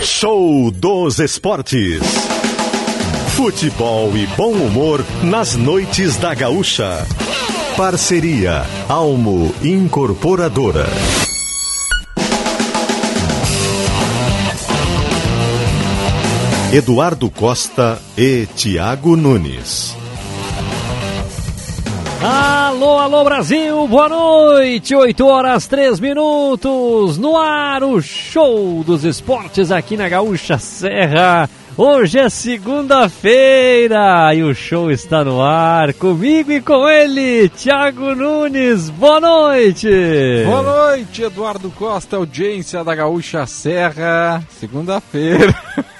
Show dos Esportes. Futebol e bom humor nas noites da Gaúcha. Parceria Almo Incorporadora. Eduardo Costa e Tiago Nunes. Alô, alô Brasil, boa noite, 8 horas 3 minutos, no ar o show dos esportes aqui na Gaúcha Serra. Hoje é segunda-feira e o show está no ar comigo e com ele, Thiago Nunes. Boa noite. Boa noite, Eduardo Costa, audiência da Gaúcha Serra. Segunda-feira.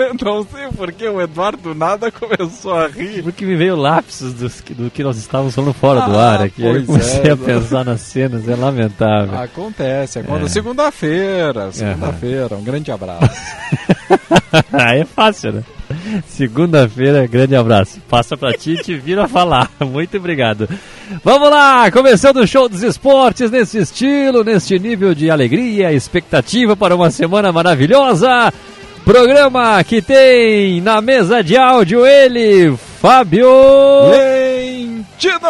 Não sei porque o Eduardo nada começou a rir. Porque me veio lapsos do, do que nós estávamos falando fora do Ah, ar aqui. Eu comecei é, a pensar nas cenas, é lamentável. Acontece, acontece. É. Segunda-feira, segunda-feira. Um grande abraço. Aí é fácil, né? Segunda-feira, grande abraço. Passa pra ti e te vira falar. Muito obrigado. Vamos lá, começando o show dos esportes nesse estilo, neste nível de alegria, expectativa para uma semana maravilhosa. Programa que tem na mesa de áudio ele, Fábio. Lentino!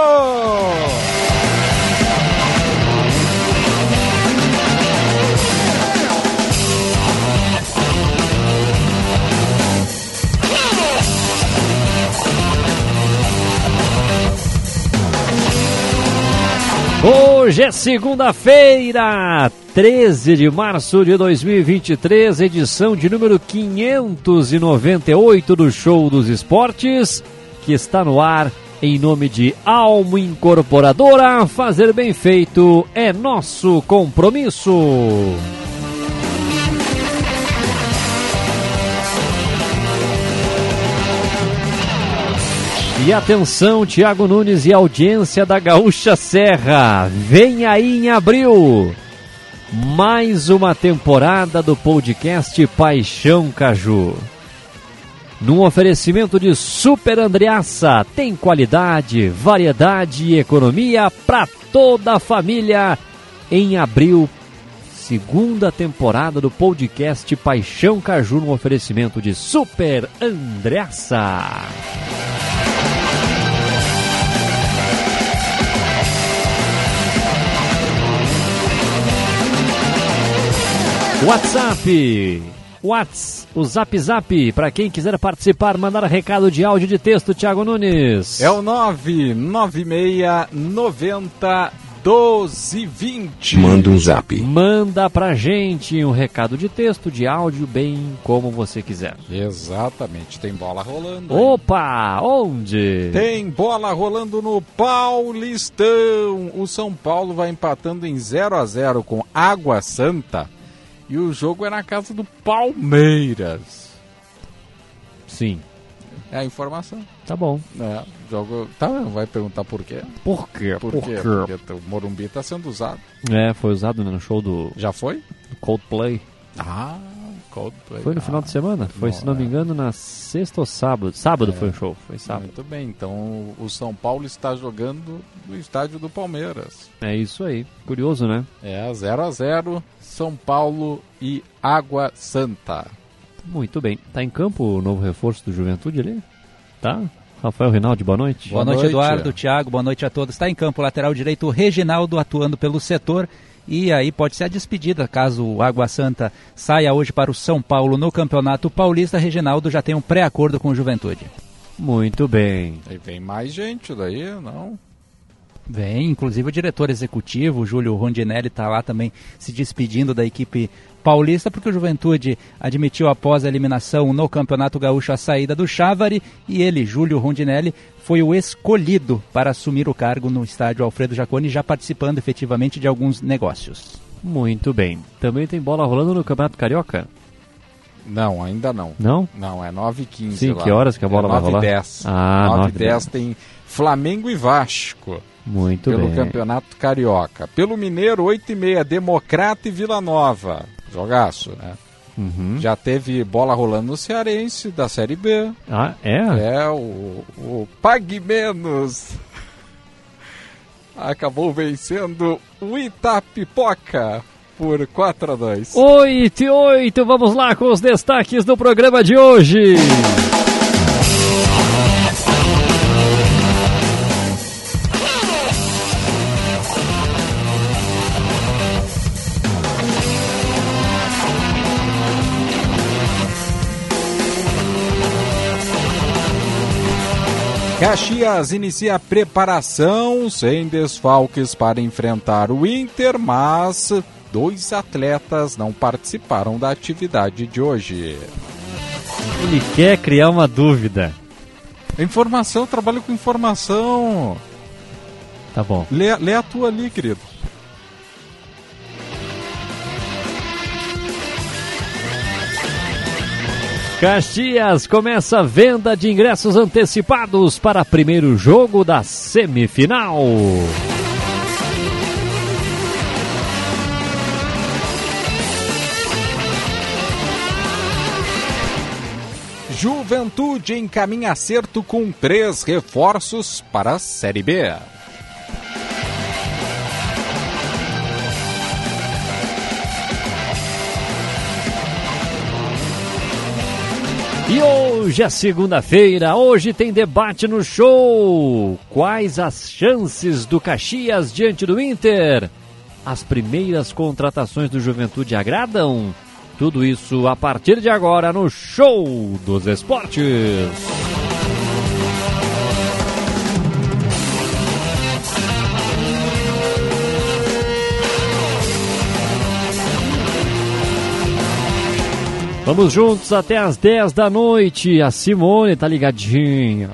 Hoje é segunda-feira, 13 de março de 2023, edição de número 598 do Show dos Esportes, que está no ar em nome de Almo Incorporadora. Fazer bem feito é nosso compromisso. E atenção, Tiago Nunes e audiência da Gaúcha Serra. Vem aí em abril mais uma temporada do podcast Paixão Caju. Num oferecimento de Super Andreaça, tem qualidade, variedade e economia para toda a família. Em abril, segunda temporada do podcast Paixão Caju, no oferecimento de Super Andreaça. WhatsApp. Whats, o Zap Zap, para quem quiser participar, mandar recado de áudio e de texto, Thiago Nunes. É o 99690 1220. Manda um zap. Manda pra gente um recado de texto, de áudio, bem como você quiser. Exatamente, tem bola rolando. aí. Opa, onde? Tem bola rolando no Paulistão. O São Paulo vai empatando em 0 a 0 com Água Santa. E o jogo é na casa do Palmeiras. Sim, É a informação. tá bom. É, jogo. Tá, vai perguntar por quê? Por quê? Por, quê? Porque o Morumbi está sendo usado. É, foi usado no show do Já foi? Coldplay. Ah, Coldplay. Foi no Ah, final de semana? Foi, se não me é. engano, na sexta ou sábado. Sábado foi o show, foi sábado. Muito bem, então o São Paulo está jogando no estádio do Palmeiras. É isso aí. Curioso, né? É 0 a 0 São Paulo e Água Santa. Muito bem. Tá em campo o novo reforço do Juventude ali? Tá? Rafael Rinaldi, boa noite. Boa Boa noite, noite. Eduardo, Thiago, boa noite a todos. Está em campo o lateral direito o Reginaldo atuando pelo setor. E aí pode ser a despedida, caso o Água Santa saia hoje para o São Paulo no Campeonato Paulista. Reginaldo já tem um pré-acordo com o Juventude. Muito bem. Aí vem mais gente daí, não? Vem, inclusive o diretor executivo, Júlio Rondinelli, está lá também se despedindo da equipe paulista, porque o Juventude admitiu após a eliminação no Campeonato Gaúcho a saída do Chávari e ele, Júlio Rondinelli, foi o escolhido para assumir o cargo no estádio Alfredo Jaconi, já participando efetivamente de alguns negócios. Muito bem. Também tem bola rolando no Campeonato Carioca? Não, ainda não. Não? Não, é 9 h 15 Sim, lá. que horas que a bola é vai 9 rolar? h 10. Ah, 9 9 h 10 tem Flamengo e Vasco Muito pelo bem. Campeonato Carioca. Pelo Mineiro, 8 h 30 Democrata e Vila Nova. Jogaço, né? Uhum. Já teve bola rolando no Cearense, da Série B. Ah, é? É, o, o Pague Menos acabou vencendo o Itapipoca por 4 a 2 8 e 8, vamos lá com os destaques do programa de hoje. Caxias inicia a preparação sem desfalques para enfrentar o Inter, mas dois atletas não participaram da atividade de hoje. Ele quer criar uma dúvida. Informação, trabalho com informação. Tá bom. Lê, lê a tua ali, querido. Caxias começa a venda de ingressos antecipados para primeiro jogo da semifinal. Juventude encaminha acerto com três reforços para a Série B. E hoje é segunda-feira, hoje tem debate no show. Quais as chances do Caxias diante do Inter? As primeiras contratações do Juventude agradam? Tudo isso a partir de agora no Show dos Esportes. Vamos juntos até as 10 da noite. A Simone tá ligadinha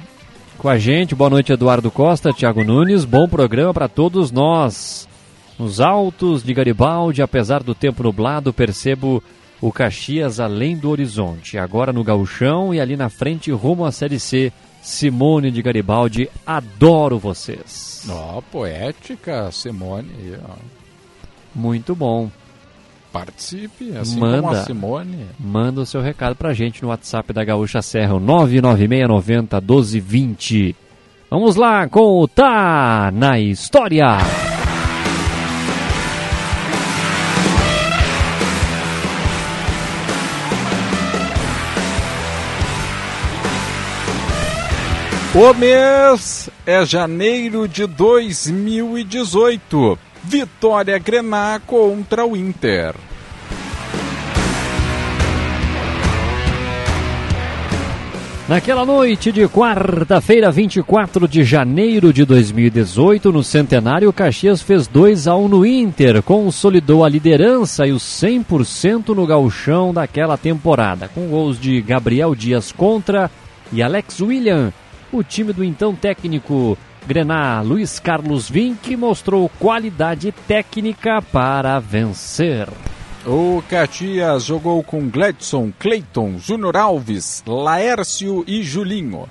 com a gente. Boa noite, Eduardo Costa, Thiago Nunes. Bom programa para todos nós. Nos altos de Garibaldi, apesar do tempo nublado, percebo o Caxias além do horizonte. Agora no Gauchão e ali na frente rumo à Série C. Simone de Garibaldi, adoro vocês. Ó, oh, poética, Simone. Muito bom. Participe, assim Manda. Simone. Manda o seu recado pra gente no WhatsApp da Gaúcha Serra, o 99690 1220. Vamos lá com o Tá na História. O mês é janeiro de 2018. Vitória Grená contra o Inter. Naquela noite de quarta-feira, 24 de janeiro de 2018, no centenário, o Caxias fez 2 a 1 no Inter, consolidou a liderança e o 100% no gauchão daquela temporada, com gols de Gabriel Dias contra e Alex William. O time do então técnico Grená Luiz Carlos Vinck mostrou qualidade técnica para vencer. O Caxias jogou com Gledson, Cleiton, Júnior Alves, Laércio e Julinho.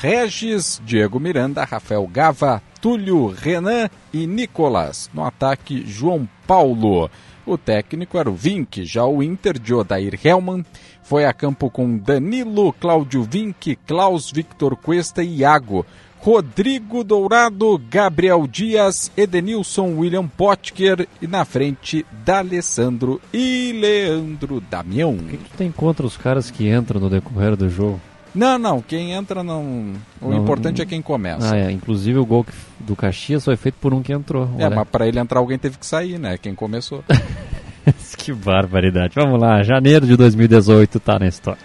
Regis, Diego Miranda, Rafael Gava, Túlio, Renan e Nicolas. No ataque, João Paulo. O técnico era o Vink, já o Inter de Odair Hellman foi a campo com Danilo, Cláudio Vink, Klaus, Victor Cuesta e Iago. Rodrigo Dourado, Gabriel Dias, Edenilson, William Potker e na frente D'Alessandro e Leandro Damião. O que, que tu tem contra os caras que entram no decorrer do jogo? Não, não, quem entra não. O Não, importante não- é quem começa. Ah, é. Inclusive o gol do Caxias foi feito por um que entrou. É, Olha. mas pra ele entrar alguém teve que sair, né? Quem começou. que barbaridade. Vamos lá, janeiro de 2018 tá na história.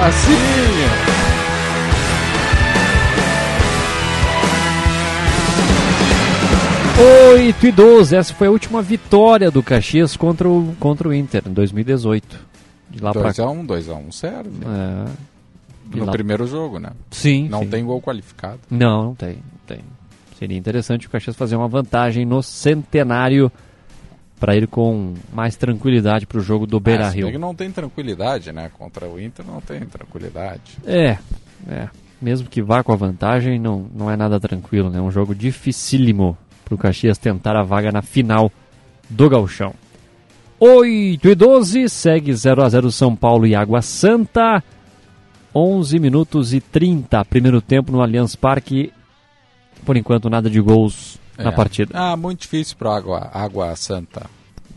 Assim! 8 e 12, essa foi a última vitória do Caxias contra o, contra o Inter em 2018. De lá pra 2x1, 2x1 serve. É, no lá- primeiro jogo, né? Sim, Não sim. tem gol qualificado. Não, não tem, não tem. Seria interessante o Caxias fazer uma vantagem no centenário para ir com mais tranquilidade para o jogo do Beira Ah, Rio. não tem tranquilidade, né? Contra o Inter não tem tranquilidade. É, é. Mesmo que vá com a vantagem, não, não é nada tranquilo, né? É um jogo dificílimo para o Caxias tentar a vaga na final do Galchão. 8 e 12, segue 0 a 0 São Paulo e Água Santa. 11 minutos e 30, primeiro tempo no Allianz Parque. Por enquanto, nada de gols na É. partida. Ah, muito difícil para Água, Água Santa.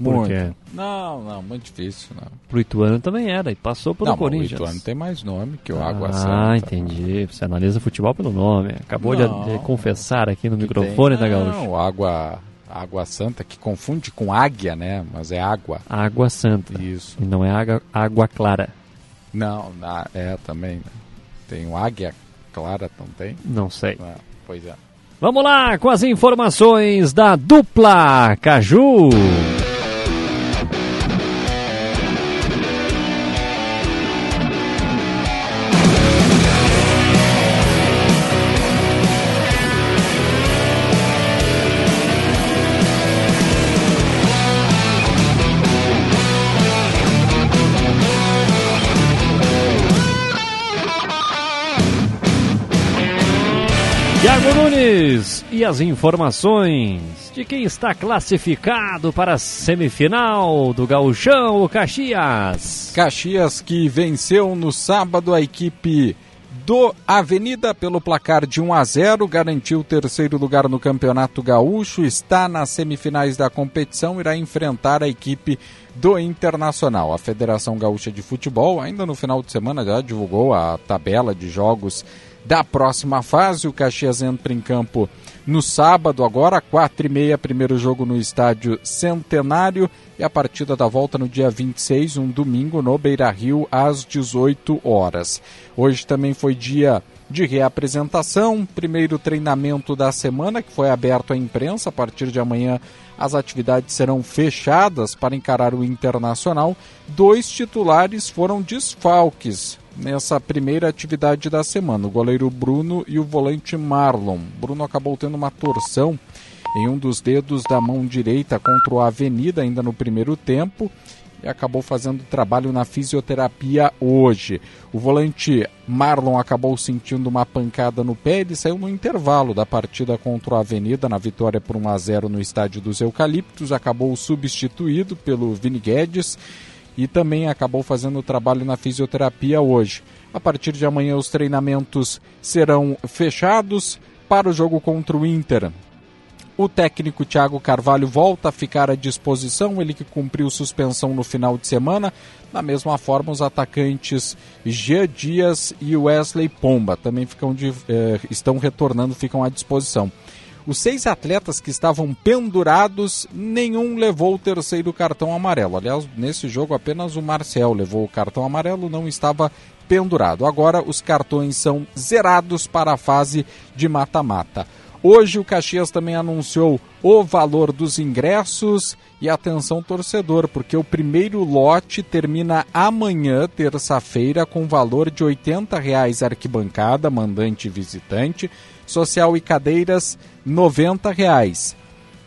Muito. quê? Não, não, muito difícil. Não, Pro Ituano também era, e passou pelo não Corinthians. o Ituano tem mais nome que o Água ah, Santa. entendi. Você analisa futebol pelo nome. Acabou de, Não. de confessar aqui no microfone tem- da Gaúcha. Não, Água, água Santa, que confunde com águia, né? Mas é água. Água Santa. Isso. E não é água, água clara. Não, na- é também. né? Tem o águia clara, não tem? Não sei. Ah, pois é. Vamos lá com as informações da dupla Caju. Nunes e as informações de quem está classificado para a semifinal do Gauchão, o Caxias. Caxias que venceu no sábado a equipe do Avenida pelo placar de 1 a 0, garantiu o terceiro lugar no Campeonato Gaúcho, está nas semifinais da competição, irá enfrentar a equipe do Internacional. A Federação Gaúcha de Futebol, ainda no final de semana, já divulgou a tabela de jogos da próxima fase. O Caxias entra em campo no sábado, agora, 4 e meia, primeiro jogo no estádio Centenário e a partida da volta no dia 26, um domingo, no Beira Rio, às 18 horas. Hoje também foi dia de reapresentação, primeiro treinamento da semana que foi aberto à imprensa. A partir de amanhã, as atividades serão fechadas para encarar o Internacional. Dois titulares foram desfalques nessa primeira atividade da semana: o goleiro Bruno e o volante Marlon. Bruno acabou tendo uma torção em um dos dedos da mão direita contra o Avenida ainda no primeiro tempo e acabou fazendo trabalho na fisioterapia hoje. O volante Marlon acabou sentindo uma pancada no pé, ele saiu no intervalo da partida contra o Avenida na vitória por 1 a 0 no estádio dos Eucaliptos, acabou substituído pelo Vini Guedes e também acabou fazendo trabalho na fisioterapia hoje. A partir de amanhã os treinamentos serão fechados para o jogo contra o Inter. O técnico Thiago Carvalho volta a ficar à disposição, ele que cumpriu suspensão no final de semana. Da mesma forma, os atacantes Gia Dias e Wesley Pomba também ficam de, eh, estão retornando, ficam à disposição. Os seis atletas que estavam pendurados, nenhum levou o terceiro cartão amarelo. Aliás, nesse jogo apenas o Marcel levou o cartão amarelo, não estava pendurado. Agora os cartões são zerados para a fase de mata-mata. Hoje o Caxias também anunciou o valor dos ingressos e atenção torcedor, porque o primeiro lote termina amanhã, terça-feira, com valor de 80 reais arquibancada, mandante e visitante, social e cadeiras 90 reais.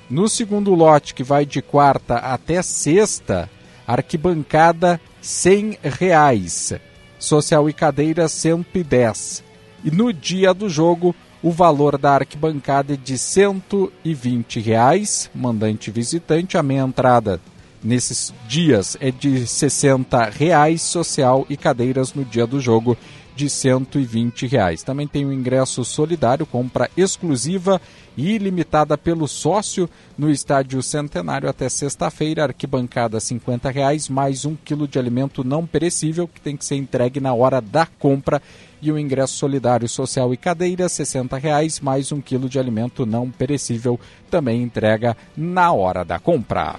No segundo lote, que vai de quarta até sexta, arquibancada 100 reais, social e cadeira 110. E no dia do jogo, o valor da arquibancada é de 120 reais, mandante visitante. A meia entrada nesses dias é de 60 reais, social e cadeiras no dia do jogo de 120 reais. Também tem o ingresso solidário, compra exclusiva e ilimitada pelo sócio no estádio Centenário até sexta-feira, arquibancada 50 reais, mais um quilo de alimento não perecível que tem que ser entregue na hora da compra e o ingresso solidário social e cadeira, 60 reais, mais um quilo de alimento não perecível, também entrega na hora da compra.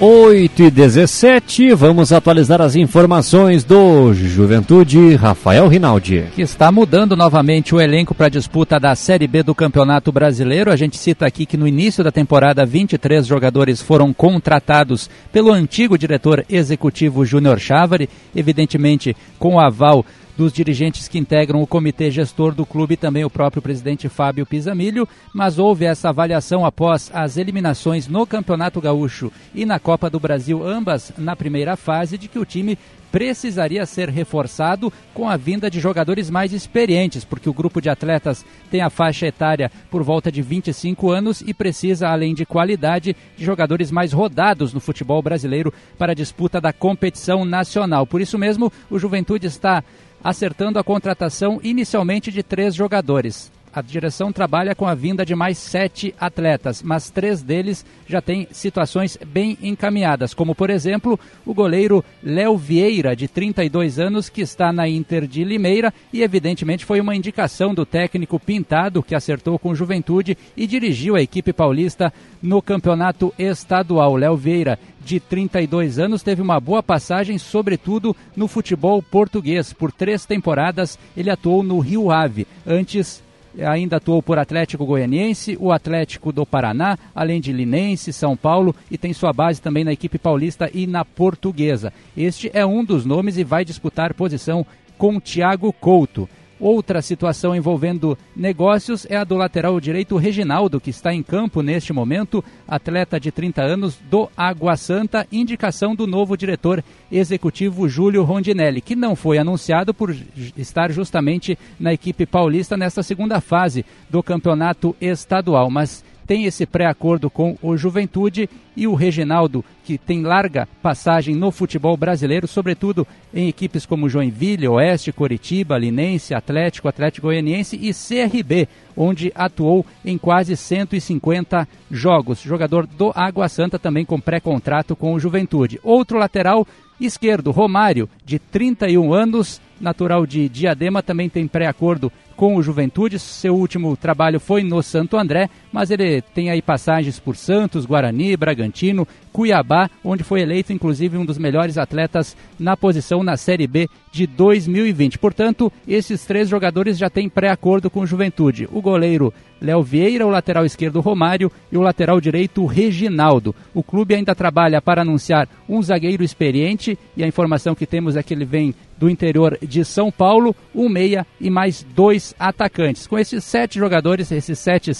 8 e 17, vamos atualizar as informações do Juventude Rafael Rinaldi. que está mudando novamente o elenco para a disputa da Série B do Campeonato Brasileiro. A gente cita aqui que no início da temporada 23 jogadores foram contratados pelo antigo diretor executivo Júnior Chávari, evidentemente com o aval dos dirigentes que integram o comitê gestor do clube e também o próprio presidente Fábio Pisamilho, mas houve essa avaliação após as eliminações no Campeonato Gaúcho e na Copa do Brasil, ambas na primeira fase, de que o time precisaria ser reforçado com a vinda de jogadores mais experientes, porque o grupo de atletas tem a faixa etária por volta de 25 anos e precisa, além de qualidade, de jogadores mais rodados no futebol brasileiro para a disputa da competição nacional. Por isso mesmo, o Juventude está acertando a contratação inicialmente de três jogadores. A direção trabalha com a vinda de mais sete atletas, mas três deles já têm situações bem encaminhadas, como por exemplo o goleiro Léo Vieira, de 32 anos, que está na Inter de Limeira e evidentemente foi uma indicação do técnico Pintado, que acertou com Juventude e dirigiu a equipe paulista no campeonato estadual. Léo Vieira, de 32 anos, teve uma boa passagem, sobretudo no futebol português. Por três temporadas ele atuou no Rio Ave. Antes ainda atuou por Atlético Goianiense, o Atlético do Paraná, além de Linense, São Paulo e tem sua base também na equipe paulista e na portuguesa. Este é um dos nomes e vai disputar posição com Thiago Couto. Outra situação envolvendo negócios é a do lateral direito Reginaldo, que está em campo neste momento, atleta de 30 anos do Água Santa, indicação do novo diretor executivo Júlio Rondinelli, que não foi anunciado por estar justamente na equipe paulista nesta segunda fase do campeonato estadual, mas tem esse pré-acordo com o Juventude e o Reginaldo, que tem larga passagem no futebol brasileiro, sobretudo em equipes como Joinville, Oeste, Coritiba, Linense, Atlético, Atlético Goianiense e CRB, onde atuou em quase 150 jogos. Jogador do Água Santa também com pré-contrato com o Juventude. Outro lateral esquerdo, Romário, de 31 anos, natural de Diadema, também tem pré-acordo com o Juventude. Seu último trabalho foi no Santo André, mas ele tem aí passagens por Santos, Guarani, Bragantino, Cuiabá, onde foi eleito inclusive um dos melhores atletas na posição na Série B de 2020. Portanto, esses três jogadores já têm pré-acordo com o Juventude. O goleiro Léo Vieira, o lateral esquerdo Romário e o lateral direito Reginaldo. O clube ainda trabalha para anunciar um zagueiro experiente e a informação que temos é que ele vem do interior de São Paulo, um meia e mais dois atacantes. Com esses sete jogadores, esses sete,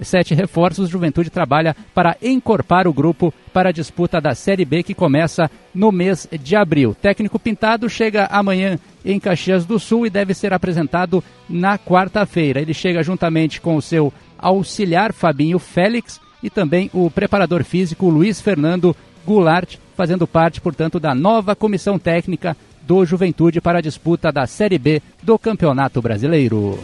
sete reforços, Juventude trabalha para encorpar o grupo para a disputa da Série B que começa no mês de abril. Técnico Pintado chega amanhã em Caxias do Sul e deve ser apresentado na quarta-feira. Ele chega juntamente com o seu auxiliar Fabinho Félix e também o preparador físico Luiz Fernando Goulart, fazendo parte, portanto, da nova comissão técnica do Juventude para a disputa da Série B do Campeonato Brasileiro.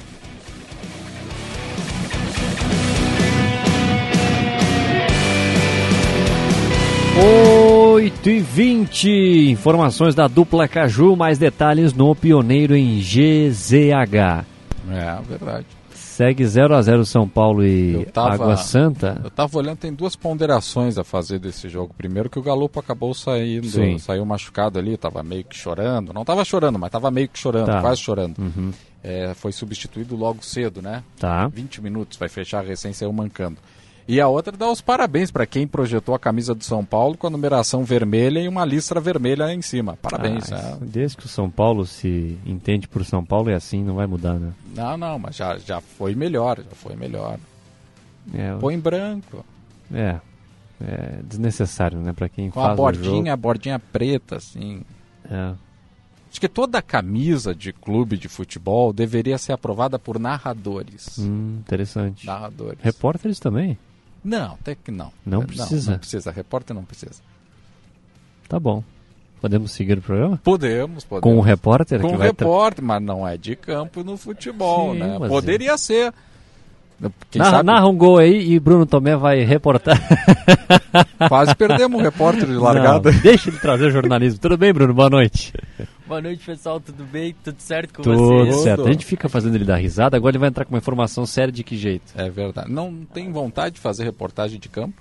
Oito e vinte, informações da dupla Caju, mais detalhes no Pioneiro em GZH. É, verdade. Segue 0 a 0 São Paulo e tava, Água Santa. Eu tava olhando, tem duas ponderações a fazer desse jogo. Primeiro que o Galopo acabou saindo, Sim. saiu machucado ali, tava meio que chorando. Não tava chorando, mas tava meio que chorando, Tá. quase chorando. Uhum. É, foi substituído logo cedo, né? Tá. 20 minutos, vai fechar recém saiu mancando. E a outra dá os parabéns para quem projetou a camisa do São Paulo com a numeração vermelha e uma listra vermelha em cima. Parabéns. Ah, é. Desde que o São Paulo se entende por São Paulo é assim, não vai mudar, né? Não, não, mas já, já foi melhor, já foi melhor. É, Põe em branco, é, é desnecessário, né? Pra quem com faz a bordinha, a bordinha preta, assim. É. Acho que toda camisa de clube de futebol deveria ser aprovada por narradores. Hum, interessante. Narradores. Repórteres também? Não, até que não. Não precisa. Não, precisa. Repórter não precisa. Tá bom. Podemos seguir o programa? Podemos, podemos. Com o repórter Com um vai tra- repórter, mas não é de campo no futebol, Sim, né? Poderia ser. Quem narra, sabe narra um gol aí e Bruno Tomé vai reportar. quase perdemos um repórter de largada. Não, deixa ele trazer o jornalismo. Tudo bem, Bruno? Boa noite. Boa noite, pessoal. Tudo bem? Tudo certo com Tudo vocês? certo. A gente fica fazendo ele dar risada, agora ele vai entrar com uma informação séria de que jeito? É verdade. Não tem vontade de fazer reportagem de campo?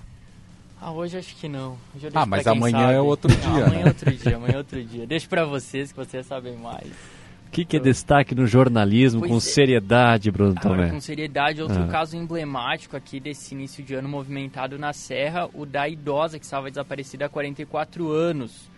Ah, hoje acho que não. Hoje eu Ah, deixo mas amanhã sabe. é outro Não, dia, amanhã né? é outro dia, amanhã é outro dia. Deixo pra vocês que vocês sabem mais. O que, que é destaque no jornalismo Pois com é. seriedade, Bruno Agora, Tomé? com seriedade, outro Ah. caso emblemático aqui desse início de ano movimentado na Serra, o da idosa que estava desaparecida há 44 anos.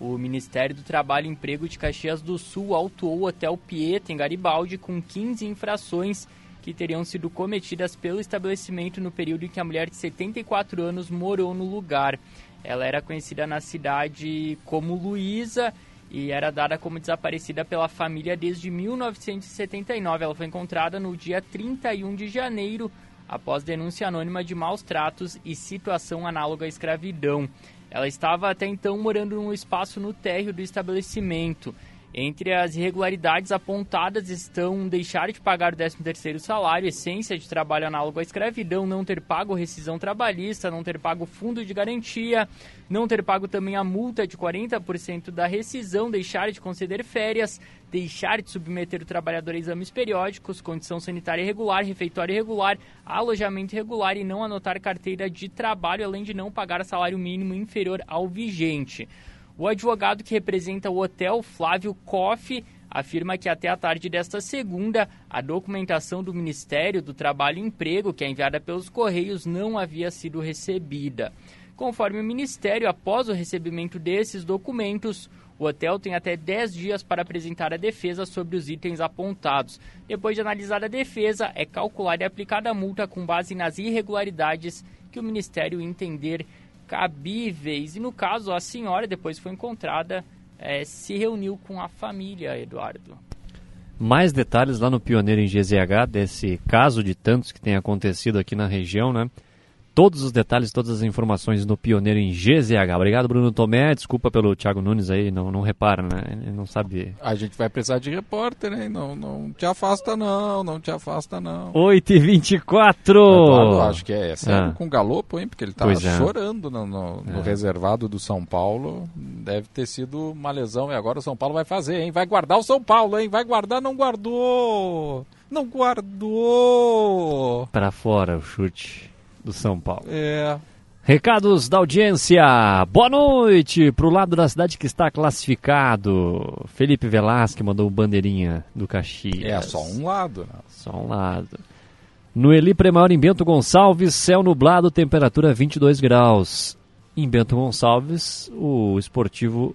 O Ministério do Trabalho e Emprego de Caxias do Sul autuou o Hotel Pieta, em Garibaldi, com 15 infrações que teriam sido cometidas pelo estabelecimento no período em que a mulher de 74 anos morou no lugar. Ela era conhecida na cidade como Luísa e era dada como desaparecida pela família desde 1979. Ela foi encontrada no dia 31 de janeiro, após denúncia anônima de maus tratos e situação análoga à escravidão. Ela estava até então morando num espaço no térreo do estabelecimento. Entre as irregularidades apontadas estão deixar de pagar o 13º salário, essência de trabalho análogo à escravidão, não ter pago rescisão trabalhista, não ter pago fundo de garantia, não ter pago também a multa de 40% da rescisão, deixar de conceder férias, deixar de submeter o trabalhador a exames periódicos, condição sanitária irregular, refeitório irregular, alojamento irregular e não anotar carteira de trabalho, além de não pagar salário mínimo inferior ao vigente. O advogado que representa o hotel, Flávio Koff, afirma que até a tarde desta segunda, a documentação do Ministério do Trabalho e Emprego, que é enviada pelos Correios, não havia sido recebida. Conforme o Ministério, após o recebimento desses documentos, o hotel tem até 10 dias para apresentar a defesa sobre os itens apontados. Depois de analisar a defesa, é calculada e aplicada a multa com base nas irregularidades que o Ministério entender cabíveis. E no caso, a senhora, depois foi encontrada, é, se reuniu com a família, Eduardo. Mais detalhes lá no Pioneiro em GZH desse caso de tantos que tem acontecido aqui na região, né? Todos os detalhes, todas as informações no Pioneiro em GZH. Obrigado, Bruno Tomé. Desculpa pelo Thiago Nunes aí, não, não repara, né? Ele não sabe. A gente vai precisar de repórter, hein? Não, não te afasta, não, não te afasta, não. 8h24! Eduardo, acho que é, é sério Ah. com Galopo, hein? Porque ele tá Pois é. chorando no, no- no É. reservado do São Paulo. Deve ter sido uma lesão e agora o São Paulo vai fazer, hein? Vai guardar o São Paulo, hein? Vai guardar, não guardou! Não guardou! Para fora o chute do São Paulo. É. Recados da audiência. Boa noite pro lado da cidade que está classificado. Felipe Velasque mandou o bandeirinha do Caxias. É só um lado, né? Só um lado. No Eli Premaior em Bento Gonçalves, céu nublado, temperatura 22 graus. Em Bento Gonçalves, o esportivo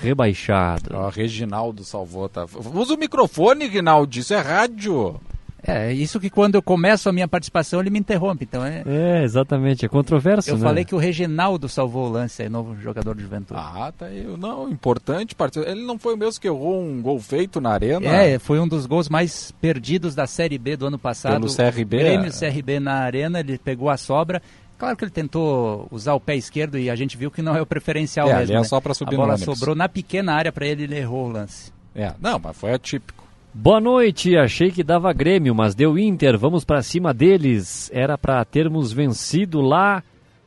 rebaixado. Ó, Reginaldo salvou, tá? Usa o microfone, Rinaldo, isso é rádio. É, isso que quando eu começo a minha participação ele me interrompe. Então é. É, exatamente, é controverso, Eu né? falei que o Reginaldo salvou o lance aí, novo jogador do Juventude. Ah, tá aí. Não, importante participar. Ele não foi o mesmo que errou um gol feito na arena? É, foi um dos gols mais perdidos da Série B do ano passado. Pelo CRB, Grêmio é. CRB na arena, ele pegou a sobra. Claro que ele tentou usar o pé esquerdo e a gente viu que não é o preferencial É, mesmo. ali é né? só pra subir A no bola ônibus. sobrou na pequena área para ele, ele errou o lance. É, não, mas foi atípico. Boa noite, achei que dava Grêmio, mas deu Inter, vamos pra cima deles. Era pra termos vencido lá,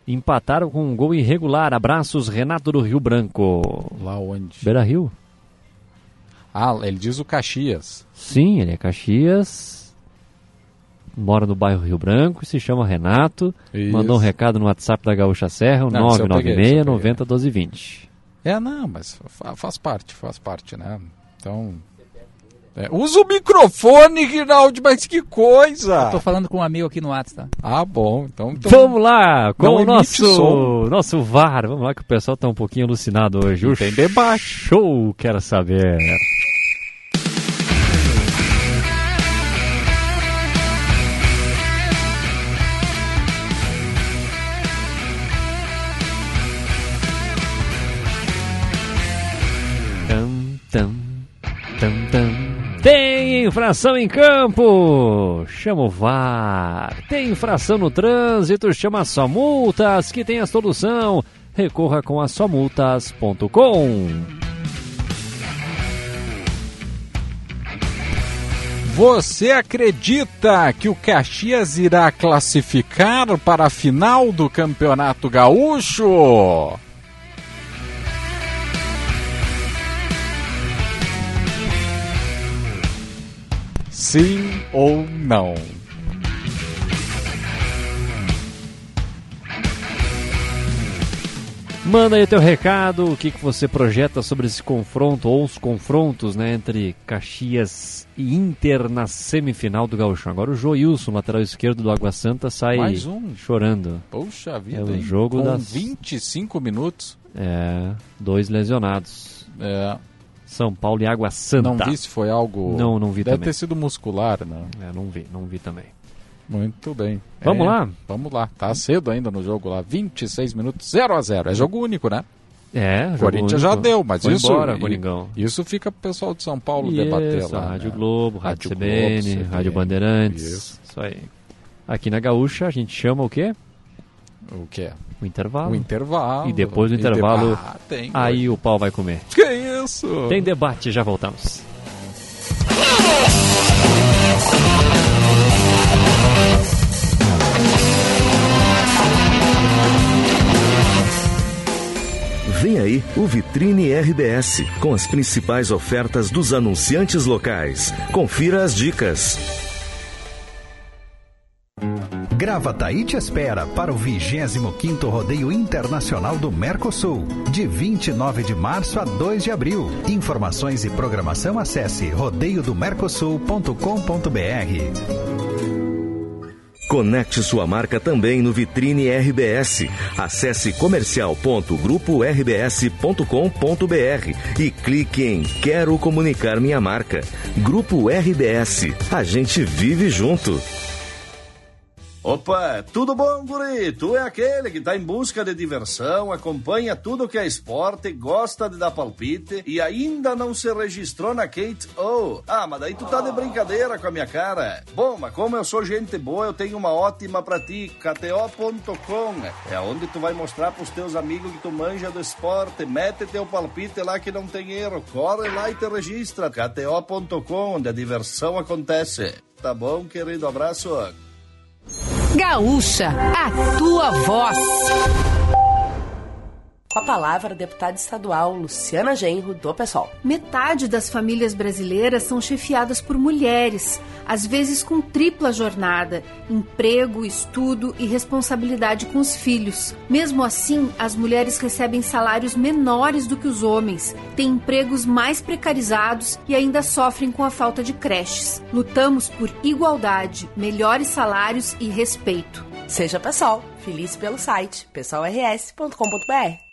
empataram com um gol irregular. Abraços, Renato do Rio Branco. Lá onde? Beira Rio? Ah, ele diz o Caxias. Sim, ele é Caxias, mora no bairro Rio Branco, se chama Renato. Isso. Mandou um recado no WhatsApp da Gaúcha Serra, o Não, isso eu peguei, isso eu 996 peguei. 90 12 20. É, não, mas fa- faz parte, faz parte, né? Então. É, usa o microfone, Rinaldo, mas que coisa! Tô falando com um amigo aqui no WhatsApp, tá? Ah, bom. Então, então Vamos lá, com não o nosso, som. nosso VAR. Vamos lá que o pessoal tá um pouquinho alucinado hoje. O tem debate. show, quero saber. Tam, tam, tam, tam. Tem infração em campo, chama o VAR. Tem infração no trânsito, chama só multas, que tem a solução. Recorra com a somultas.com. Você acredita que o Caxias irá classificar para a final do Campeonato Gaúcho? Sim ou não? Manda aí teu recado, o que, que você projeta sobre esse confronto ou os confrontos né, entre Caxias e Inter na semifinal do Gauchão. Agora o Joilson, lateral esquerdo do Água Santa, sai Mais um. chorando. Poxa vida, É hein? jogo Com das- 25 minutos. É, dois lesionados. É, São Paulo e Água Santa. não vi se foi algo. Não, não vi Deve também. ter sido muscular, né? É, não vi, não vi também. Muito bem. Vamos É, lá? Vamos lá. Tá cedo ainda no jogo lá. 26 minutos, 0 a 0 É jogo único, né? É, jogo Corinthians já único. deu, mas Foi isso. embora, Coringão. Isso fica pro pessoal de São Paulo debater Isso, lá. Rádio né? Globo, Rádio, Rádio CBN, Globo, CBN, Rádio Bandeirantes. isso. Isso. aí. Aqui na Gaúcha a gente chama o quê? O que é? O intervalo. O intervalo. E depois do intervalo, Ah, tem. Aí o pau vai comer. Quem isso. Tem debate, já voltamos. Vem aí o Vitrine RBS, com as principais ofertas dos anunciantes locais. Confira as dicas. Gravataí te espera para o 25º Rodeio Internacional do Mercosul, de 29 de março a 2 de abril. Informações e programação acesse rodeiodomercosul.com.br. Conecte sua marca também no Vitrine RBS. Acesse comercial.grupo-rbs.com.br e clique em Quero comunicar minha marca. Grupo RBS. A gente vive junto. Opa, tudo bom, guri? Tu é aquele que tá em busca de diversão, acompanha tudo que é esporte, gosta de dar palpite e ainda não se registrou na Kate O. Ah, mas daí tu tá de brincadeira com a minha cara. Bom, mas como eu sou gente boa, eu tenho uma ótima pra ti, KTO.com. É onde tu vai mostrar pros teus amigos que tu manja do esporte, mete teu palpite lá que não tem erro, corre lá e te registra. KTO.com, onde a diversão acontece. Tá bom, querido? Abraço. Gaúcha, a tua voz. Com a palavra, a deputada estadual Luciana Genro, do PSOL. Metade das famílias brasileiras são chefiadas por mulheres, às vezes com tripla jornada: emprego, estudo e responsabilidade com os filhos. Mesmo assim, as mulheres recebem salários menores do que os homens, têm empregos mais precarizados e ainda sofrem com a falta de creches. Lutamos por igualdade, melhores salários e respeito. Seja PSOL, feliz pelo site pessoalrs.com.br.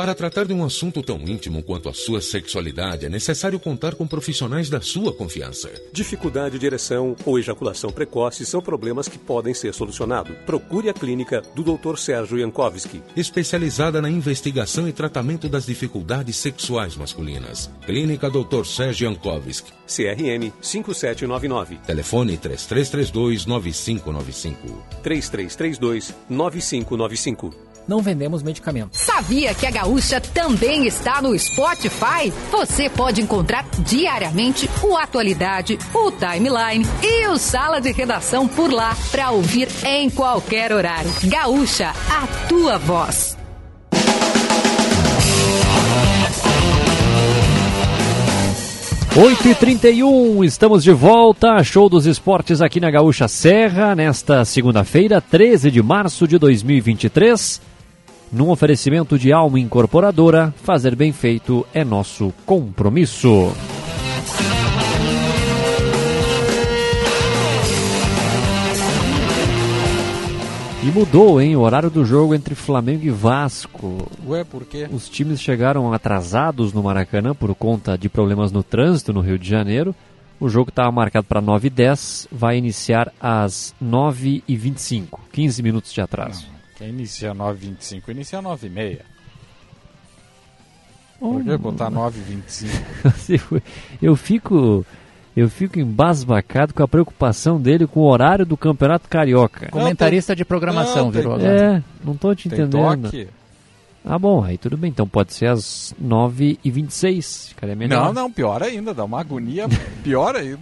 Para tratar de um assunto tão íntimo quanto a sua sexualidade, é necessário contar com profissionais da sua confiança. Dificuldade de ereção ou ejaculação precoce são problemas que podem ser solucionados. Procure a clínica do Dr. Sérgio Jankowski. Especializada na investigação e tratamento das dificuldades sexuais masculinas. Clínica Dr. Sérgio Jankowski. CRM 5799. Telefone 3332 9595. 3332 9595 não vendemos medicamentos. Sabia que a Gaúcha também está no Spotify? Você pode encontrar diariamente o Atualidade, o Timeline e o Sala de Redação por lá para ouvir em qualquer horário. Gaúcha, a tua voz. Oito e trinta e um, estamos de volta, show dos esportes aqui na Gaúcha Serra, nesta segunda-feira, 13 de março de 2023. Num oferecimento de Alma Incorporadora, fazer bem feito é nosso compromisso. E mudou, hein, o horário do jogo entre Flamengo e Vasco. Ué, por quê? Os times chegaram atrasados no Maracanã por conta de problemas no trânsito no Rio de Janeiro. O jogo estava marcado para 9 h 10 vai iniciar às 9 h 25 15 minutos de atraso. Não. Quem inicia 9h25 inicia 9h30. Oh, Por que botar 9h25? eu fico. Eu fico embasbacado com a preocupação dele com o horário do Campeonato Carioca. Comentarista de programação não, virou agora. É, não estou te tem entendendo. Toque. Ah, bom, aí tudo bem. Então pode ser às 9h26. Ficaria melhor. Não, não, pior ainda. Dá uma agonia pior ainda.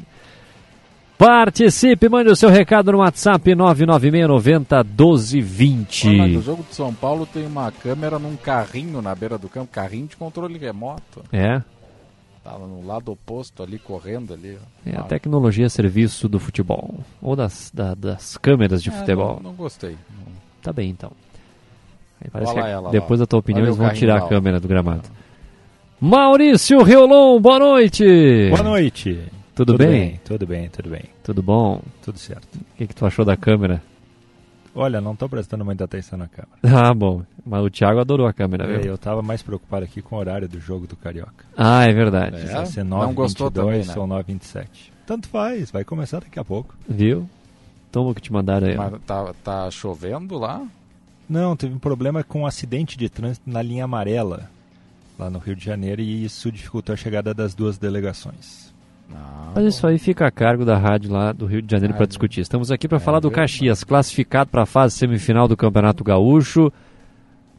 Participe, mande o seu recado no WhatsApp 996901220. O jogo de São Paulo tem uma câmera num carrinho na beira do campo, carrinho de controle remoto. É. Tava no lado oposto ali, correndo ali. É a tecnologia a serviço do futebol. Ou das, da, das câmeras de é, futebol. Não, não, gostei. Tá bem então. parece que ela, depois lá. da tua opinião eles vão tirar a câmera do gramado. Maurício Riolon, boa noite! Boa noite! Tudo, tudo bem? bem? Tudo bem, tudo bem. Tudo bom? Tudo certo. O que, que tu achou da câmera? Olha, não tô prestando muita atenção na câmera. Ah, bom. Mas o Thiago adorou a câmera, É, viu? eu tava mais preocupado aqui com o horário do jogo do Carioca. Ah, é verdade. Se vai ser 9 Não gostou 22 também, né? ou 9 27 Tanto faz, vai começar daqui a pouco. Viu? Toma o que te mandaram aí. Mas tá, tá chovendo lá? Não, teve um problema com um acidente de trânsito na linha amarela, lá no Rio de Janeiro, e isso dificultou a chegada das duas delegações. Mas isso aí fica a cargo da rádio lá do Rio de Janeiro para discutir. Estamos aqui para falar do Caxias, classificado para a fase semifinal do Campeonato Gaúcho.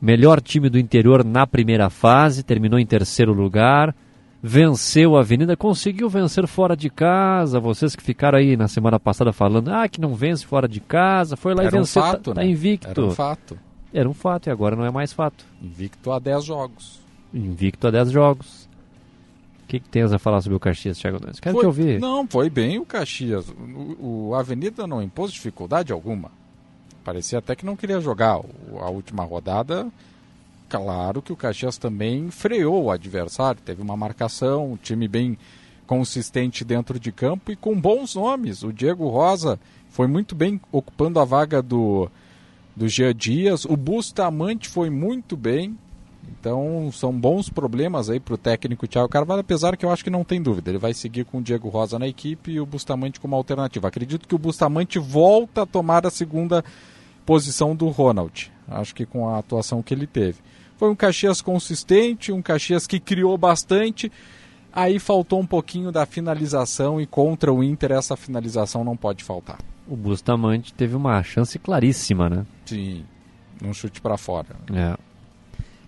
Melhor time do interior na primeira fase, terminou em terceiro lugar. Venceu a Avenida, conseguiu vencer fora de casa. Vocês que ficaram aí na semana passada falando, ah, que não vence fora de casa, foi lá Era e um venceu, fato, tá, tá né? invicto. Era um fato. Era um fato e agora não é mais fato. Invicto a 10 jogos. Invicto a 10 jogos. O que, que tens a falar sobre o Caxias, Thiago Nunes? Quero Foi- te ouvir. Não, foi bem o Caxias. O, o Avenida não impôs dificuldade alguma. Parecia até que não queria jogar. A última rodada, claro que o Caxias também freou o adversário. Teve uma marcação, um time bem consistente dentro de campo e com bons nomes. O Diego Rosa foi muito bem ocupando a vaga do, do Jean Dias. O Bustamante foi muito bem. Então são bons problemas aí para o técnico Thiago Carvalho, apesar que eu acho que não tem dúvida. Ele vai seguir com o Diego Rosa na equipe e o Bustamante como alternativa. Acredito que o Bustamante volta a tomar a segunda posição do Ronald. Acho que com a atuação que ele teve. Foi um Caxias consistente, um Caxias que criou bastante. Aí faltou um pouquinho da finalização e contra o Inter essa finalização não pode faltar. O Bustamante teve uma chance claríssima, né? Sim, um chute para fora. É.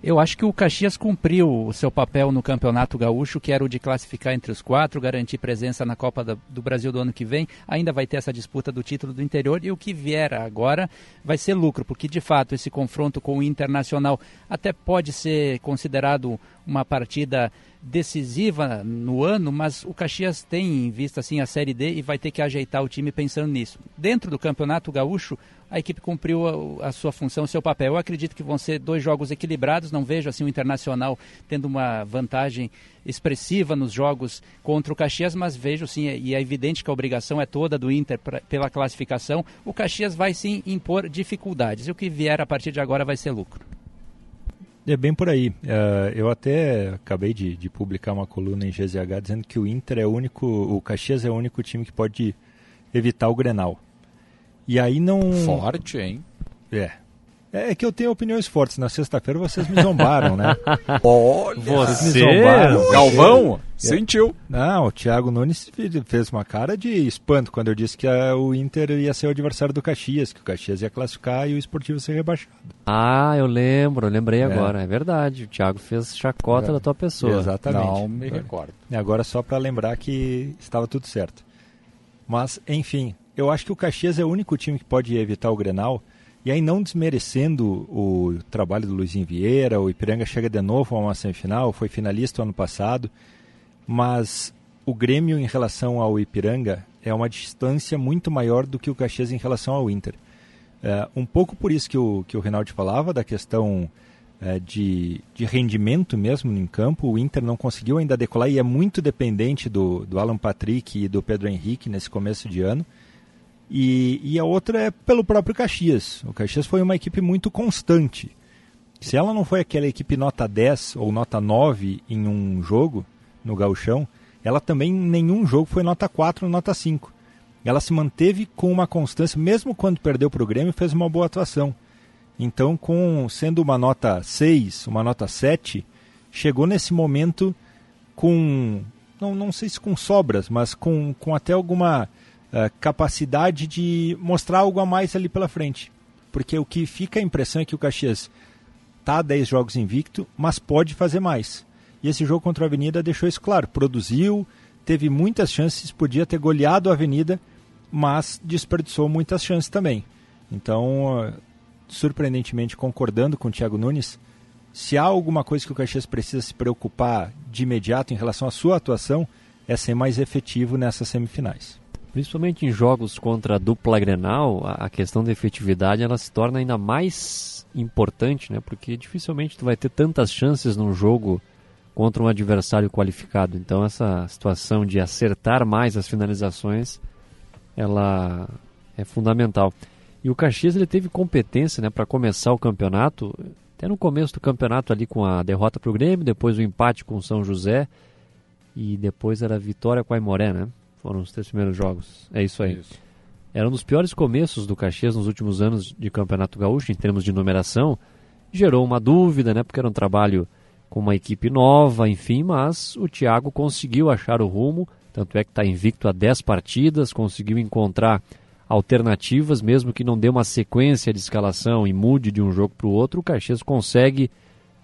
Eu acho que o Caxias cumpriu o seu papel no Campeonato Gaúcho, que era o de classificar entre os quatro, garantir presença na Copa do Brasil do ano que vem. Ainda vai ter essa disputa do título do interior e o que vier agora vai ser lucro, porque de fato esse confronto com o Internacional até pode ser considerado uma partida decisiva no ano, mas o Caxias tem em vista assim a Série D e vai ter que ajeitar o time pensando nisso. Dentro do Campeonato Gaúcho, a equipe cumpriu a, a sua função, o seu papel. Eu acredito que vão ser dois jogos equilibrados, não vejo assim o Internacional tendo uma vantagem expressiva nos jogos contra o Caxias, mas vejo sim, e é evidente que a obrigação é toda do Inter pra, pela classificação, o Caxias vai sim impor dificuldades, e o que vier a partir de agora vai ser lucro. É bem por aí. Eh, eu até acabei de, de publicar uma coluna em GZH dizendo que o Inter é o único, o Caxias é o único time que pode evitar o Grenal. E aí não. Forte, hein? É. É que eu tenho opiniões fortes. Na sexta-feira vocês me zombaram, né? Olha, Vocês me zombaram. Galvão, É. sentiu. Não, o Thiago Nunes fe- fez uma cara de espanto quando eu disse que a- o Inter ia ser o adversário do Caxias, que o Caxias ia classificar e o Esportivo ser rebaixado. Ah, eu lembro, eu lembrei É. agora. É verdade. O Thiago fez chacota É. da tua pessoa. Exatamente. Não me recordo. E agora só para lembrar que estava tudo certo. Mas, enfim, eu acho que o Caxias é o único time que pode evitar o Grenal. E aí, não desmerecendo o trabalho do Luizinho Vieira, o Ipiranga chega de novo a uma semifinal, foi finalista ano passado. Mas o Grêmio em relação ao Ipiranga é uma distância muito maior do que o Caxias em relação ao Inter. É, um pouco por isso que o, que o Reinaldo falava, da questão é, de, de rendimento mesmo em campo. O Inter não conseguiu ainda decolar e é muito dependente do, do Alan Patrick e do Pedro Henrique nesse começo de ano. E, e a outra é pelo próprio Caxias. O Caxias foi uma equipe muito constante. Se ela não foi aquela equipe nota 10 ou nota 9 em um jogo, no gauchão, ela também em nenhum jogo foi nota 4 ou nota 5. Ela se manteve com uma constância, mesmo quando perdeu para o Grêmio, fez uma boa atuação. Então, com sendo uma nota 6, uma nota 7, chegou nesse momento com, não, não sei se com sobras, mas com, com até alguma capacidade de mostrar algo a mais ali pela frente. Porque o que fica a impressão é que o Caxias está 10 jogos invicto, mas pode fazer mais. E esse jogo contra a Avenida deixou isso claro. Produziu, teve muitas chances, podia ter goleado a Avenida, mas desperdiçou muitas chances também. Então, uh, surpreendentemente, concordando com o Thiago Nunes, se há alguma coisa que o Caxias precisa se preocupar de imediato em relação à sua atuação, é ser mais efetivo nessas semifinais. Principalmente em jogos contra a dupla Grenal, a, questão da efetividade ela se torna ainda mais importante, né? Porque dificilmente tu vai ter tantas chances num jogo contra um adversário qualificado. Então essa situação de acertar mais as finalizações, ela é fundamental. E o Caxias ele teve competência né, para começar o campeonato, até no começo do campeonato ali com a derrota para o Grêmio, depois o empate com o São José e depois era a vitória com a Imoré, né? Foram os três primeiros jogos. É isso aí. Isso. Era um dos piores começos do Caxias nos últimos anos de Campeonato Gaúcho, em termos de numeração. Gerou uma dúvida, né? Porque era um trabalho com uma equipe nova, enfim, mas o Thiago conseguiu achar o rumo, tanto é que está invicto a 10 partidas, conseguiu encontrar alternativas, mesmo que não dê uma sequência de escalação e mude de um jogo para o outro, o Caxias consegue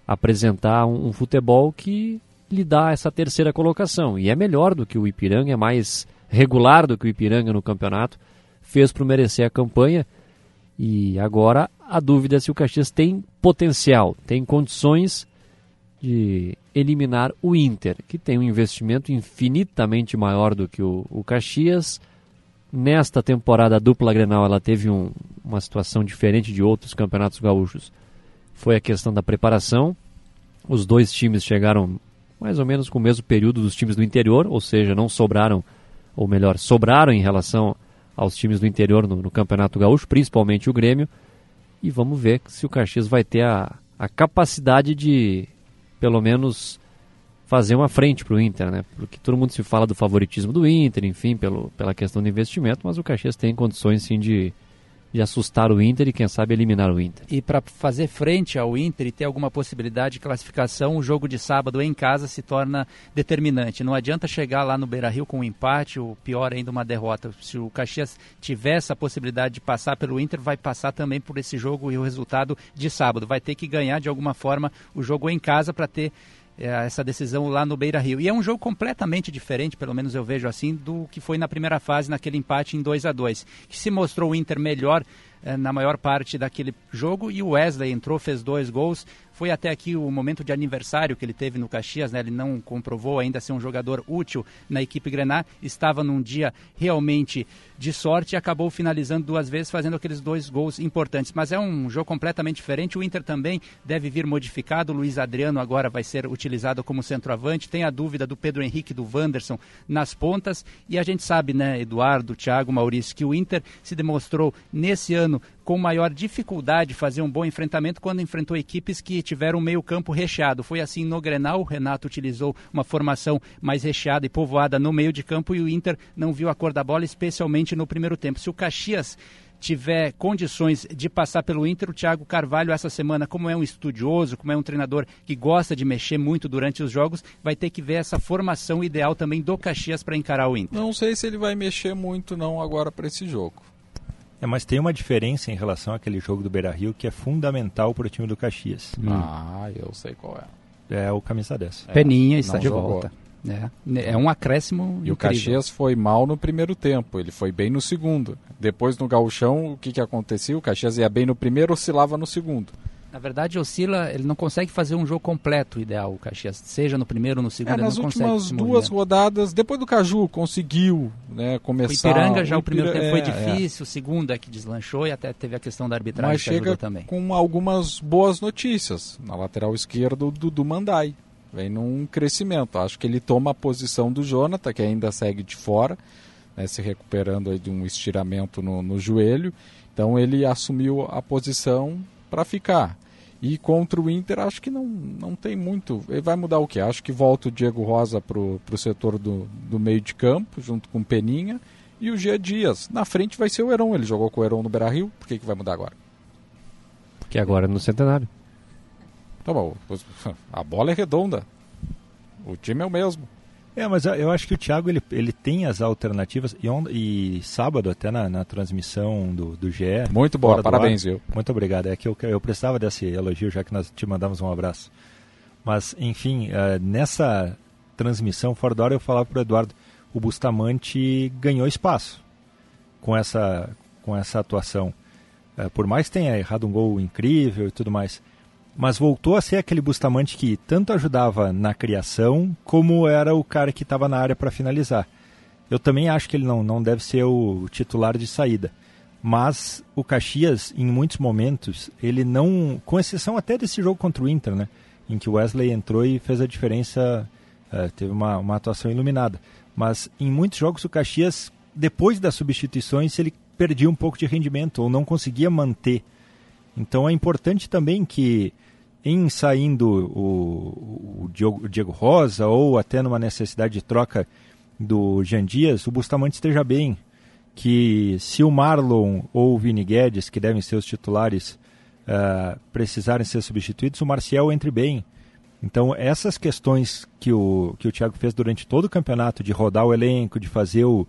apresentar um, um, futebol que lhe dá essa terceira colocação. E é melhor do que o Ipiranga, é mais regular do que o Ipiranga no campeonato fez para merecer a campanha. E agora a dúvida é se o Caxias tem potencial, tem condições de eliminar o Inter, que tem um investimento infinitamente maior do que o, o Caxias. Nesta temporada a dupla Grenal ela teve um, uma situação diferente de outros campeonatos gaúchos. Foi a questão da preparação. Os dois times chegaram mais ou menos com o mesmo período dos times do interior, ou seja, não sobraram, ou melhor, sobraram em relação aos times do interior no, no Campeonato Gaúcho, principalmente o Grêmio. E vamos ver se o Caxias vai ter a, a capacidade de, pelo menos, fazer uma frente para o Inter, né? Porque todo mundo se fala do favoritismo do Inter, enfim, pelo, pela questão do investimento, mas o Caxias tem condições sim de, de assustar o Inter e quem sabe eliminar o Inter. E para fazer frente ao Inter e ter alguma possibilidade de classificação, o jogo de sábado em casa se torna determinante. Não adianta chegar lá no Beira-Rio com um empate ou pior ainda uma derrota. Se o Caxias tiver essa possibilidade de passar pelo Inter, vai passar também por esse jogo e o resultado de sábado. Vai ter que ganhar de alguma forma o jogo em casa para ter essa decisão lá no Beira Rio. E é um jogo completamente diferente, pelo menos eu vejo assim, do que foi na primeira fase, naquele empate em 2 a 2 que se mostrou o Inter melhor é, na maior parte daquele jogo e o Wesley entrou, fez dois gols foi até aqui o momento de aniversário que ele teve no Caxias, né? Ele não comprovou ainda ser um jogador útil na equipe Grenar, estava num dia realmente de sorte e acabou finalizando duas vezes, fazendo aqueles dois gols importantes. Mas é um jogo completamente diferente. O Inter também deve vir modificado. O Luiz Adriano agora vai ser utilizado como centroavante. Tem a dúvida do Pedro Henrique do Wanderson nas pontas. E a gente sabe, né, Eduardo, Thiago, Maurício, que o Inter se demonstrou nesse ano com maior dificuldade fazer um bom enfrentamento quando enfrentou equipes que tiveram meio campo recheado. Foi assim no Grenal, o Renato utilizou uma formação mais recheada e povoada no meio de campo e o Inter não viu a cor da bola, especialmente no primeiro tempo. Se o Caxias tiver condições de passar pelo Inter, o Thiago Carvalho essa semana, como é um estudioso, como é um treinador que gosta de mexer muito durante os jogos, vai ter que ver essa formação ideal também do Caxias para encarar o Inter. Não sei se ele vai mexer muito não agora para esse jogo. É, mas tem uma diferença em relação àquele jogo do Beira Rio que é fundamental para o time do Caxias. Hum. Ah, eu sei qual é. É o camisa 10. É, Peninha está de jogou. volta. É, é um acréscimo. E incrível. o Caxias foi mal no primeiro tempo, ele foi bem no segundo. Depois no gauchão, o que, que acontecia? O Caxias ia bem no primeiro, oscilava no segundo. Na verdade, oscila, ele não consegue fazer um jogo completo ideal, o Caxias. Seja no primeiro ou no segundo, é, nas últimas duas rodadas, depois do Caju, conseguiu né, começar... O Ipiranga já o, primeiro tempo foi é, é. difícil, é. o segundo é que deslanchou e até teve a questão da arbitragem Mas chega também. com algumas boas notícias. Na lateral esquerda do, do Mandai. Vem num crescimento. Acho que ele toma a posição do Jonathan, que ainda segue de fora, né, se recuperando aí de um estiramento no, no joelho. Então ele assumiu a posição para ficar. E contra o Inter, acho que não, não tem muito. Ele vai mudar o que? Acho que volta o Diego Rosa para o setor do, do meio de campo, junto com o Peninha. E o Gia Dias. Na frente vai ser o Heron. Ele jogou com o Heron no Beira Rio. Por que, que vai mudar agora? Porque agora é no centenário. Tá. A bola é redonda. O time é o mesmo. É, mas eu acho que o Thiago ele, ele tem as alternativas e, on, e sábado até na, na transmissão do, do GE. Muito boa, parabéns, viu? Muito obrigado. É que eu, eu precisava desse elogio já que nós te mandamos um abraço. Mas, enfim, uh, nessa transmissão fora do ar eu falava para o Eduardo, o Bustamante ganhou espaço com essa, com essa atuação. Uh, por mais que tenha errado um gol incrível e tudo mais, mas voltou a ser aquele Bustamante que tanto ajudava na criação, como era o cara que estava na área para finalizar. Eu também acho que ele não, não deve ser o titular de saída. Mas o Caxias, em muitos momentos, ele não. Com exceção até desse jogo contra o Inter, né? Em que o Wesley entrou e fez a diferença, uh, teve uma, uma atuação iluminada. Mas em muitos jogos o Caxias, depois das substituições, ele perdia um pouco de rendimento ou não conseguia manter. Então é importante também que em saindo o, o, Diogo, o Diego Rosa ou até numa necessidade de troca do Jean Dias, o Bustamante esteja bem. Que se o Marlon ou o Vini Guedes, que devem ser os titulares, uh, precisarem ser substituídos, o Marcial entre bem. Então, essas questões que o, que o Thiago fez durante todo o campeonato, de rodar o elenco, de fazer o,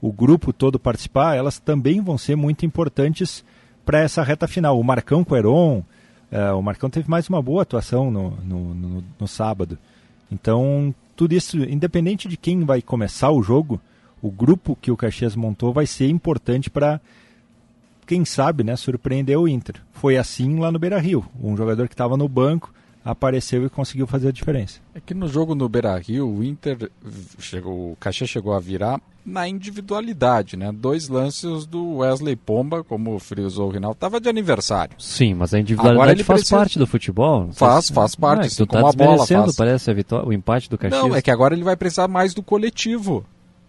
o grupo todo participar, elas também vão ser muito importantes para essa reta final. O Marcão com o Heron, uh, o Marcão teve mais uma boa atuação no, no, no, no sábado. Então, tudo isso, independente de quem vai começar o jogo, o grupo que o Caxias montou vai ser importante para, quem sabe, né, surpreender o Inter. Foi assim lá no Beira Rio. Um jogador que estava no banco apareceu e conseguiu fazer a diferença. É que no jogo no Beira Rio, o Inter, chegou, o Caxias chegou a virar na individualidade, né? Dois lances do Wesley Pomba, como frisou o Rinaldo, estava de aniversário. Sim, mas a individualidade faz precisa... parte do futebol. Faz, faz parte, sim, como tá a bola faz. parece a vitória, o empate do Caxias. Não, é que agora ele vai precisar mais do coletivo.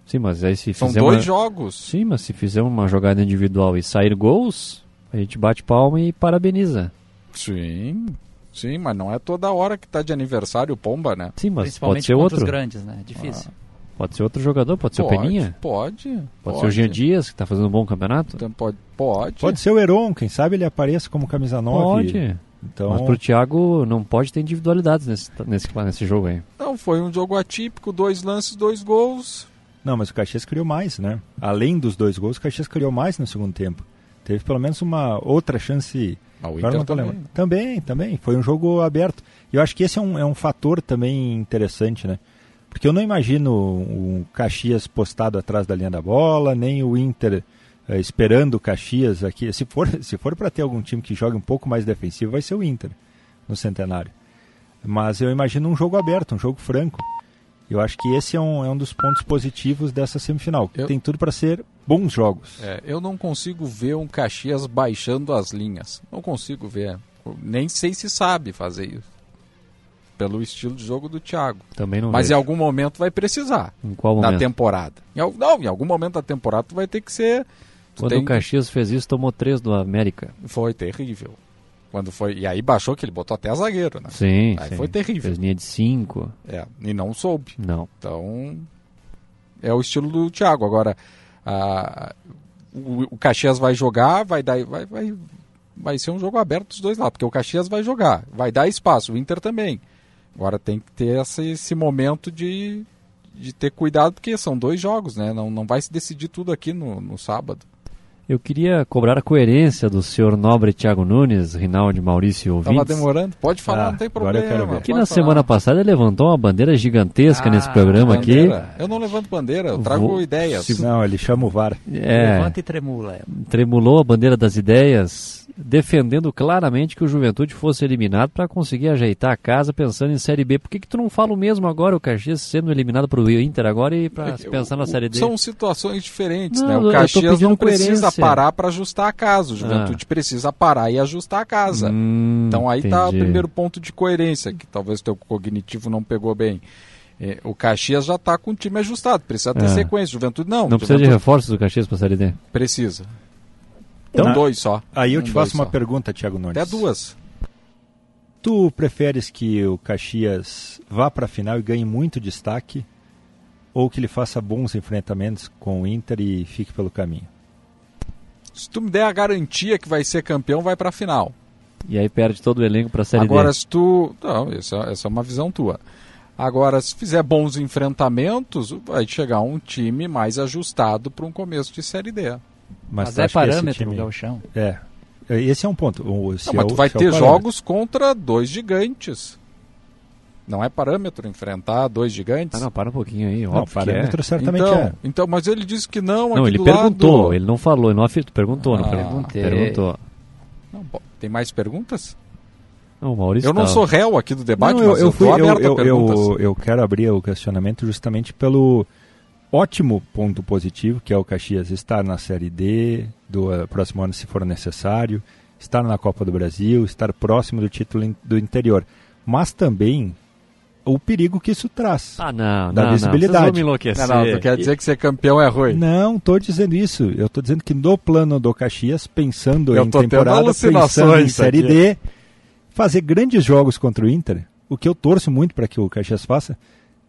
Sim, mas aí se São fizer dois uma... jogos. Sim, mas se fizer uma jogada individual e sair gols, a gente bate palma e parabeniza. Sim. Sim, mas não é toda hora que está de aniversário o Pomba, né? Sim, mas pode ser outro. os grandes, né? É difícil. Ah. Pode ser outro jogador, pode ser pode, o Peninha? Pode. Pode, pode ser o Jean Dias, que está fazendo um bom campeonato? Então, pode, pode. Pode ser o Heron, quem sabe ele apareça como camisa 9. Pode. Então... Mas pro Thiago não pode ter individualidades nesse, nesse, nesse jogo aí. Não, foi um jogo atípico, dois lances, dois gols. Não, mas o Caxias criou mais, né? Além dos dois gols, o Caxias criou mais no segundo tempo. Teve pelo menos uma outra chance. Ah, o Inter também. também, também. Foi um jogo aberto. E eu acho que esse é um, é um fator também interessante, né? Porque eu não imagino o Caxias postado atrás da linha da bola, nem o Inter eh, esperando o Caxias aqui. Se for, se for para ter algum time que jogue um pouco mais defensivo, vai ser o Inter no Centenário. Mas eu imagino um jogo aberto, um jogo franco. Eu acho que esse é um, é um dos pontos positivos dessa semifinal. Eu... Tem tudo para ser bons jogos. É, eu não consigo ver um Caxias baixando as linhas. Não consigo ver. Nem sei se sabe fazer isso. Pelo estilo de jogo do Thiago. Também não Mas vejo. em algum momento vai precisar. Em qual momento? Na temporada. Em, não, em algum momento da temporada tu vai ter que ser. Quando tem... o Caxias fez isso, tomou três do América. Foi terrível. Quando foi. E aí baixou que ele botou até zagueiro, né? Sim. Aí sim. foi terrível. Fez linha de cinco. É, e não soube. Não. Então. É o estilo do Thiago. Agora, a, o, o Caxias vai jogar, vai dar. Vai, vai, vai ser um jogo aberto dos dois lados, porque o Caxias vai jogar, vai dar espaço, o Inter também. Agora tem que ter essa, esse momento de, de ter cuidado, porque são dois jogos, né? Não, não vai se decidir tudo aqui no, no sábado. Eu queria cobrar a coerência do senhor nobre Tiago Nunes, Rinaldi Maurício ouvintes. Tava demorando? Pode falar, ah, não tem problema. Que na falar. semana passada ele levantou uma bandeira gigantesca ah, nesse programa bandeira. aqui. Eu não levanto bandeira, eu trago Vou... ideias. Se... Não, ele chama o VAR. É, Levanta e tremula. Tremulou a bandeira das ideias defendendo claramente que o Juventude fosse eliminado para conseguir ajeitar a casa pensando em Série B. Por que, que tu não fala o mesmo agora, o Caxias sendo eliminado para o Inter agora e para é, pensar na Série D? São situações diferentes, não, né? O Caxias não precisa parar para ajustar a casa, o Juventude ah. precisa parar e ajustar a casa. Hum, então aí está o primeiro ponto de coerência, que talvez o teu cognitivo não pegou bem. É, o Caxias já está com o time ajustado, precisa ter é. sequência. Juventude não. Não Juventude... precisa de reforços do Caxias para a Série D? Precisa. Então, dois só. Aí eu um te faço uma só. pergunta, Thiago Nunes. Até duas. Tu preferes que o Caxias vá para a final e ganhe muito destaque ou que ele faça bons enfrentamentos com o Inter e fique pelo caminho? Se tu me der a garantia que vai ser campeão, vai para a final. E aí perde todo o elenco para a Série Agora, D. se tu... Não, essa, essa é uma visão tua. Agora, se fizer bons enfrentamentos, vai chegar um time mais ajustado para um começo de Série D. Mas, mas é parâmetro time... o chão. É. Esse é um ponto. O, não, mas tu vai ter é jogos contra dois gigantes. Não é parâmetro enfrentar dois gigantes? Ah, não, para um pouquinho aí. Não, parâmetro é. certamente então, é. Então, mas ele disse que não. Não, ele perguntou, lado... ele não falou, ele não afirmou. Perguntou, ah, não perguntei. Perguntou. Não, tem mais perguntas? Não, Maurício eu não tá... sou réu aqui do debate, não, eu, mas eu, eu, fui, eu, eu, eu, eu quero abrir o questionamento justamente pelo ótimo ponto positivo, que é o Caxias estar na Série D do uh, próximo ano, se for necessário, estar na Copa do Brasil, estar próximo do título do interior. Mas também o perigo que isso traz. Ah, não, da não, visibilidade. Não, vocês vão me enlouquecer. Não, não, tu quer dizer que ser campeão é ruim. Não, tô dizendo isso. Eu tô dizendo que no plano do Caxias, pensando Eu em temporada, pensando em Série aqui. D, fazer grandes jogos contra o Inter, o que eu torço muito para que o Caxias faça,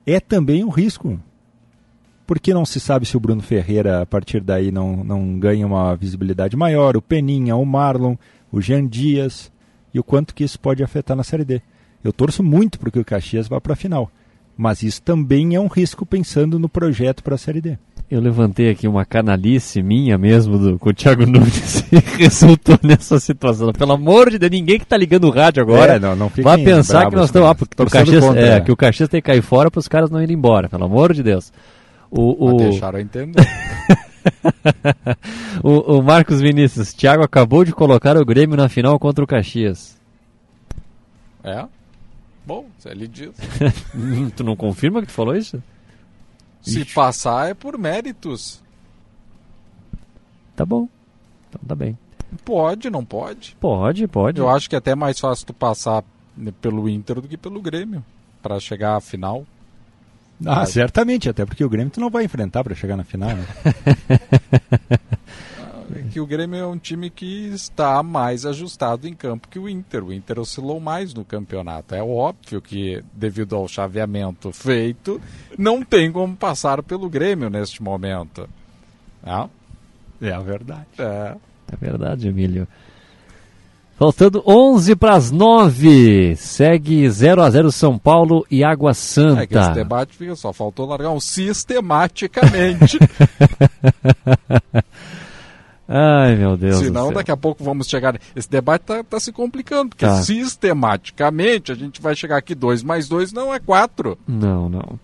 é também um risco. Porque não se sabe se o Bruno Ferreira, a partir daí, não, não ganha uma visibilidade maior, o Peninha, o Marlon, o Jean Dias, e o quanto que isso pode afetar na Série D. Eu torço muito para que o Caxias vá para a final. Mas isso também é um risco pensando no projeto para a Série D. Eu levantei aqui uma canalice minha mesmo do, com o Thiago Nunes e resultou nessa situação. Pelo amor de Deus, ninguém que tá ligando o rádio agora É, não, não vai pensar bravos que nós estamos. Ah, porque o Caxias, contra, é, é. que o Caxias tem que cair fora para os caras não irem embora, pelo amor de Deus. O, o... Deixaram entender. o, o Marcos Vinícius, Thiago acabou de colocar o Grêmio na final contra o Caxias. É? Bom, se ele diz. tu não confirma que tu falou isso? Se passar é por méritos. Tá bom. Então tá bem. Pode, não pode? Pode, pode. Eu acho que é até mais fácil tu passar né, pelo Inter do que pelo Grêmio para chegar à final. Ah, Mas- certamente, até porque o Grêmio tu não vai enfrentar para chegar na final, né? É que o Grêmio é um time que está mais ajustado em campo que o Inter. O Inter oscilou mais no campeonato. É óbvio que, devido ao chaveamento feito, não tem como passar pelo Grêmio neste momento. Não? É a verdade. É. É verdade, Emílio. Faltando 11 para as 9. Segue 0 a 0 São Paulo e Água Santa. É que esse debate fica só, faltou largar um sistematicamente. Ai, meu Deus. do Senão, daqui a pouco vamos chegar. Esse debate está se complicando, porque Tá. sistematicamente a gente vai chegar aqui 2 mais 2 não é 4. Não, não.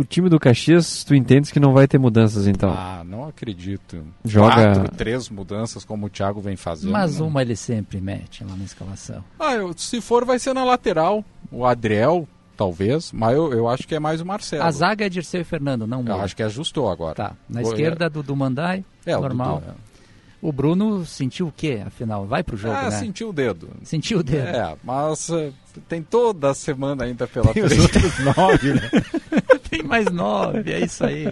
O time do Caxias, tu entendes que não vai ter mudanças então? Ah, não acredito. Joga- Quatro, três mudanças como o Thiago vem fazendo. Mas não. uma ele sempre mete lá na escalação. Ah, eu- se for, vai ser na lateral. O Adriel, talvez, mas eu, eu acho que é mais o Marcelo. A zaga é Dirceu e Fernando, não Eu muda. acho que ajustou agora. Tá. Na Vou- esquerda, Dudu Mandai, É, o normal. Dudu, é. O Bruno sentiu o quê, afinal? Vai pro jogo, Ah, né? sentiu o dedo. Sentiu o dedo. É, mas eh, tem toda a semana ainda pela Tem frente. outros nove, né? Tem mais nove, é isso aí.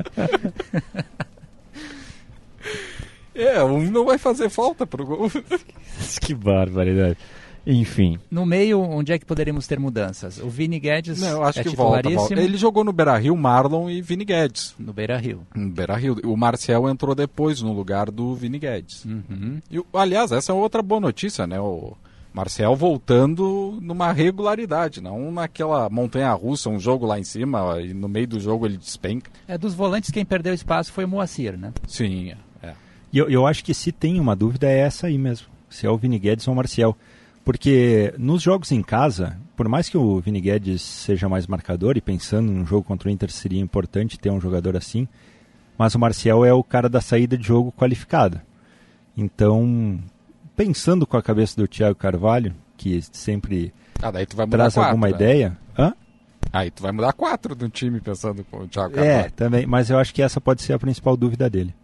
É, um não vai fazer falta pro gol. que barbaridade. Enfim. No meio, onde é que poderíamos ter mudanças? O Vini Guedes Não, eu acho é que volta, titularíssimo volta. Ele jogou no Beira-Rio, Marlon e Vini Guedes. no Beira-Rio. No Beira-Rio. O Marcel entrou depois no lugar do Vini Guedes. Uhum. E, aliás, essa é outra boa notícia, né? O Marcel voltando numa regularidade, não naquela montanha-russa, um jogo lá em cima e no meio do jogo ele despenca. É dos volantes quem perdeu espaço foi o Moacir, né? Sim, é. E eu, eu acho que se tem uma dúvida é essa aí mesmo. Se é o Vini Guedes ou o Marcial. Porque nos jogos em casa, por mais que o Vini Guedes seja mais marcador, e pensando num jogo contra o Inter seria importante ter um jogador assim, mas o Marcial é o cara da saída de jogo qualificada. Então, pensando com a cabeça do Thiago Carvalho, que sempre Ah, traz quatro, alguma né? ideia. Hã? Aí tu vai mudar quatro do time pensando com o Thiago É, Carvalho. também, mas eu acho que essa pode ser a principal dúvida dele.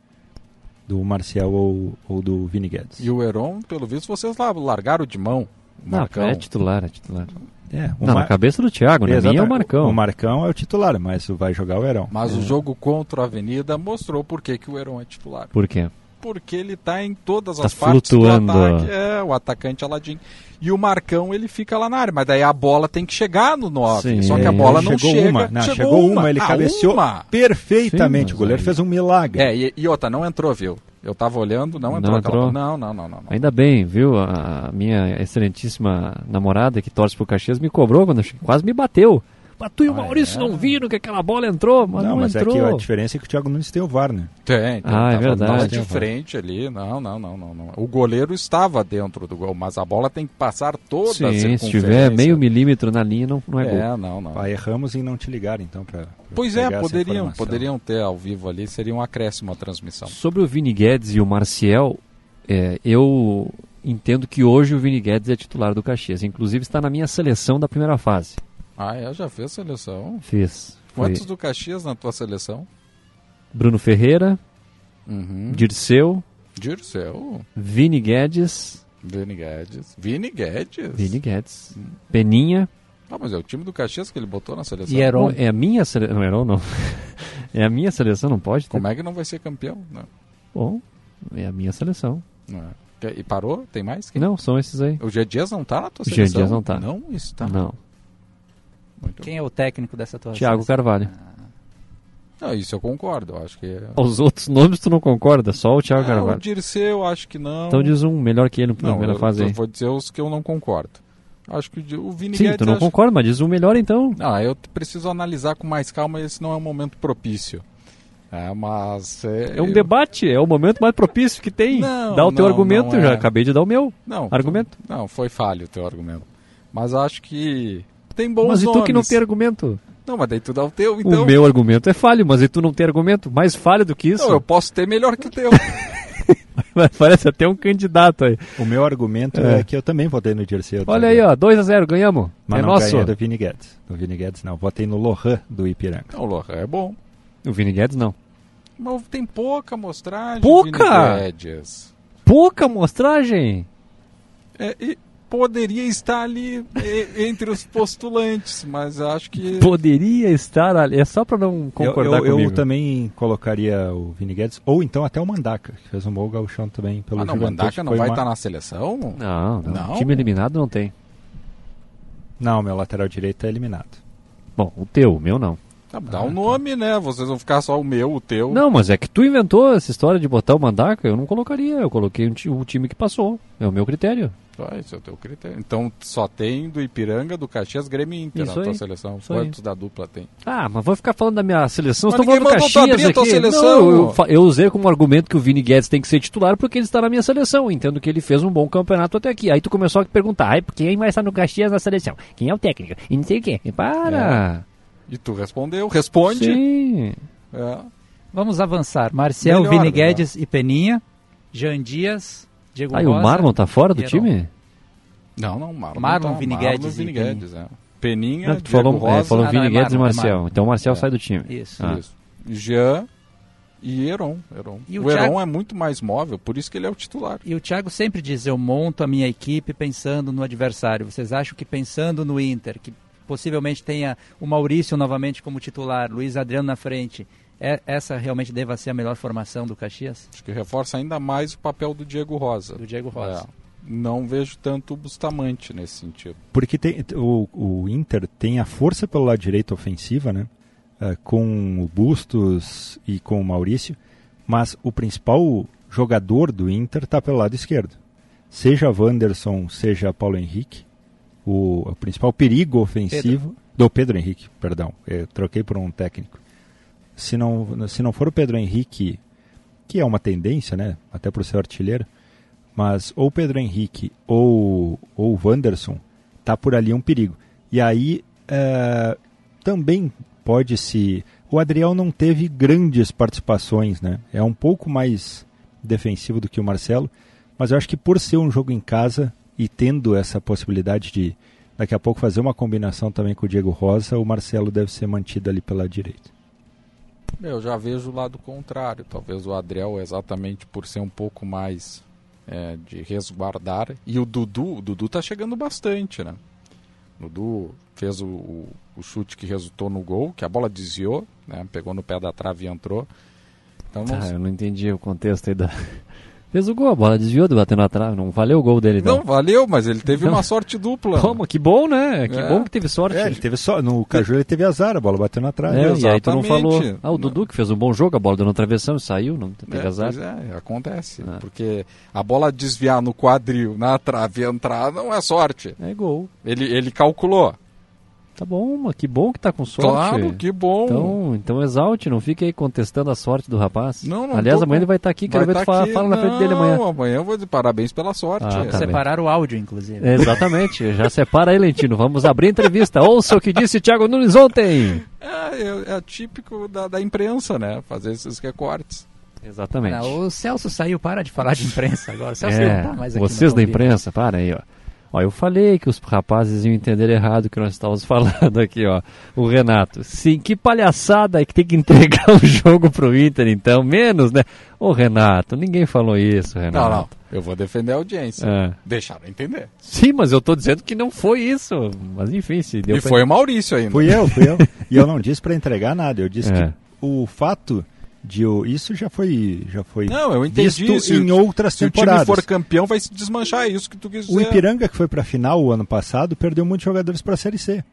Do Marcial ou, ou do Vini Guedes. E o Heron, pelo visto, vocês lá largaram de mão. O Não, Marcão. é titular, é titular. É, o Não, Mar- na cabeça do Thiago, né? Exatamente. Nem é o Marcão. O Marcão é o titular, mas vai jogar o Herão. Mas o jogo contra a Avenida mostrou por que, que o Heron é titular. Por quê? Porque ele tá em todas Tá as partes flutuando. do ataque. É, o atacante Aladim. E o Marcão, ele fica lá na área. Mas daí a bola tem que chegar no 9. Sim. Só que a bola não chegou chega. uma, não, chegou, chegou uma, ele Ah, cabeceou uma. perfeitamente. Sim, o goleiro mas fez um milagre. É, e, e outra, não entrou, viu? Eu tava olhando, não Não entrou. aquela entrou? Não, não, não, não. não. Ainda bem, viu? A minha excelentíssima namorada que torce pro Caxias me cobrou quando eu quase me bateu. Mas tu e o Ah, Maurício é? não viram que aquela bola entrou, mas não, não, mas entrou. é que a diferença é que o Thiago Nunes tem o VAR, né? Tem, tem. Ah, é verdade. De a frente ali. Não, não, não, não, não. O goleiro estava dentro do gol, mas a bola tem que passar toda a Sim, se circunferência. tiver meio milímetro na linha, não, não é, gol. É, não, não. Ah, erramos em não te ligar, então, pra, pra Pois é, poderiam, poderiam ter ao vivo ali, seria um acréscimo à transmissão. Sobre o Vini Guedes e o Marcial, é, eu entendo que hoje o Vini Guedes é titular do Caxias. Inclusive está na minha seleção da primeira fase. Ah, é, já fez seleção. Foi Quantos do Caxias na tua seleção? Bruno Ferreira, Uhum. Dirceu, Dirceu, Vini Guedes, Vini Guedes. Vini Guedes? Vini Guedes, Peninha, Ah, mas é o time do Caxias que ele botou na seleção. E. Bom, é a minha seleção. Não, Heron não. é a minha seleção, não pode ter. Como é que não vai ser campeão? Não. Bom, é a minha seleção. É. E parou? Tem mais? Quem? Não, são esses aí. O G Dias não tá na tua O G seleção? Dias não tá. Não está. Não. Muito Quem é o técnico dessa atuação? Thiago Carvalho. Não, isso eu concordo. Acho que. é- Os outros nomes tu não concorda, só o Thiago Ah, Carvalho. o Dirceu, eu acho que não. Então diz um melhor que ele na Não, primeira eu, fase eu vou dizer os que eu não concordo. Acho que o Vini Sim, Guedes. tu não acho- concorda, mas diz um melhor então. Ah, eu preciso analisar com mais calma esse não é um momento propício. É, mas. É, É um eu- debate, é o momento mais propício que tem. Não, Dá o teu não, argumento, não já é. acabei de dar o meu Não, argumento. Não, foi falho o teu argumento. Mas acho que. Tem bons Mas e tu que não tem argumento? Não, mas daí tu dá o teu, então. O meu argumento é falho, mas e tu não tem argumento? Mais falho do que isso? Não, eu posso ter melhor que o teu. Parece até um candidato aí. O meu argumento É. é, que eu também votei no Dirceu. Olha aí, ó, 2x0, ganhamos. Mas é não nosso. ganhei do Vini Guedes. Do Vini Guedes não. Votei no Lohan do Ipiranga. Não, Lohan é bom. O Vini Guedes não. Mas tem pouca amostragem. Pouca? Vini Guedes. Pouca amostragem. É, e poderia estar ali entre os postulantes, mas acho que. Poderia estar ali. É só pra não concordar eu, eu, comigo. eu também colocaria o Vini Guedes, ou então até o Mandaca, que fez um bom gauchão também pelo Ah, não, Juventude, Mandaca não vai uma- estar na seleção? Não, não. Não? Time eliminado não tem. Não, meu lateral direito é eliminado. Bom, o teu, o meu não. Tá, dá o nome, né? Vocês vão ficar só o meu, o teu. Não, mas é que tu inventou essa história de botar o Mandaca, eu não colocaria. Eu coloquei um o time que passou. É o meu critério. Ah, esse é o teu critério. Então só tem do Ipiranga, do Caxias, Grêmio e Inter Isso na tua aí, seleção. isso aí. Quantos da dupla tem? Ah, mas vou ficar falando da minha seleção. Mas Estou falando do Caxias abrir a tua aqui. seleção. Não, eu, eu usei como argumento que o Vini Guedes tem que ser titular porque ele está na minha seleção. Entendo que ele fez um bom campeonato até aqui. Aí tu começou a perguntar, ai, quem vai estar no Caxias na seleção? Quem é o técnico? E não sei o quê. E para! E tu respondeu, responde. Sim. É. Vamos avançar. Marcel, Melhor, Vini né? Guedes e Peninha. Jean Dias, Diego Aí Rosa. o Marlon tá fora do Heron. time? Não, não, Marlon. Marlon, tá. Vini Marlon Guedes Vini Peninha. Guedes, é. Peninha, Não, tu Diego falou, é, Rosa. falou Ah, não, Vini é Guedes Marlon, e é Marcel. Marlon. Então o Marcel É. sai do time. Isso. Ah. Isso. Jean e Heron. Heron. E o o Heron é muito mais móvel, por isso que ele é o titular. E o Thiago sempre diz: eu monto a minha equipe pensando no adversário. Vocês acham que pensando no Inter, que possivelmente tenha o Maurício novamente como titular, Luiz Adriano na frente, é- essa realmente deva ser a melhor formação do Caxias? Acho que reforça ainda mais o papel do Diego Rosa. Do Diego Rosa. É. Não vejo tanto o Bustamante nesse sentido. Porque tem, o, o Inter tem a força pelo lado direito ofensiva, né? Eh, com o Bustos e com o Maurício, mas o principal jogador do Inter está pelo lado esquerdo. Seja Wanderson, seja Paulo Henrique, o, o principal perigo ofensivo do Pedro Henrique, perdão, eu troquei por um técnico. Se não, se não for o Pedro Henrique, que é uma tendência, né? Até por ser artilheiro, mas ou Pedro Henrique ou, ou o Wanderson tá por ali um perigo. E aí é, também pode se. O Adriel não teve grandes participações, né? É um pouco mais defensivo do que o Marcelo, mas eu acho que por ser um jogo em casa e tendo essa possibilidade de daqui a pouco fazer uma combinação também com o Diego Rosa, o Marcelo deve ser mantido ali pela direita. Eu já vejo o lado contrário. Talvez o Adriel, exatamente por ser um pouco mais é, de resguardar. E o Dudu, o Dudu tá chegando bastante, né? O Dudu fez o, o, o chute que resultou no gol, que a bola desviou, né? Pegou no pé da trave e entrou. Então não, Tá, eu não entendi o contexto aí da. Fez o gol, a bola desviou do batendo na trave. Não valeu o gol dele, então. não valeu, mas ele teve Não. uma sorte dupla. Como? Que bom, né? Que É. bom que teve sorte. É, ele teve só no Caju ele teve azar, a bola bateu na trave. É, e aí tu não Exatamente. falou. Ah, o Dudu que fez um bom jogo, a bola deu na travessão e saiu, não teve É, azar. pois é, acontece. Ah. Porque a bola desviar no quadril, na trave e entrar, não é sorte. É gol. Ele, ele calculou. Tá bom, mas que bom que tá com sorte. Claro, que bom. Então, então exalte, não fique aí contestando a sorte do rapaz. Não, não Aliás, tô amanhã com- ele vai estar aqui, quero Vai ver tu tá fala, fala na frente dele Não, amanhã. Amanhã eu vou dizer parabéns pela sorte. Ah, tá bem. Separar o áudio, inclusive. Exatamente, já separa aí, Lentino. Vamos abrir a entrevista. Ouça o que disse Thiago Nunes ontem. É, é, é típico da, da imprensa, né? Fazer esses recortes. Exatamente. Não, o Celso saiu, para de falar de imprensa agora. O Celso É, não tá mais aqui vocês da convite. imprensa, para aí, ó. Ó, eu falei que os rapazes iam entender errado o que nós estávamos falando aqui, ó. O Renato. Sim, que palhaçada é que tem que entregar o jogo pro Inter, então. Menos, né? Ô, Renato, ninguém falou isso, Renato. Não, não. Eu vou defender a audiência. É. Deixaram entender. Sim, mas eu tô dizendo que não foi isso. Mas enfim, se deu E pra- foi o Maurício ainda. Fui eu, fui eu. E eu não disse para entregar nada. Eu disse É. que o fato de isso já foi já foi Não, eu entendi. visto Se em outras se temporadas. o time for campeão, vai se desmanchar. É isso que tu quis dizer. O Ipiranga que foi para a final o ano passado perdeu muitos jogadores para a Série C.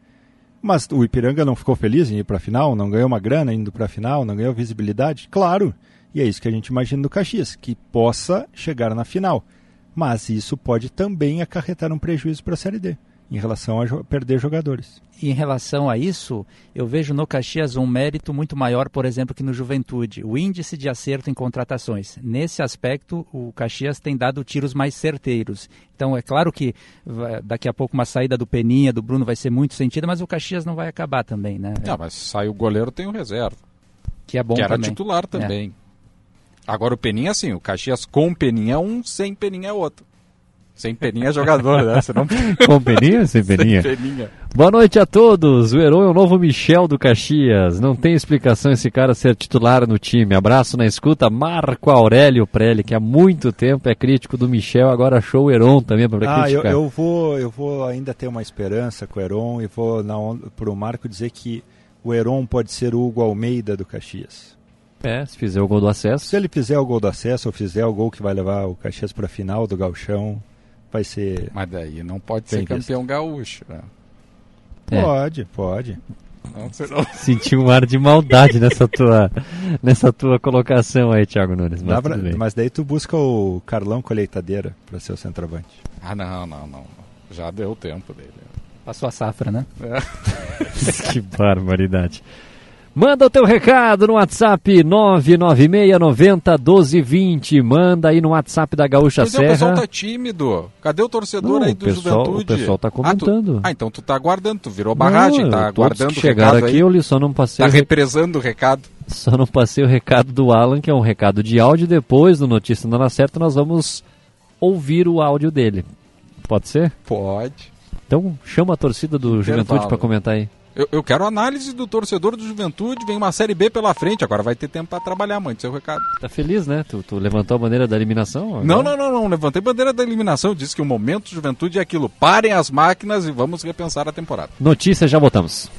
Mas o Ipiranga não ficou feliz em ir para a final, não ganhou uma grana indo para a final, não ganhou visibilidade? Claro. E é isso que a gente imagina do Caxias, que possa chegar na final. Mas isso pode também acarretar um prejuízo para a Série D, em relação a jo- perder jogadores. E em relação a isso, eu vejo no Caxias um mérito muito maior, por exemplo, que no Juventude. O índice de acerto em contratações. Nesse aspecto, o Caxias tem dado tiros mais certeiros. Então, é claro que daqui a pouco uma saída do Peninha, do Bruno, vai ser muito sentida, mas o Caxias não vai acabar também, né? Ah, mas sai o goleiro, tem o reserva. Que é bom que era também. titular também. Agora o Peninha, assim, o Caxias com Peninha é um, sem Peninha é outro. Sem Peninha é jogador, né? Você não... Com Peninha sem Peninha? Sem Peninha. Boa noite a todos. O Heron é o novo Michel do Caxias. Não tem explicação esse cara ser titular no time. Abraço na escuta, Marco Aurélio Prelli, que há muito tempo é crítico do Michel, agora achou o Heron também para Ah, eu, criticar. eu vou, eu vou ainda ter uma esperança com o Heron e vou na onda, pro Marco dizer que o Heron pode ser o Hugo Almeida do Caxias. É, se fizer o gol do acesso. Se ele fizer o gol do acesso ou fizer o gol que vai levar o Caxias para a final do Gauchão, vai ser. Mas daí não pode ser campeão gaúcho. Né? É. Pode, pode. Não. Senti um ar de maldade nessa tua, nessa tua colocação aí, Thiago Nunes. Mas, pra- mas daí tu busca o Carlão Colheitadeira para ser o centroavante. Ah, não, não, não. Já deu o tempo dele. Passou a safra, né? É. que barbaridade. Manda o teu recado no WhatsApp 996901220. Manda aí no WhatsApp da Gaúcha é, o pessoal Serra. tá tímido. Cadê o torcedor Não, aí do pessoal- Juventude? o pessoal tá Ah, tu- comentando. Ah, então tu tá aguardando, tu virou barragem, Não, tá aguardando o recado aqui, aí. eu li, só não passei Tá o represando o recado. Só não passei o recado do Alan, que é um recado de áudio. Depois do Notícia Não Dá Certo, nós vamos ouvir o áudio dele. Pode ser? Pode. Então chama a torcida do Intervalo. Juventude para comentar aí. Eu, eu quero análise do torcedor do Juventude, vem uma Série B pela frente, agora vai ter tempo pra trabalhar, mãe, seu recado. Tá feliz, né? Tu, tu levantou a bandeira da eliminação? agora? Não, não, não, não, levantei bandeira da eliminação, disse que o momento do Juventude é aquilo, parem as máquinas e vamos repensar a temporada. Notícia, já voltamos.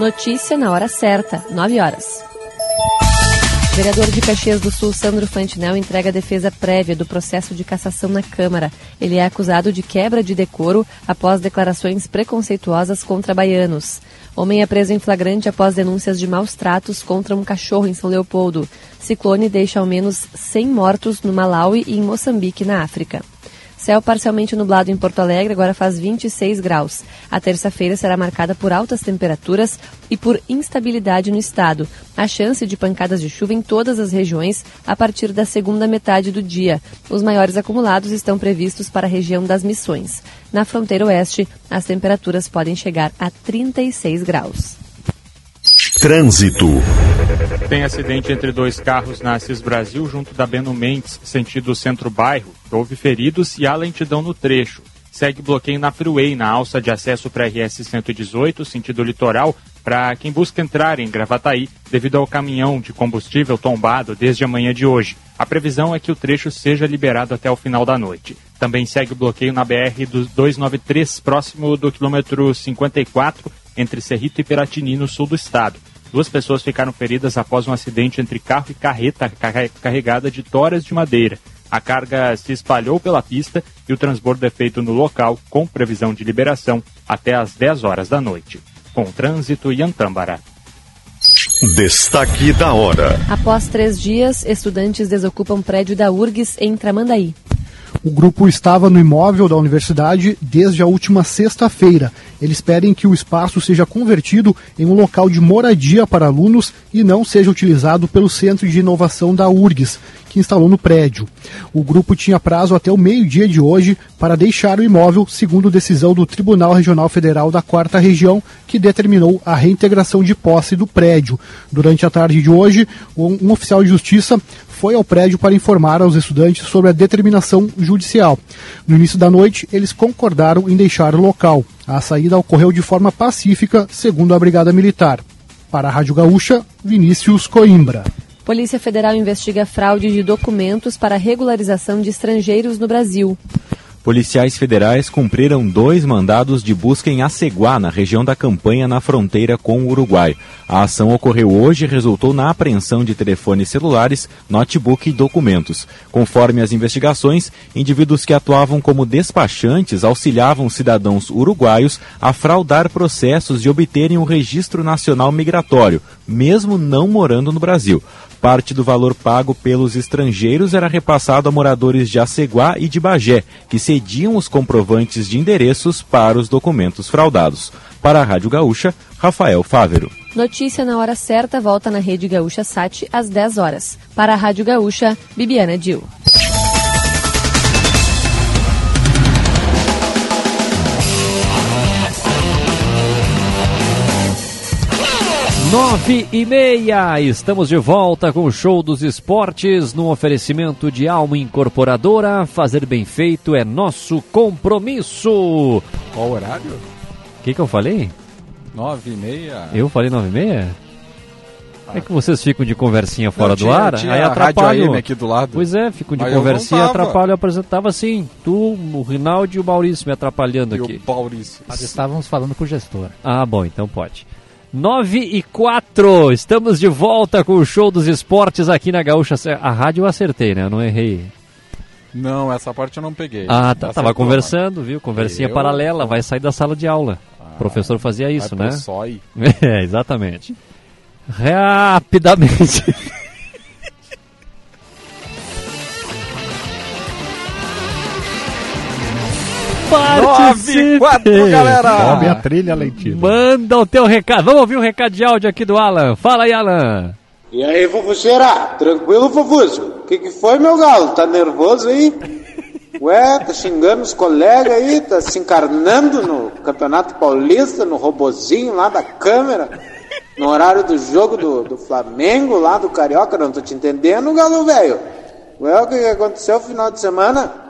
Notícia na hora certa, 9 horas. Vereador de Caxias do Sul, Sandro Fantinel, entrega a defesa prévia do processo de cassação na Câmara. Ele é acusado de quebra de decoro após declarações preconceituosas contra baianos. Homem é preso em flagrante após denúncias de maus tratos contra um cachorro em São Leopoldo. Ciclone deixa ao menos 100 mortos no Malawi e em Moçambique, na África. Céu parcialmente nublado em Porto Alegre, agora faz 26 graus. A terça-feira será marcada por altas temperaturas e por instabilidade no estado. Há chance de pancadas de chuva em todas as regiões a partir da segunda metade do dia. Os maiores acumulados estão previstos para a região das Missões. Na fronteira oeste, as temperaturas podem chegar a 36 graus. Trânsito. Tem acidente entre dois carros na Assis Brasil, junto da Beno Mendes, sentido centro-bairro. Houve feridos e há lentidão no trecho. Segue bloqueio na Freeway, na alça de acesso para RS 118, sentido litoral, para quem busca entrar em Gravataí, devido ao caminhão de combustível tombado desde a manhã de hoje. A previsão é que o trecho seja liberado até o final da noite. Também segue bloqueio na BR do 293, próximo do quilômetro 54, entre Cerrito e Piratini, no sul do estado. Duas pessoas ficaram feridas após um acidente entre carro e carreta carre- carregada de toras de madeira. A carga se espalhou pela pista e o transbordo é feito no local, com previsão de liberação até às 10 horas da noite. Com trânsito e Antâmbara. Destaque da hora. Após três dias, estudantes desocupam prédio da URGS em Tramandaí. O grupo estava no imóvel da universidade desde a última sexta-feira. Eles pedem que o espaço seja convertido em um local de moradia para alunos e não seja utilizado pelo Centro de Inovação da URGS, que instalou no prédio. O grupo tinha prazo até o meio-dia de hoje para deixar o imóvel, segundo decisão do Tribunal Regional Federal da Quarta Região, que determinou a reintegração de posse do prédio. Durante a tarde de hoje, um, oficial de justiça foi ao prédio para informar aos estudantes sobre a determinação judicial. No início da noite, eles concordaram em deixar o local. A saída ocorreu de forma pacífica, segundo a Brigada Militar. Para a Rádio Gaúcha, Vinícius Coimbra. Polícia Federal investiga fraude de documentos para regularização de estrangeiros no Brasil. Policiais federais cumpriram dois mandados de busca em Aceguá, na região da campanha na fronteira com o Uruguai. A ação ocorreu hoje e resultou na apreensão de telefones celulares, notebook e documentos. Conforme as investigações, indivíduos que atuavam como despachantes auxiliavam cidadãos uruguaios a fraudar processos e obterem o registro nacional migratório, mesmo não morando no Brasil. Parte do valor pago pelos estrangeiros era repassado a moradores de Aceguá e de Bagé, que cediam os comprovantes de endereços para os documentos fraudados. Para a Rádio Gaúcha, Rafael Fávero. Notícia na hora certa volta na Rede Gaúcha Sat às 10 horas. Para a Rádio Gaúcha, Bibiana Dil. Nove e meia, estamos de volta com o Show dos Esportes no oferecimento de Alma Incorporadora. Fazer bem feito é nosso compromisso. Qual o horário? O que, que eu falei? Nove e meia. Eu falei nove e meia? É que vocês ficam de conversinha fora Não, do tinha- ar, tinha aí atrapalham. AM aqui do lado. Pois é, ficam de Mas eu não conversinha, tava. atrapalham o apresentador. Tava assim, tu, o Rinaldo e o Maurício me atrapalhando E aqui. o Maurício. Mas estávamos falando com o gestor. Ah, bom, então pode. 9 e 4, estamos de volta com o show dos esportes aqui na Gaúcha. A rádio eu acertei, né? Eu não errei. Não, essa parte eu não peguei. Ah, tá, Essa tava conversando, viu? Conversinha Eu- paralela, vai sair da sala de aula. o professor fazia isso, né? SOI. É, exatamente. Rapidamente. Nove e quatro, galera! Sobe a trilha, Leitinho. Manda o teu recado. Vamos ouvir um recado de áudio aqui do Alan. Fala aí, Alan. E aí, fofucheira? Tranquilo, fofucho? O que, que foi, meu galo? Tá nervoso aí? Ué, tá xingando os colegas aí? Tá se encarnando no Campeonato Paulista, no robozinho lá da câmera? No horário do jogo do, do Flamengo, lá do Carioca? Não tô te entendendo, galo velho. Ué, o que, que aconteceu no final de semana?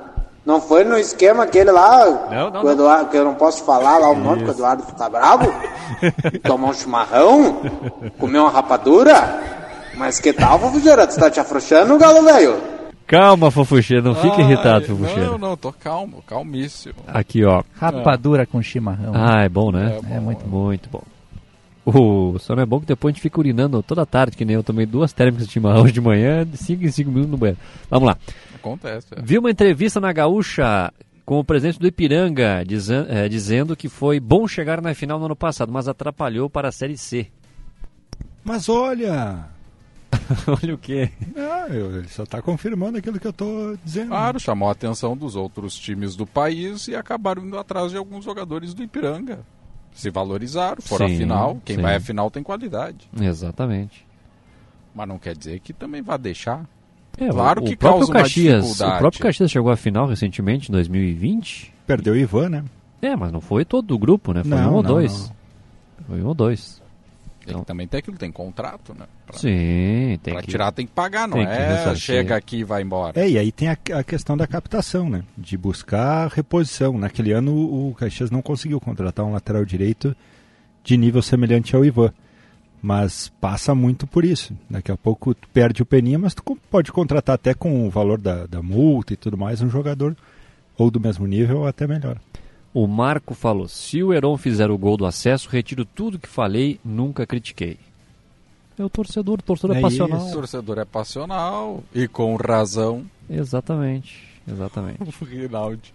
Não foi no esquema aquele lá, Não, não, com o Eduardo, que eu não posso falar lá o nome, que o Eduardo fica bravo? Tomar um chimarrão? Comer uma rapadura? Mas que tal, Fofugeira? Tu tá te afrouxando, galo velho? Calma, fofucheiro, não fique irritado, fofucheiro. Não, não, tô calmo, calmíssimo. Aqui, ó. Rapadura com chimarrão. Ah, é bom, né? É muito muito bom. O só não é bom que depois a gente fica urinando toda tarde, que nem eu tomei duas térmicas de chimarrão de manhã, de 5 em 5 minutos no banheiro. Vamos lá. Acontece. é. Vi uma entrevista na Gaúcha com o presidente do Ipiranga dizan- eh, dizendo que foi bom chegar na final no ano passado, mas atrapalhou para a Série C. Mas olha. olha o quê? Ah, eu- ele só está confirmando aquilo que eu estou dizendo. Claro, chamou a atenção dos outros times do país e acabaram indo atrás de alguns jogadores do Ipiranga. Se valorizaram, foram Sim, à final. Quem sim. vai à final tem qualidade. Exatamente. Mas não quer dizer que também vai deixar. É, claro o, que o próprio causa Caxias, o próprio Caxias chegou à final recentemente, em 2020. Perdeu o Ivan, né? É, mas não foi todo o grupo, né? Foi Não, um ou não, dois. Foi um ou dois. Tem que também tem aquilo, tem contrato, né? Pra, Sim, tem pra que tirar tem que pagar, não tem é chega aqui e vai embora. É, e aí tem a, a questão da captação, né? De buscar reposição. Naquele ano o Caxias não conseguiu contratar um lateral direito de nível semelhante ao Ivan. Mas passa muito por isso. Daqui a pouco tu perde o Peninha, mas tu pode contratar até com o valor da, da multa e tudo mais um jogador ou do mesmo nível ou até melhor. O Marco falou: se o Heron fizer o gol do acesso, retiro tudo que falei, nunca critiquei. É o torcedor, o torcedor é, É passional. O torcedor é passional e com razão. Exatamente, exatamente. O Rinaldi.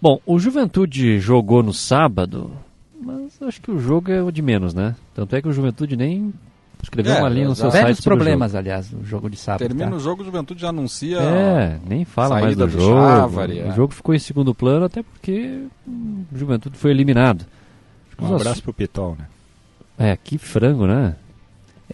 Bom, o Juventude jogou no sábado, mas acho que o jogo é o de menos, né? Tanto é que o Juventude nem escreveu É, uma linha no seu site sobre o problemas, jogo. aliás, no jogo de sábado. Termina tá? o jogo, o Juventude já anuncia. É, nem fala mais do do jogo. Chávari, é. O jogo ficou em segundo plano até porque hum, o Juventude foi eliminado. Um abraço pro Pitol, né? É, que frango, né?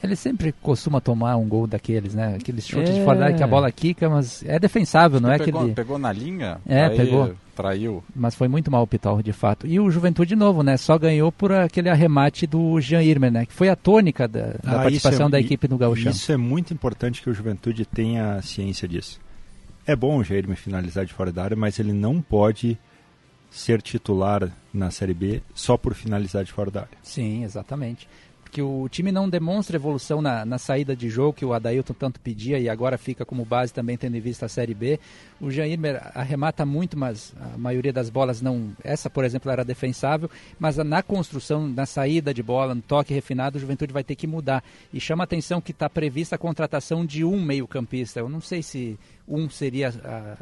Ele sempre costuma tomar um gol daqueles, né? Aqueles chutes É. de fora da área que a bola quica, mas é defensável, não é pegou, aquele... pegou na linha. É, aí pegou. Traiu. Mas foi muito mal o Pital, de fato. E o Juventude, de novo, né? Só ganhou por aquele arremate do Jean Irmer, né? Que foi a tônica da, da Ah, participação é- da equipe no Gauchão. Isso é muito importante que o Juventude tenha ciência disso. É bom o Jair me finalizar de fora da área, mas ele não pode ser titular na Série B só por finalizar de fora da área. Sim, exatamente. Porque o time não demonstra evolução na, na saída de jogo que o Adailton tanto pedia e agora fica como base também tendo em vista a Série B. O Jair arremata muito, mas a maioria das bolas não. Essa, por exemplo, era defensável, mas na construção, na saída de bola, no toque refinado, o Juventude vai ter que mudar. E chama a atenção que está prevista a contratação de um meio-campista. Eu não sei se um seria. ah,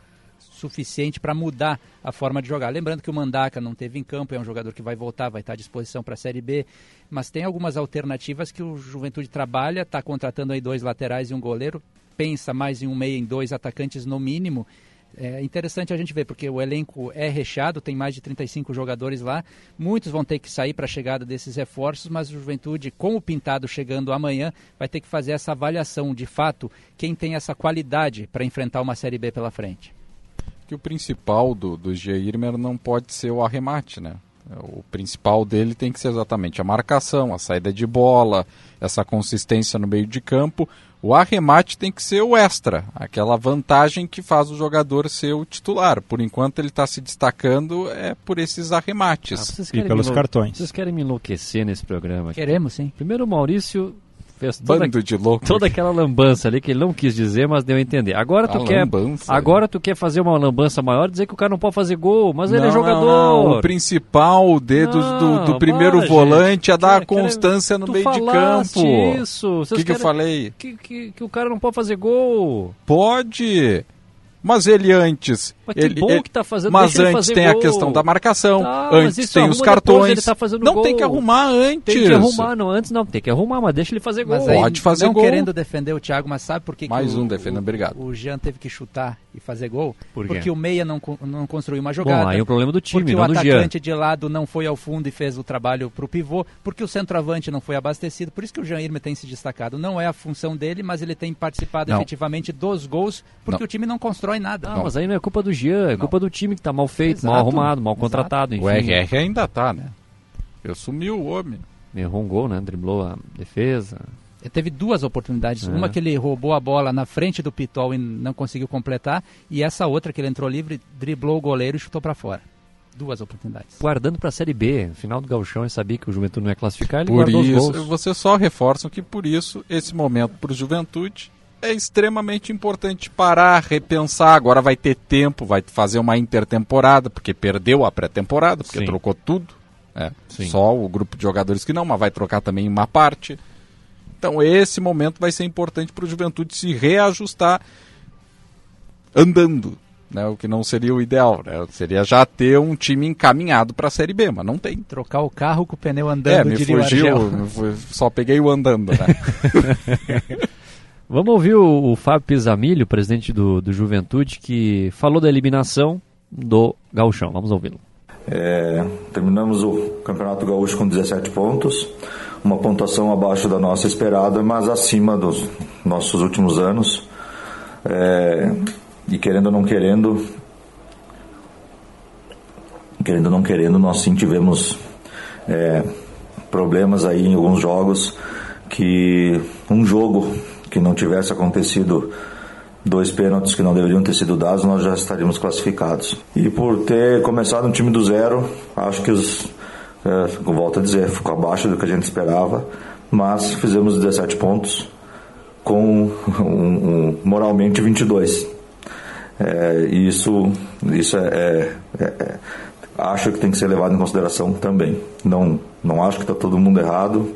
suficiente para mudar a forma de jogar. Lembrando que o Mandaca não teve em campo, é um jogador que vai voltar, vai estar à disposição para a Série B, mas tem algumas alternativas que o Juventude trabalha, está contratando aí dois laterais e um goleiro, pensa mais em um meio, em dois atacantes no mínimo. É interessante a gente ver, porque o elenco é recheado, tem mais de 35 jogadores lá. Muitos vão ter que sair para a chegada desses reforços, mas o Juventude, com o Pintado chegando amanhã, vai ter que fazer essa avaliação de fato, quem tem essa qualidade para enfrentar uma Série B pela frente. Que o principal do, do Jairmer não pode ser o arremate, né? O principal dele tem que ser exatamente a marcação, a saída de bola, essa consistência no meio de campo. O arremate tem que ser o extra, aquela vantagem que faz o jogador ser o titular. Por enquanto ele está se destacando é por esses arremates. Ah, querem me enlou- Vocês querem me enlouquecer nesse programa? aqui? Queremos, sim. Primeiro o Maurício fez toda, Bando de louco. toda aquela lambança ali que ele não quis dizer, mas deu a entender. Agora tu A quer agora tu quer fazer uma lambança maior, dizer que o cara não pode fazer gol, mas ele é Não, jogador. não, não. O principal dedo do, do Não, primeiro para, volante é dar Quer- constância no meio de campo. Isso. O que, que eu querem- falei? Que, que, que o cara não pode fazer gol. Pode. Mas ele antes. Mas que ele, bom ele- que tá fazendo, Mas deixa ele antes fazer tem a gol. questão da marcação. Tá, antes tem arruma os cartões. ele tá fazendo não gol. tem que arrumar antes. Tem que arrumar, não antes não, tem que arrumar, mas deixa ele fazer gol. Aí, Pode fazer não gol. querendo defender o Thiago, mas sabe por que, que Mais o, um defendendo, obrigado. o Jean teve que chutar e fazer gol? Por quê? Porque o meia não, não construiu uma jogada. Bom, aí é o problema do time, porque não o atacante de lado não foi ao fundo e fez o trabalho para o pivô, porque o centroavante não foi abastecido. Por isso que o Jean Irme tem se destacado. Não é a função dele, mas ele tem participado Não. efetivamente dos gols, porque Não. o time não constrói nada. Ah, mas aí não é culpa do Jean, é culpa do time que tá mal feito, Exato, mal arrumado, mal exato. contratado, enfim. O RR ainda tá, né? Eu sumi o homem. Errou um gol, né? Driblou a defesa. Ele teve duas oportunidades. É. Uma que ele roubou a bola na frente do Pitol e não conseguiu completar. E essa outra que ele entrou livre, driblou o goleiro e chutou para fora. Duas oportunidades. Guardando pra Série B, no final do gauchão, ele sabia que o Juventude não ia classificar, ele Por guardou os isso, gols. vocês só reforçam que por isso esse momento para o Juventude é extremamente importante parar, repensar. Agora vai ter tempo, vai fazer uma intertemporada, porque perdeu a pré-temporada, porque Sim. trocou tudo. É, só o grupo de jogadores que não, mas vai trocar também uma parte. Então esse momento vai ser importante para o Juventude se reajustar andando. Né, o que não seria o ideal, né? Seria já ter um time encaminhado para a Série B, mas não tem. Trocar o carro com o pneu andando, É, me fugiu, me fu- só peguei o andando, né? Vamos ouvir o, o Fábio Pisamilho, presidente do, do Juventude, que falou da eliminação do gauchão. Vamos ouvi-lo. É, terminamos o Campeonato Gaúcho com 17 pontos, uma pontuação abaixo da nossa esperada, mas acima dos nossos últimos anos. É, e querendo ou não querendo, querendo ou não querendo, nós sim tivemos é, problemas aí em alguns jogos que um jogo que não tivesse acontecido dois pênaltis que não deveriam ter sido dados, nós já estaríamos classificados. E por ter começado um time do zero, acho que os, é, volto a dizer, ficou abaixo do que a gente esperava, mas fizemos 17 pontos com um, um, moralmente 22. É, e isso, isso é, é, é, é- acho que tem que ser levado em consideração também. Não, não acho que está todo mundo errado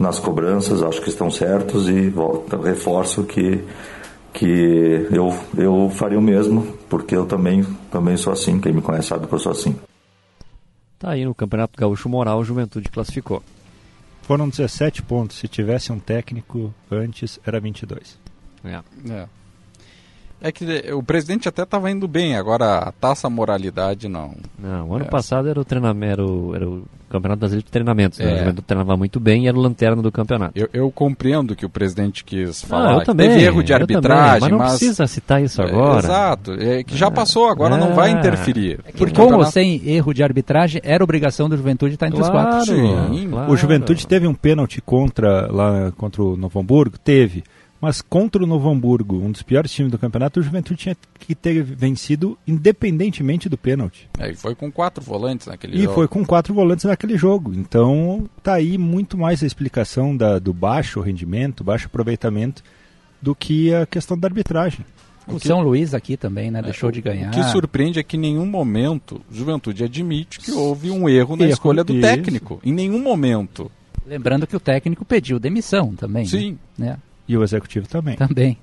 nas cobranças, acho que estão certos e volto, reforço que que eu, eu faria o mesmo, porque eu também, também sou assim, quem me conhece sabe que eu sou assim. Tá aí no Campeonato Gaúcho Moral, o Juventude classificou. Foram 17 pontos. Se tivesse um técnico antes, era 22. É. É. É que o presidente até estava indo bem, agora a taça moralidade não. Não, o ano É. passado era o treinamento, era o, era o Campeonato Brasileiro de Treinamentos. né? É. O Juventude treinava muito bem e era o lanterna do campeonato. Eu, eu compreendo que o presidente quis falar Ah, eu que também, teve erro de arbitragem, também, mas não mas precisa citar isso É, agora. exato, é que já passou, agora não vai É. interferir. Porque com ou sem erro de arbitragem, era obrigação do Juventude estar entre os quatro. O Juventude teve um pênalti contra lá contra o Novo Hamburgo, teve. Mas contra o Novo Hamburgo, um dos piores times do campeonato, o Juventude tinha que ter vencido independentemente do pênalti. É, e foi com quatro volantes naquele E jogo. foi com quatro volantes naquele jogo. Então tá aí muito mais a explicação da, do baixo rendimento, baixo aproveitamento, do que a questão da arbitragem. O São Luís aqui também, né? Deixou de ganhar. O que surpreende é que em nenhum momento o Juventude admite que houve um erro na Erro, escolha do isso. técnico. Em nenhum momento. Lembrando que o técnico pediu demissão também. Sim. Né? E o executivo também. Também.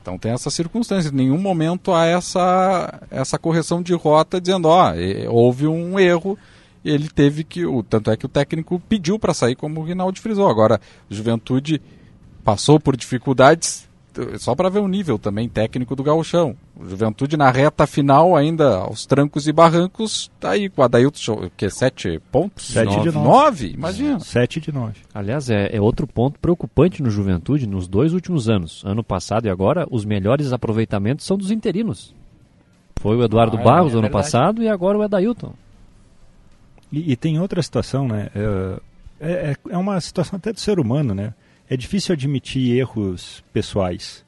Então tem essa circunstância. Em nenhum momento há essa, essa correção de rota dizendo, ó, houve um erro ele teve que. O, tanto é que o técnico pediu para sair, como o Rinaldi frisou. Agora, Juventude passou por dificuldades, só para ver o nível também técnico do Gauchão. O Juventude na reta final, ainda aos trancos e barrancos, tá aí com o Adailton, que sete pontos? Sete de nove. Nove? Imagina. Sete de nove. Aliás, é, é outro ponto preocupante no Juventude nos dois últimos anos. Ano passado e agora, os melhores aproveitamentos são dos interinos. Foi o Eduardo Ah, é, Barros é ano passado e agora o Edailton. E, e tem outra situação, né? É, é, é uma situação até do ser humano, né? É difícil admitir erros pessoais.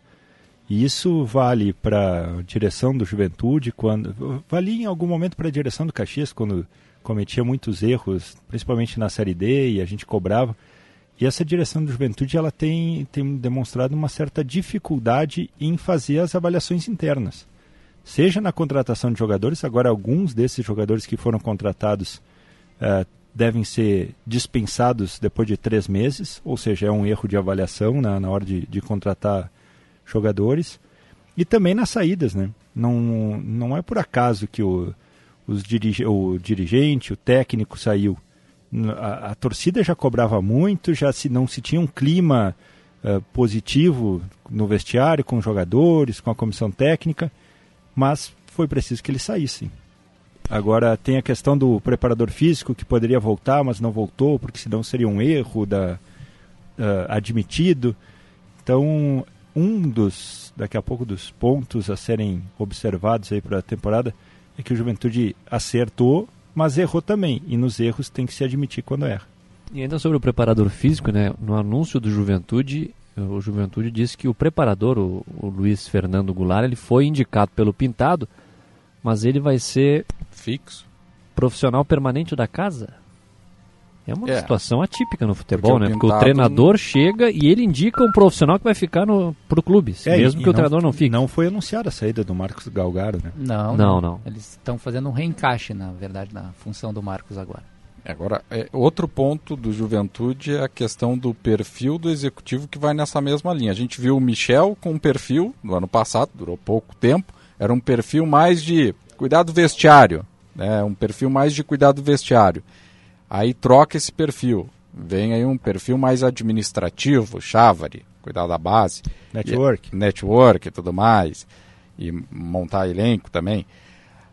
E isso vale para a direção do Juventude, quando vale em algum momento para a direção do Caxias, quando cometia muitos erros, principalmente na Série D, e a gente cobrava. E essa direção do Juventude ela tem, tem demonstrado uma certa dificuldade em fazer as avaliações internas. Seja na contratação de jogadores, agora alguns desses jogadores que foram contratados eh, devem ser dispensados depois de três meses, ou seja, é um erro de avaliação na, na hora de, de contratar jogadores. E também nas saídas, né? Não, não é por acaso que o, os dirige, o dirigente, o técnico saiu. A, a torcida já cobrava muito, já se não se tinha um clima eh, positivo no vestiário, com os jogadores, com a comissão técnica, mas foi preciso que eles saíssem. Agora tem a questão do preparador físico que poderia voltar, mas não voltou, porque senão seria um erro da, ah, admitido. Então, um dos, daqui a pouco, dos pontos a serem observados aí para a temporada é que o Juventude acertou, mas errou também. E nos erros tem que se admitir quando erra. E ainda sobre o preparador físico, né? No anúncio do Juventude, o Juventude disse que o preparador, o, o Luiz Fernando Goulart, ele foi indicado pelo Pintado, mas ele vai ser fixo, profissional permanente da casa. É uma É. situação atípica no futebol, Porque o né? Porque o treinador chega e ele indica um profissional que vai ficar no pro clube, É, mesmo e que o treinador não fique. Não foi anunciada a saída do Marcos Galgaro, né? Não, Não, não. Eles estão fazendo um reencaixe, na verdade, na função do Marcos agora. Agora, é, outro ponto do Juventude é a questão do perfil do executivo que vai nessa mesma linha. A gente viu o Michel com um perfil no ano passado, durou pouco tempo, era um perfil mais de cuidado vestiário, né? um perfil mais de cuidado vestiário. Aí troca esse perfil, vem aí um perfil mais administrativo, chávari, cuidar da base. Network. E, network e tudo mais, e montar elenco também,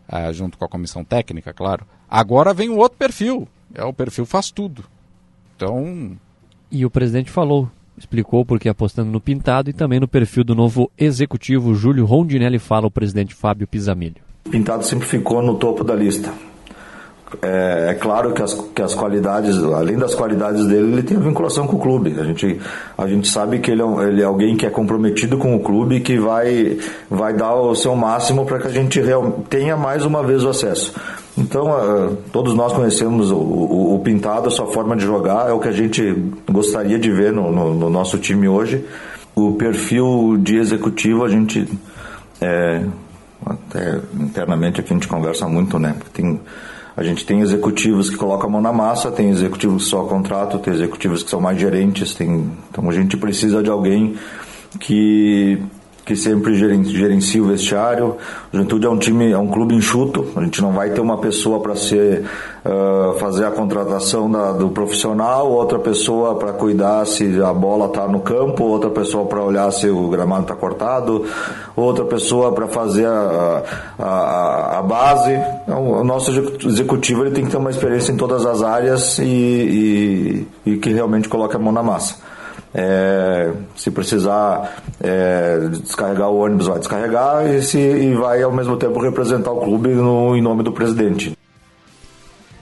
ah, junto com a comissão técnica, claro. Agora vem um outro perfil, é o perfil faz tudo. Então, E o presidente falou, explicou porque apostando no Pintado e também no perfil do novo executivo Júlio Rondinelli fala o presidente Fábio Pisamilho. Pintado sempre ficou no topo da lista. É, é claro que as, que as qualidades, além das qualidades dele, ele tem a vinculação com o clube. A gente, a gente sabe que ele é, um- ele é alguém que é comprometido com o clube e que vai, vai dar o seu máximo para que a gente real, tenha mais uma vez o acesso. Então, todos nós conhecemos o, o, o Pintado, a sua forma de jogar, é o que a gente gostaria de ver no, no, no nosso time hoje. O perfil de executivo, a gente. É, até internamente aqui a gente conversa muito, né? Tem, a gente tem executivos que colocam a mão na massa, tem executivos que só contratam, tem executivos que são mais gerentes, tem, então a gente precisa de alguém que que sempre gerencia o vestiário. O Juventude é um time, é um clube enxuto. A gente não vai ter uma pessoa para ser uh, fazer a contratação da, do profissional, outra pessoa para cuidar se a bola está no campo, outra pessoa para olhar se o gramado está cortado, outra pessoa para fazer a, a, a, base. Então, o nosso executivo ele tem que ter uma experiência em todas as áreas e, e, e que realmente coloque a mão na massa. É, se precisar é, descarregar o ônibus, vai descarregar e, se, e vai ao mesmo tempo representar o clube no, em nome do presidente.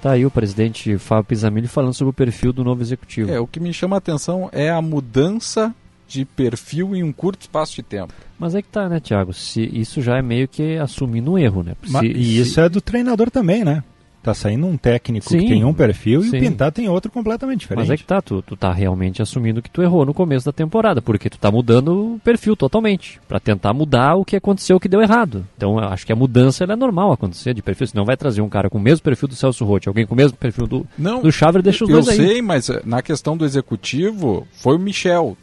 Tá aí o presidente Fábio Pisamilli falando sobre o perfil do novo executivo. É, o que me chama a atenção é a mudança de perfil em um curto espaço de tempo. Mas é que tá, né, Thiago? Se isso já é meio que assumindo um erro, né? Se, e isso é do treinador também, né? Tá saindo um técnico sim, que tem um perfil sim. e o Pintar tem outro completamente diferente. Mas é que tá, tu, tu tá realmente assumindo que tu errou no começo da temporada, porque tu tá mudando o perfil totalmente, para tentar mudar o que aconteceu, o que deu errado. Então eu acho que a mudança é normal acontecer de perfil, senão vai trazer um cara com o mesmo perfil do Celso Rotti, alguém com o mesmo perfil do, Não, do Xavier, deixa os dois aí. Eu sei, mas eh, na questão do executivo, foi o Michel,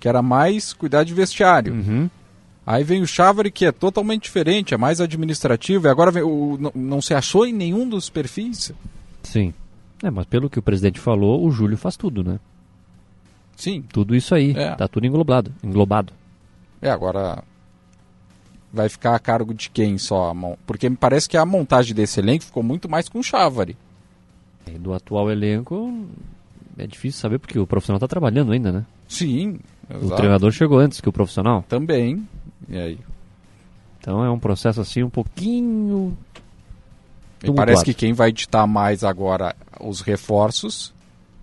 que era mais cuidar de vestiário. Uhum. Aí vem o Chávari, que é totalmente diferente, é mais administrativo, e agora vem o, não, não se achou em nenhum dos perfis. Sim. É, mas pelo que o presidente falou, o Júlio faz tudo, né? Sim. Tudo isso aí. É. Tá tudo englobado. englobado. É, agora vai ficar a cargo de quem só? Porque me parece que a montagem desse elenco ficou muito mais com o Chávari. do atual elenco é difícil saber porque o profissional está trabalhando ainda, né? Sim. Exato. O treinador chegou antes que o profissional. Também. E aí? Então é um processo assim um pouquinho. E parece que quem vai ditar mais agora os reforços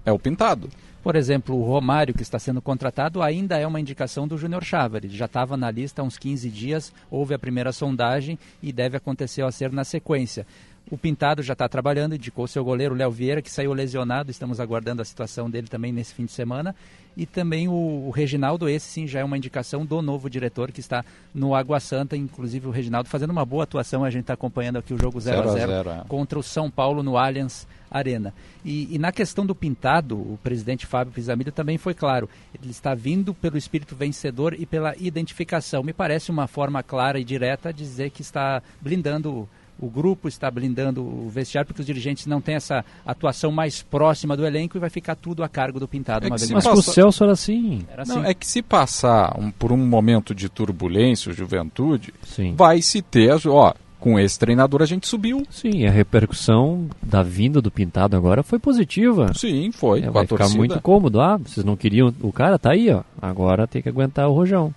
é o Pintado. Por exemplo, o Romário, que está sendo contratado, ainda é uma indicação do Júnior Chávari. Já estava na lista há uns 15 dias, houve a primeira sondagem e deve acontecer o acerto na sequência. O Pintado já está trabalhando, indicou seu goleiro Léo Vieira, que saiu lesionado, estamos aguardando a situação dele também nesse fim de semana. E também o, o, Reginaldo, esse sim já é uma indicação do novo diretor que está no Água Santa, inclusive o Reginaldo fazendo uma boa atuação, a gente está acompanhando aqui o jogo 0 a 0 é. contra o São Paulo no Allianz Arena. E, e, na questão do Pintado, o presidente Fábio Pisamilho também foi claro, ele está vindo pelo espírito vencedor e pela identificação. Me parece uma forma clara e direta de dizer que está blindando o grupo está blindando o vestiário porque os dirigentes não têm essa atuação mais próxima do elenco e vai ficar tudo a cargo do Pintado. É uma vez mas passa... o Celso era assim. Era assim. Não, é que se passar um, por um momento de turbulência, juventude, Sim. vai se ter, ó, com esse treinador a gente subiu. Sim, a repercussão da vinda do Pintado agora foi positiva. Sim, foi. É, vai ficar torcida. muito cômodo. Ah, vocês não queriam o cara, tá aí, ó. Agora tem que aguentar o rojão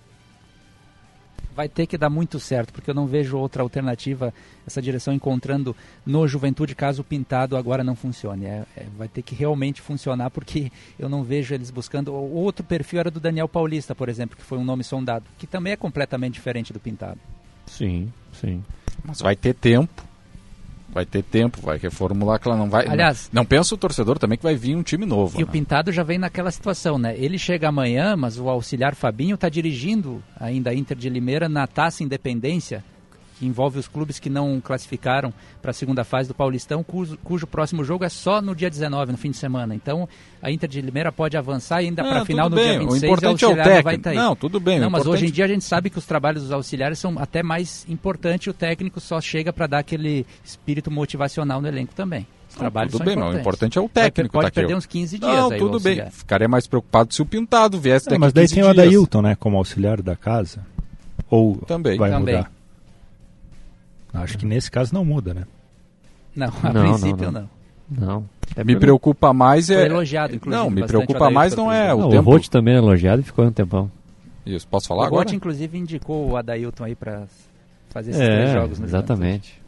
vai ter que dar muito certo, porque eu não vejo outra alternativa, essa direção encontrando no Juventude, caso o Pintado agora não funcione. É, é, vai ter que realmente funcionar, porque eu não vejo eles buscando. O outro perfil era do Daniel Paulista, por exemplo, que foi um nome sondado, que também é completamente diferente do Pintado. Sim, sim. Mas vai ter tempo vai ter tempo, vai reformular que ela não vai. Aliás, não, não pensa o torcedor também que vai vir um time novo. E né? o Pintado já vem naquela situação, né? Ele chega amanhã, mas o auxiliar Fabinho está dirigindo ainda a Inter de Limeira na Taça Independência que envolve os clubes que não classificaram para a segunda fase do Paulistão, cujo, cujo, próximo jogo é só no dia 19, no fim de semana. Então, a Inter de Limeira pode avançar ainda para a final no bem. dia 26 o importante e é o técnico. vai estar aí. Não, tudo bem. Não, mas importante... hoje em dia a gente sabe que os trabalhos dos auxiliares são até mais importantes, o técnico só chega para dar aquele espírito motivacional no elenco também. Os trabalhos tudo bem, não. O importante é o técnico. Pode tá perder aqui. uns 15 dias. Não, aí, tudo bem. Ficaria mais preocupado se o Pintado viesse daqui é, Mas daí tem o Adailton, né, como auxiliar da casa. Ou também. vai também. mudar? Acho que nesse caso não muda, né? Não, a não, princípio não. Não. não. É me preocupa mais é. Foi elogiado, inclusive. Não, me preocupa mais não é o não, tempo. O Rote também é elogiado e ficou um tempão. Isso, posso falar o agora? O Rote, inclusive, indicou o Adailton aí para fazer esses é, três jogos no Exatamente.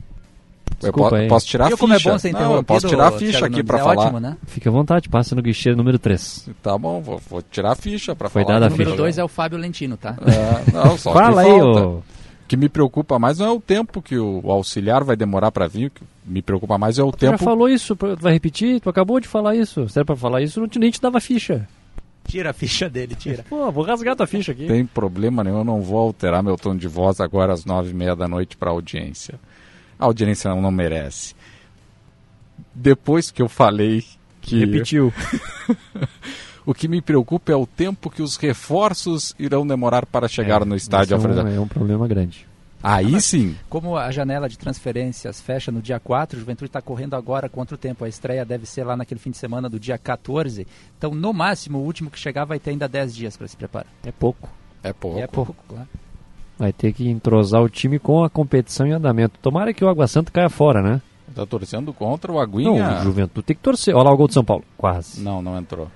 Desculpa eu posso tirar a ficha. É bom ser não, eu posso tirar a ficha aqui para é falar. Ótimo, né? Fique à vontade, passa no guichê número 3. Tá bom, vou, vou tirar a ficha para falar. Foi dada a ficha. O número 2 né? é o Fábio Lentino, tá? É, não, só Fala aí, ô que me preocupa mais não é o tempo que o, auxiliar vai demorar para vir, o que me preocupa mais é o tu tempo. já falou isso, vai repetir? Tu acabou de falar isso. Se era pra falar isso, não, nem te dava ficha. Tira a ficha dele, tira. Pô, vou rasgar tua ficha aqui. Tem problema nenhum, eu não vou alterar meu tom de voz agora às nove e meia da noite para audiência. A audiência não, não merece. Depois que eu falei que... Repetiu. O que me preocupa é o tempo que os reforços irão demorar para chegar É, no estádio, é um- é um problema grande. Aí Mas, sim. Como a janela de transferências fecha no dia 4, o Juventude está correndo agora contra o tempo. A estreia deve ser lá naquele fim de semana do dia 14. Então, no máximo, o último que chegar vai ter ainda 10 dias para se preparar. É pouco. É pouco. É pouco, claro. Vai ter que entrosar o time com a competição em andamento. Tomara que o Água Santa caia fora, né? Tá torcendo contra o Não, Aguinha. o Juventude tem que torcer. Olha lá o gol de São Paulo. Quase. Não, não entrou.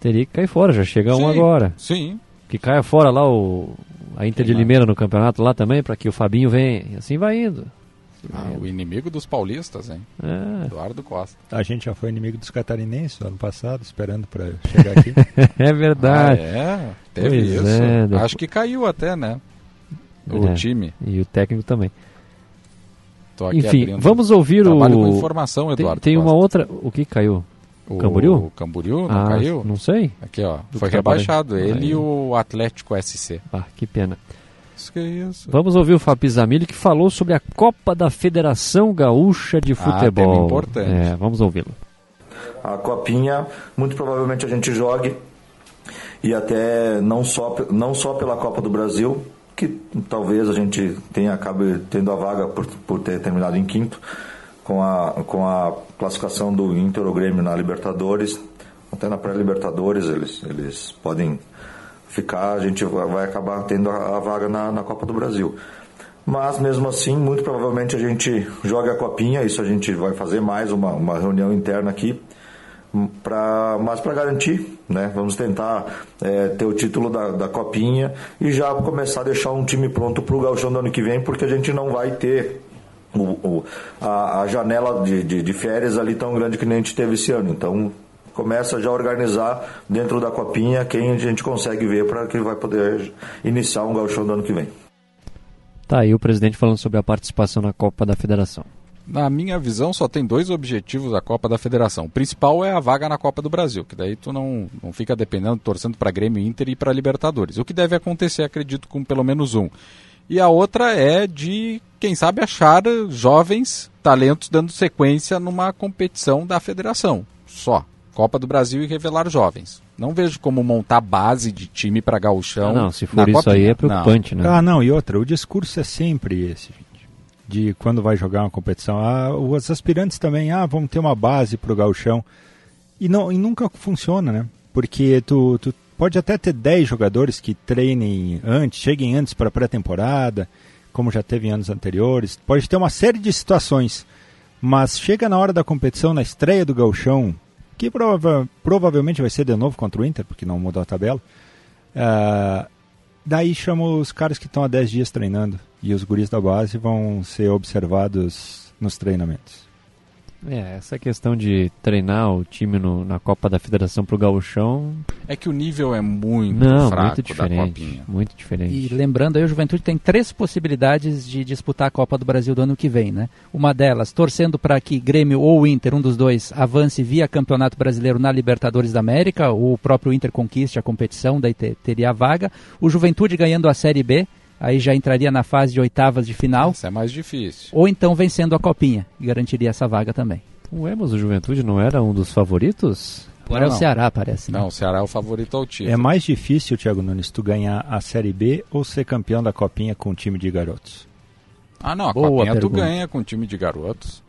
Teria que cair fora, já chega um Sim, agora. Sim. Que caia fora lá o a Inter de Limeira no campeonato lá também, para que o Fabinho venha. E assim vai indo. Ah, o inimigo dos paulistas, hein? É. Eduardo Costa. A gente já foi inimigo dos catarinenses no ano passado, esperando para chegar aqui. é verdade. Ah, é, teve Pois isso. é, depois- Acho que caiu até, né? O É, time. E o técnico também. Tô aqui Enfim, abrindo. vamos ouvir Trabalho o. com informação, Tem- Eduardo Tem, uma Costa. outra. O que caiu? O Camboriú? O Camboriú não Ah, caiu? Não sei. Aqui, ó. Do Foi rebaixado. Ele Aí. e o Atlético SC. Ah, que pena. Isso que é isso. Vamos ouvir o Fabi Zamilli que falou sobre a Copa da Federação Gaúcha de Ah, Futebol. tema importante. É, vamos ouvi-lo. A copinha, muito provavelmente a gente jogue e até não só, não só pela Copa do Brasil, que talvez a gente tenha acabe tendo a vaga por, por ter terminado em quinto com a, com a classificação do Inter ou Grêmio na Libertadores, até na pré-Libertadores eles, eles podem ficar, a gente vai acabar tendo a, vaga na, na Copa do Brasil. Mas mesmo assim, muito provavelmente a gente joga a copinha, isso a gente vai fazer mais uma, uma reunião interna aqui, pra, mas para garantir, né? Vamos tentar é, ter o título da, da copinha e já começar a deixar um time pronto para o gauchão do ano que vem, porque a gente não vai ter o, o- a, a janela de, de, de férias ali tão grande que nem a gente teve esse ano. Então começa já a organizar dentro da copinha quem a gente consegue ver para que vai poder iniciar um gauchão do ano que vem. Tá aí o presidente falando sobre a participação na Copa da Federação. Na minha visão, só tem dois objetivos da Copa da Federação. O principal é a vaga na Copa do Brasil, que daí tu não, não fica dependendo, torcendo para Grêmio Inter e para Libertadores. O que deve acontecer, acredito, com pelo menos um. E a outra é de, quem sabe, achar jovens talentos dando sequência numa competição da federação. Só. Copa do Brasil e revelar jovens. Não vejo como montar base de time para gauchão. Ah, não, se for isso aí é preocupante, Não. né? Ah, não, e outra, o discurso é sempre esse, gente. De quando vai jogar uma competição. Ah, os aspirantes também, ah, vamos ter uma base pro gauchão. E, não, e nunca funciona, né? Porque tu, tu pode até ter 10 jogadores que treinem antes, cheguem antes para pré-temporada, como já teve em anos anteriores. Pode ter uma série de situações. Mas chega na hora da competição, na estreia do gauchão, que prova provavelmente vai ser de novo contra o Inter, porque não mudou a tabela. Ah, daí chama os caras que estão há 10 dias treinando e os guris da base vão ser observados nos treinamentos. É, essa questão de treinar o time no- na Copa da Federação pro gauchão... É que o nível é muito Não, fraco muito da diferente. Copinha. Muito diferente. E lembrando aí, o Juventude tem três possibilidades de disputar a Copa do Brasil do ano que vem, né? Uma delas, torcendo para que Grêmio ou Inter, um dos dois, avance via Campeonato Brasileiro na Libertadores da América, ou o próprio Inter conquiste a competição, daí te- teria a vaga. O Juventude ganhando a Série B, aí já entraria na fase de oitavas de final. Isso é mais difícil. Ou então vencendo a Copinha, e garantiria essa vaga também. Ué, mas o Juventude não era um dos favoritos? Agora é o Ceará, parece. Né? Não, o Ceará é o favorito ao título. É mais difícil, Thiago Nunes, tu ganhar a Série B ou ser campeão da Copinha com um time de garotos? Ah, não, a Boa Copinha tu pergunta. ganha com o time de garotos.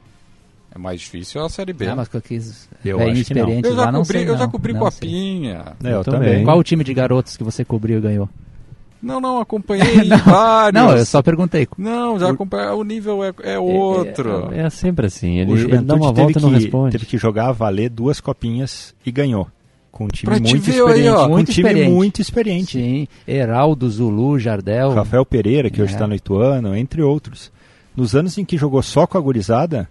É mais difícil a Série B. Ah, mas com aqueles Eu velhinhos acho que não. eu já lá, não cobri, sei eu já não. cobri Não sei. Copinha. É, eu também. Qual o time de garotos que você cobriu e ganhou? Não, não, acompanhei vários. Não, eu só perguntei. Não, já acompanhei. O nível é, é outro. É, é sempre assim. Ele, o ele dá uma volta e não responde. teve que jogar a valer duas copinhas e ganhou. Com um time Pra muito experiente. aí, ó. um Muito time experiente. muito experiente. Sim, Heraldo, Zulu, Jardel. Rafael Pereira, que hoje É. está no Ituano, entre outros. Nos anos em que jogou só com a gurizada,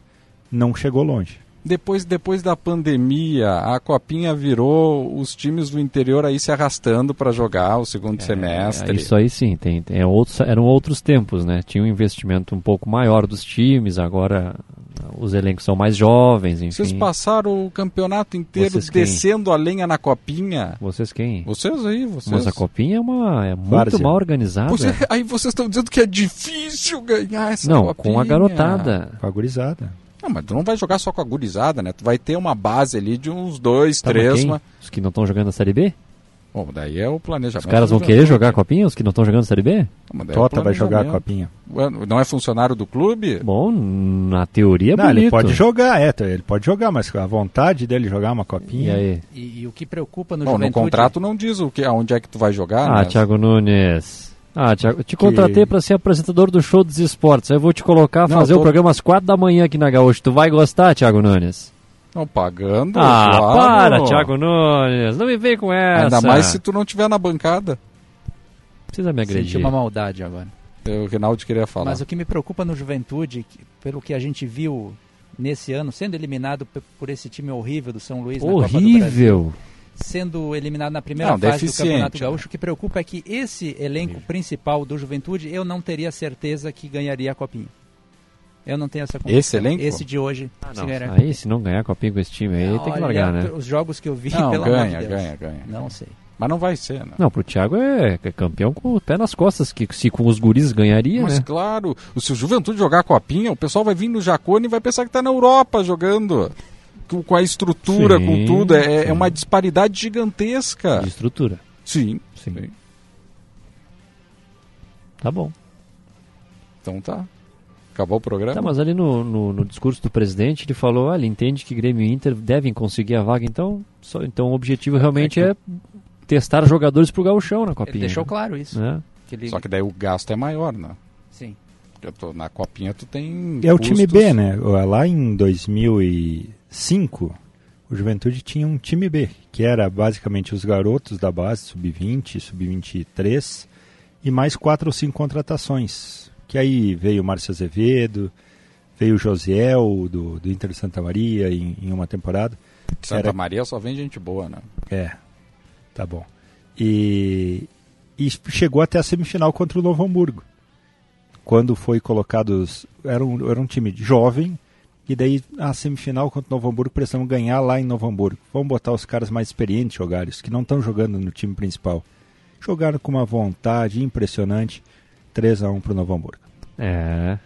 não chegou longe. Depois, depois da pandemia, a Copinha virou os times do interior aí se arrastando para jogar o segundo semestre. É, isso aí sim, tem, tem- é outros, eram outros tempos, né? Tinha um investimento um pouco maior dos times, agora os elencos são mais jovens, enfim. Vocês passaram o campeonato inteiro Vocês quem? descendo a lenha na Copinha. Vocês quem? Vocês aí, vocês. Mas a Copinha é, uma, é muito Várzea. mal organizada. É, aí vocês estão dizendo que é difícil ganhar essa Não, Copinha. com a garotada. Com a gurizada. Não, mas tu não vai jogar só com a gurizada, né? Tu vai ter uma base ali de uns dois, Tá, mas três. quem? Uma... Os que não estão jogando na Série B? Bom, daí é o planejamento. Os caras vão querer jogar a copinha, os que não estão jogando na Série B? É o Tota vai jogar a copinha. Não é funcionário do clube? Bom, na teoria é não, bonito. ele pode jogar, é, ele pode jogar, mas a vontade dele jogar uma copinha. E aí? E, e o que preocupa no Bom, no Juventude... contrato não diz o que, aonde é que tu vai jogar, Ah, né? Thiago Nunes. Ah, Thiago, eu te contratei pra ser apresentador do show dos esportes. Aí eu vou te colocar a fazer tô- o programa às quatro da manhã aqui na Gaúcha. Tu vai gostar, Thiago Nunes? Não, pagando, Ah, claro. para, Thiago Nunes. Não me vem com essa. Ainda mais se tu não tiver na bancada. Precisa me agredir. Senti uma maldade agora. O Rinaldo queria falar. Mas o que me preocupa no Juventude, que- pelo que a gente viu nesse ano, sendo eliminado por esse time horrível do São Luís na Copa do Brasil, Horrível. Sendo eliminado na primeira Não, fase do Campeonato né? Gaúcho, o que preocupa é que esse elenco principal do Juventude, eu não teria certeza que ganharia a Copinha. Eu não tenho essa convicção. Esse elenco? Esse de hoje. Ah, se não. ganharia a Aí, se não ganhar copinha com esse time aí, tem que Olha, largar, né? Os jogos que eu vi, Não, pelo ganha, amor de Deus. ganha, ganha. Não sei. Mas não vai ser, né? Não, pro Thiago é, é campeão com o pé nas costas, que se com os guris ganharia, Mas né? claro, se o Juventude jogar a copinha, o pessoal vai vir no Jacone e vai pensar que tá na Europa jogando. Com, com a estrutura, Sim, com tudo. É, é sim. uma disparidade gigantesca. De estrutura. Sim. Sim. Tá bom. Então tá. Acabou o programa? Tá, mas ali no, no, no discurso do presidente ele falou, ah, ele entende que Grêmio e Inter devem conseguir a vaga, então, só, então o objetivo realmente é, testar jogadores pro gauchão na copinha. Ele deixou claro isso. Né? Que ele- Só que daí o gasto é maior, né? Sim. Eu tô, na copinha tu tem. É o time custos. B, né? Lá em 2005, o Juventude tinha um time B, que era basicamente os garotos da base, sub-20, sub-23, e mais quatro ou cinco contratações. Que aí veio o Márcio Azevedo, veio o Josiel, do, do Inter de Santa Maria, em, em uma temporada. Santa Era- Maria só vem gente boa, né? É, tá bom. E, e chegou até a semifinal contra o Novo Hamburgo. Quando foi colocados. Era um, era um time jovem, e daí a semifinal contra o Novo Hamburgo precisamos ganhar lá em Novo Hamburgo. Vamos botar os caras mais experientes jogarem, os que não estão jogando no time principal. Jogaram com uma vontade impressionante. 3 a 1 para o Novo Hamburgo. É,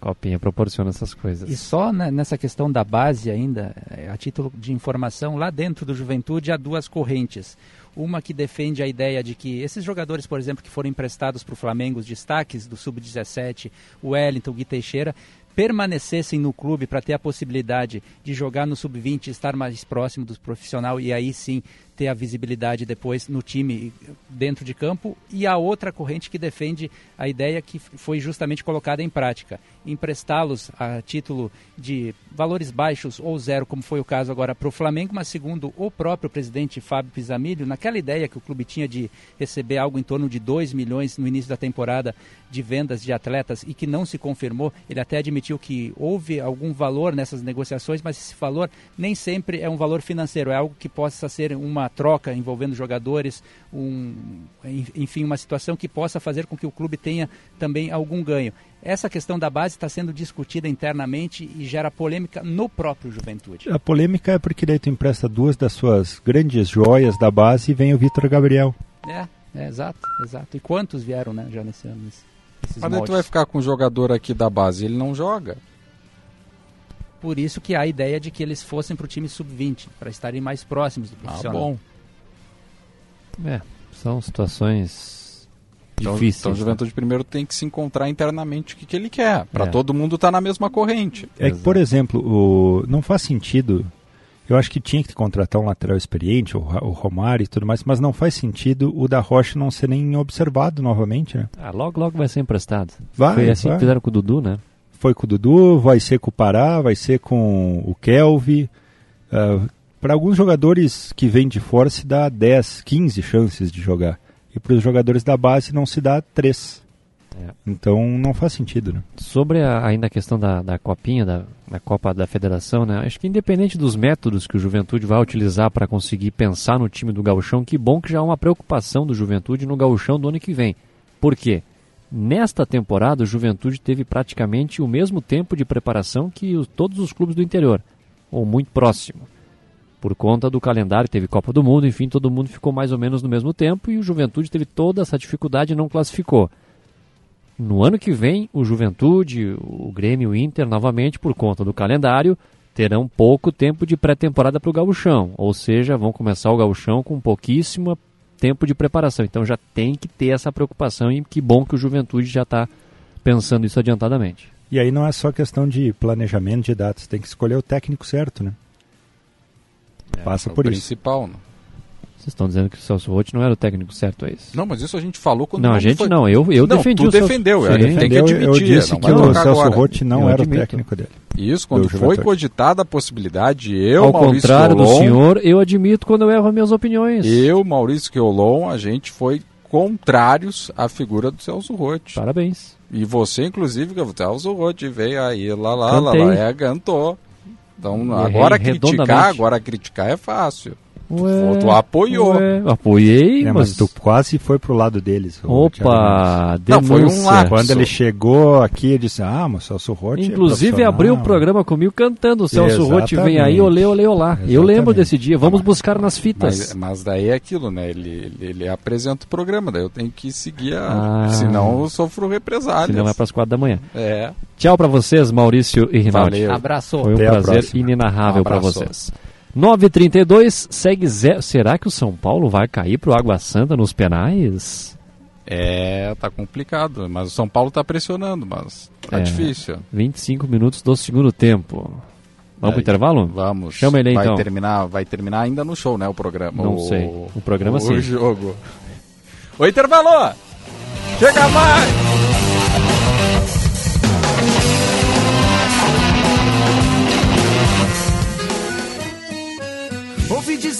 copinha proporciona essas coisas. E só né, nessa questão da base ainda, eh, a título de informação, lá dentro do Juventude há duas correntes. Uma que defende a ideia de que esses jogadores, por exemplo, que foram emprestados para o Flamengo, os destaques do Sub-17, o Wellington, o Gui Teixeira, permanecessem no clube para ter a possibilidade de jogar no Sub-20, estar mais próximo do profissional e aí sim ter a visibilidade depois no time dentro de campo. E a outra corrente que defende a ideia que foi justamente colocada em prática, emprestá-los a título de valores baixos ou zero, como foi o caso agora para o Flamengo, mas segundo o próprio presidente Fábio Pisamilho, naquela ideia que o clube tinha de receber algo em torno de 2 milhões no início da temporada de vendas de atletas e que não se confirmou, ele até admitiu que houve algum valor nessas negociações, mas esse valor nem sempre é um valor financeiro, é algo que possa ser uma troca envolvendo jogadores, um, enfim, uma situação que possa fazer com que o clube tenha também algum ganho. Essa questão da base está sendo discutida internamente e gera polêmica no próprio Juventude. A polêmica é porque daí tu empresta duas das suas grandes joias da base e vem o Vitor Gabriel. É, é, exato, exato. E quantos vieram né, já nesse ano? Mas tu vai ficar com um jogador aqui da base, ele não joga. Por isso que há a ideia de que eles fossem para o time sub-20, para estarem mais próximos do Ah, profissional. bom. É, são situações Então, difíceis. então o né? Juventude primeiro tem que se encontrar internamente o que, que ele quer, para É. todo mundo estar na mesma corrente. É que, por exemplo, o, não faz sentido. Eu acho que tinha que contratar um lateral experiente, o, o Romário e tudo mais, mas não faz sentido o da Rocha não ser nem observado novamente, né? Ah, logo, logo vai ser emprestado. Vai, Foi assim vai. que fizeram com o Dudu, né? Foi com o Dudu, vai ser com o Pará, vai ser com o Kelvin. para alguns jogadores que vêm de fora se dá 10, 15 chances de jogar. E para os jogadores da base não se dá 3. É. Então não faz sentido, né? Sobre a, ainda a questão da, da copinha, da, da Copa da Federação, né? Acho que independente dos métodos que o Juventude vai utilizar para conseguir pensar no time do Gauchão, que bom que já há uma preocupação do Juventude no Gauchão do ano que vem. Por quê? Nesta temporada, o Juventude teve praticamente o mesmo tempo de preparação que os- todos os clubes do interior, ou muito próximo. Por conta do calendário, teve Copa do Mundo, enfim, todo mundo ficou mais ou menos no mesmo tempo e o Juventude teve toda essa dificuldade e não classificou. No ano que vem, o Juventude, o Grêmio o Inter, novamente, por conta do calendário, terão pouco tempo de pré-temporada para o gauchão. Ou seja, vão começar o gauchão com pouquíssimo tempo de preparação. Então já tem que ter essa preocupação e que bom que o Juventude já está pensando isso adiantadamente. E aí não é só questão de planejamento de datas, tem que escolher o técnico certo, né? É, Passa é por o isso. principal, né? Vocês estão dizendo que o Celso Rotti não era o técnico certo, é isso? Não, mas isso a gente falou quando Não, a gente foi- não, eu- eu não, defendi tu o Celso- defendeu, Sim. é, tem que Defendeu, eu admitir. disse que o Celso. Rotti não Eu era admito. o técnico dele. Isso, quando Do foi Juventude. cogitada a possibilidade, eu, Ao Maurício contrário do Keolon, senhor, eu admito quando eu erro as minhas opiniões. eu, Maurício Keolon, a gente foi contrários à figura do Celso Rotti. Parabéns. E você, inclusive, que o Celso Rotti veio aí, lá, lá, lá, Cantei. lá, é, cantou. Então, Errei agora criticar, agora criticar é fácil. Ué, tu apoiou. ué, apoiei, É, mas... mas tu quase foi pro lado deles. Opa. Não, foi um lapso. Quando ele chegou aqui, ele disse: Ah, mas o Celso Rotti. é Inclusive abriu o profissional." programa comigo cantando. O Celso Rotti vem aí, olê, olê, olá. Eu Exatamente. lembro desse dia. Vamos buscar nas fitas. Mas, mas daí é aquilo, né? Ele, ele, ele apresenta o programa, daí eu tenho que seguir a. Ah. Senão eu sofro represálias. Senão vai para as quatro da manhã. É. Tchau pra vocês, Maurício e Rinaldi. Valeu. Abraço. Foi um Até prazer inenarrável Um pra abraço. vocês. 9h32, segue zero. Será que o São Paulo vai cair pro Água Santa nos penais? É, tá complicado. Mas o São Paulo tá pressionando, mas tá É. difícil. 25 minutos do segundo tempo. Vamos pro Aí, intervalo? Vamos. Chama ele aí, vai então. Terminar, vai terminar ainda no show, né? O programa. Não o, sei. O programa, o sim. jogo. O intervalo! Chega mais!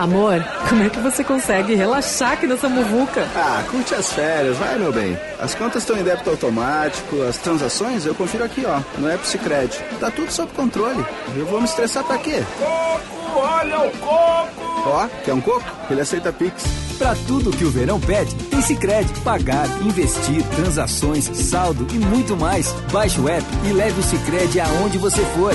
Amor, como é que você consegue relaxar aqui nessa muvuca? Ah, curte as férias, vai meu bem. As contas estão em débito automático, as transações eu confiro aqui, ó, no App Cicred. Tá tudo sob controle. Eu vou me estressar pra quê? Coco, olha o coco! Ó, quer um coco? Ele aceita Pix. Pra tudo que o verão pede, tem Sicredi. Pagar, investir, transações, saldo e muito mais. Baixe o app e leve o Sicredi aonde você for.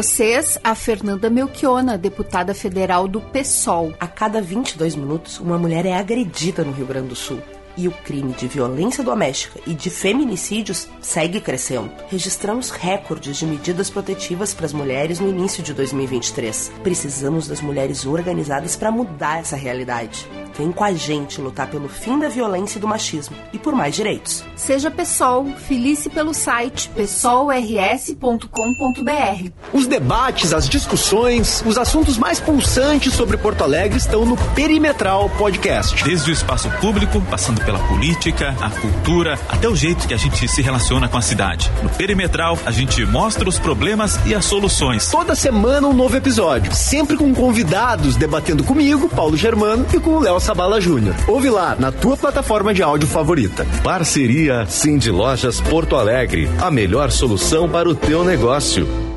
vocês, a Fernanda Melchiona, deputada federal do PSOL. A cada 22 minutos, uma mulher é agredida no Rio Grande do Sul. E o crime de violência doméstica e de feminicídios segue crescendo. Registramos recordes de medidas protetivas para as mulheres no início de 2023. Precisamos das mulheres organizadas para mudar essa realidade. Vem com a gente lutar pelo fim da violência e do machismo e por mais direitos. Seja PSOL, filice pelo site pessolrs.com.br. Os debates, as discussões, os assuntos mais pulsantes sobre Porto Alegre estão no Perimetral Podcast. Desde o espaço público, passando pela política, a cultura, até o jeito que a gente se relaciona com a cidade. No Perimetral, a gente mostra os problemas e as soluções. Toda semana um novo episódio, sempre com convidados debatendo comigo, Paulo Germano, e com o Léo Sabala Júnior. Ouve lá na tua plataforma de áudio favorita. Parceria Cindy Lojas Porto Alegre, a melhor solução para o teu negócio.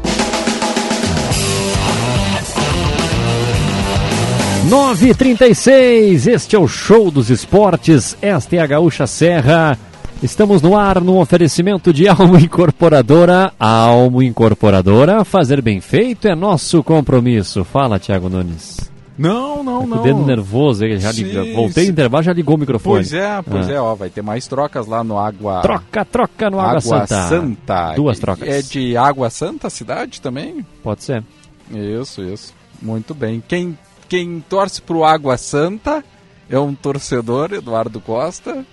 9h36, este é o Show dos Esportes, esta é a Gaúcha Serra. Estamos no ar no oferecimento de Almo Incorporadora. Almo Incorporadora, fazer bem feito é nosso compromisso. Fala, Tiago Nunes. Não, não, Tá não. o dedo nervoso, ele já Sim, liga. Voltei sim. intervalo, já ligou o microfone. Pois é, pois Ah. é, ó, vai ter mais trocas lá no Água... Troca, troca no Água, Santa. Santa. Duas trocas. É de Água Santa a cidade também? Pode ser. Isso, isso. Muito bem. Quem, quem torce pro Água Santa é um torcedor, Eduardo Costa,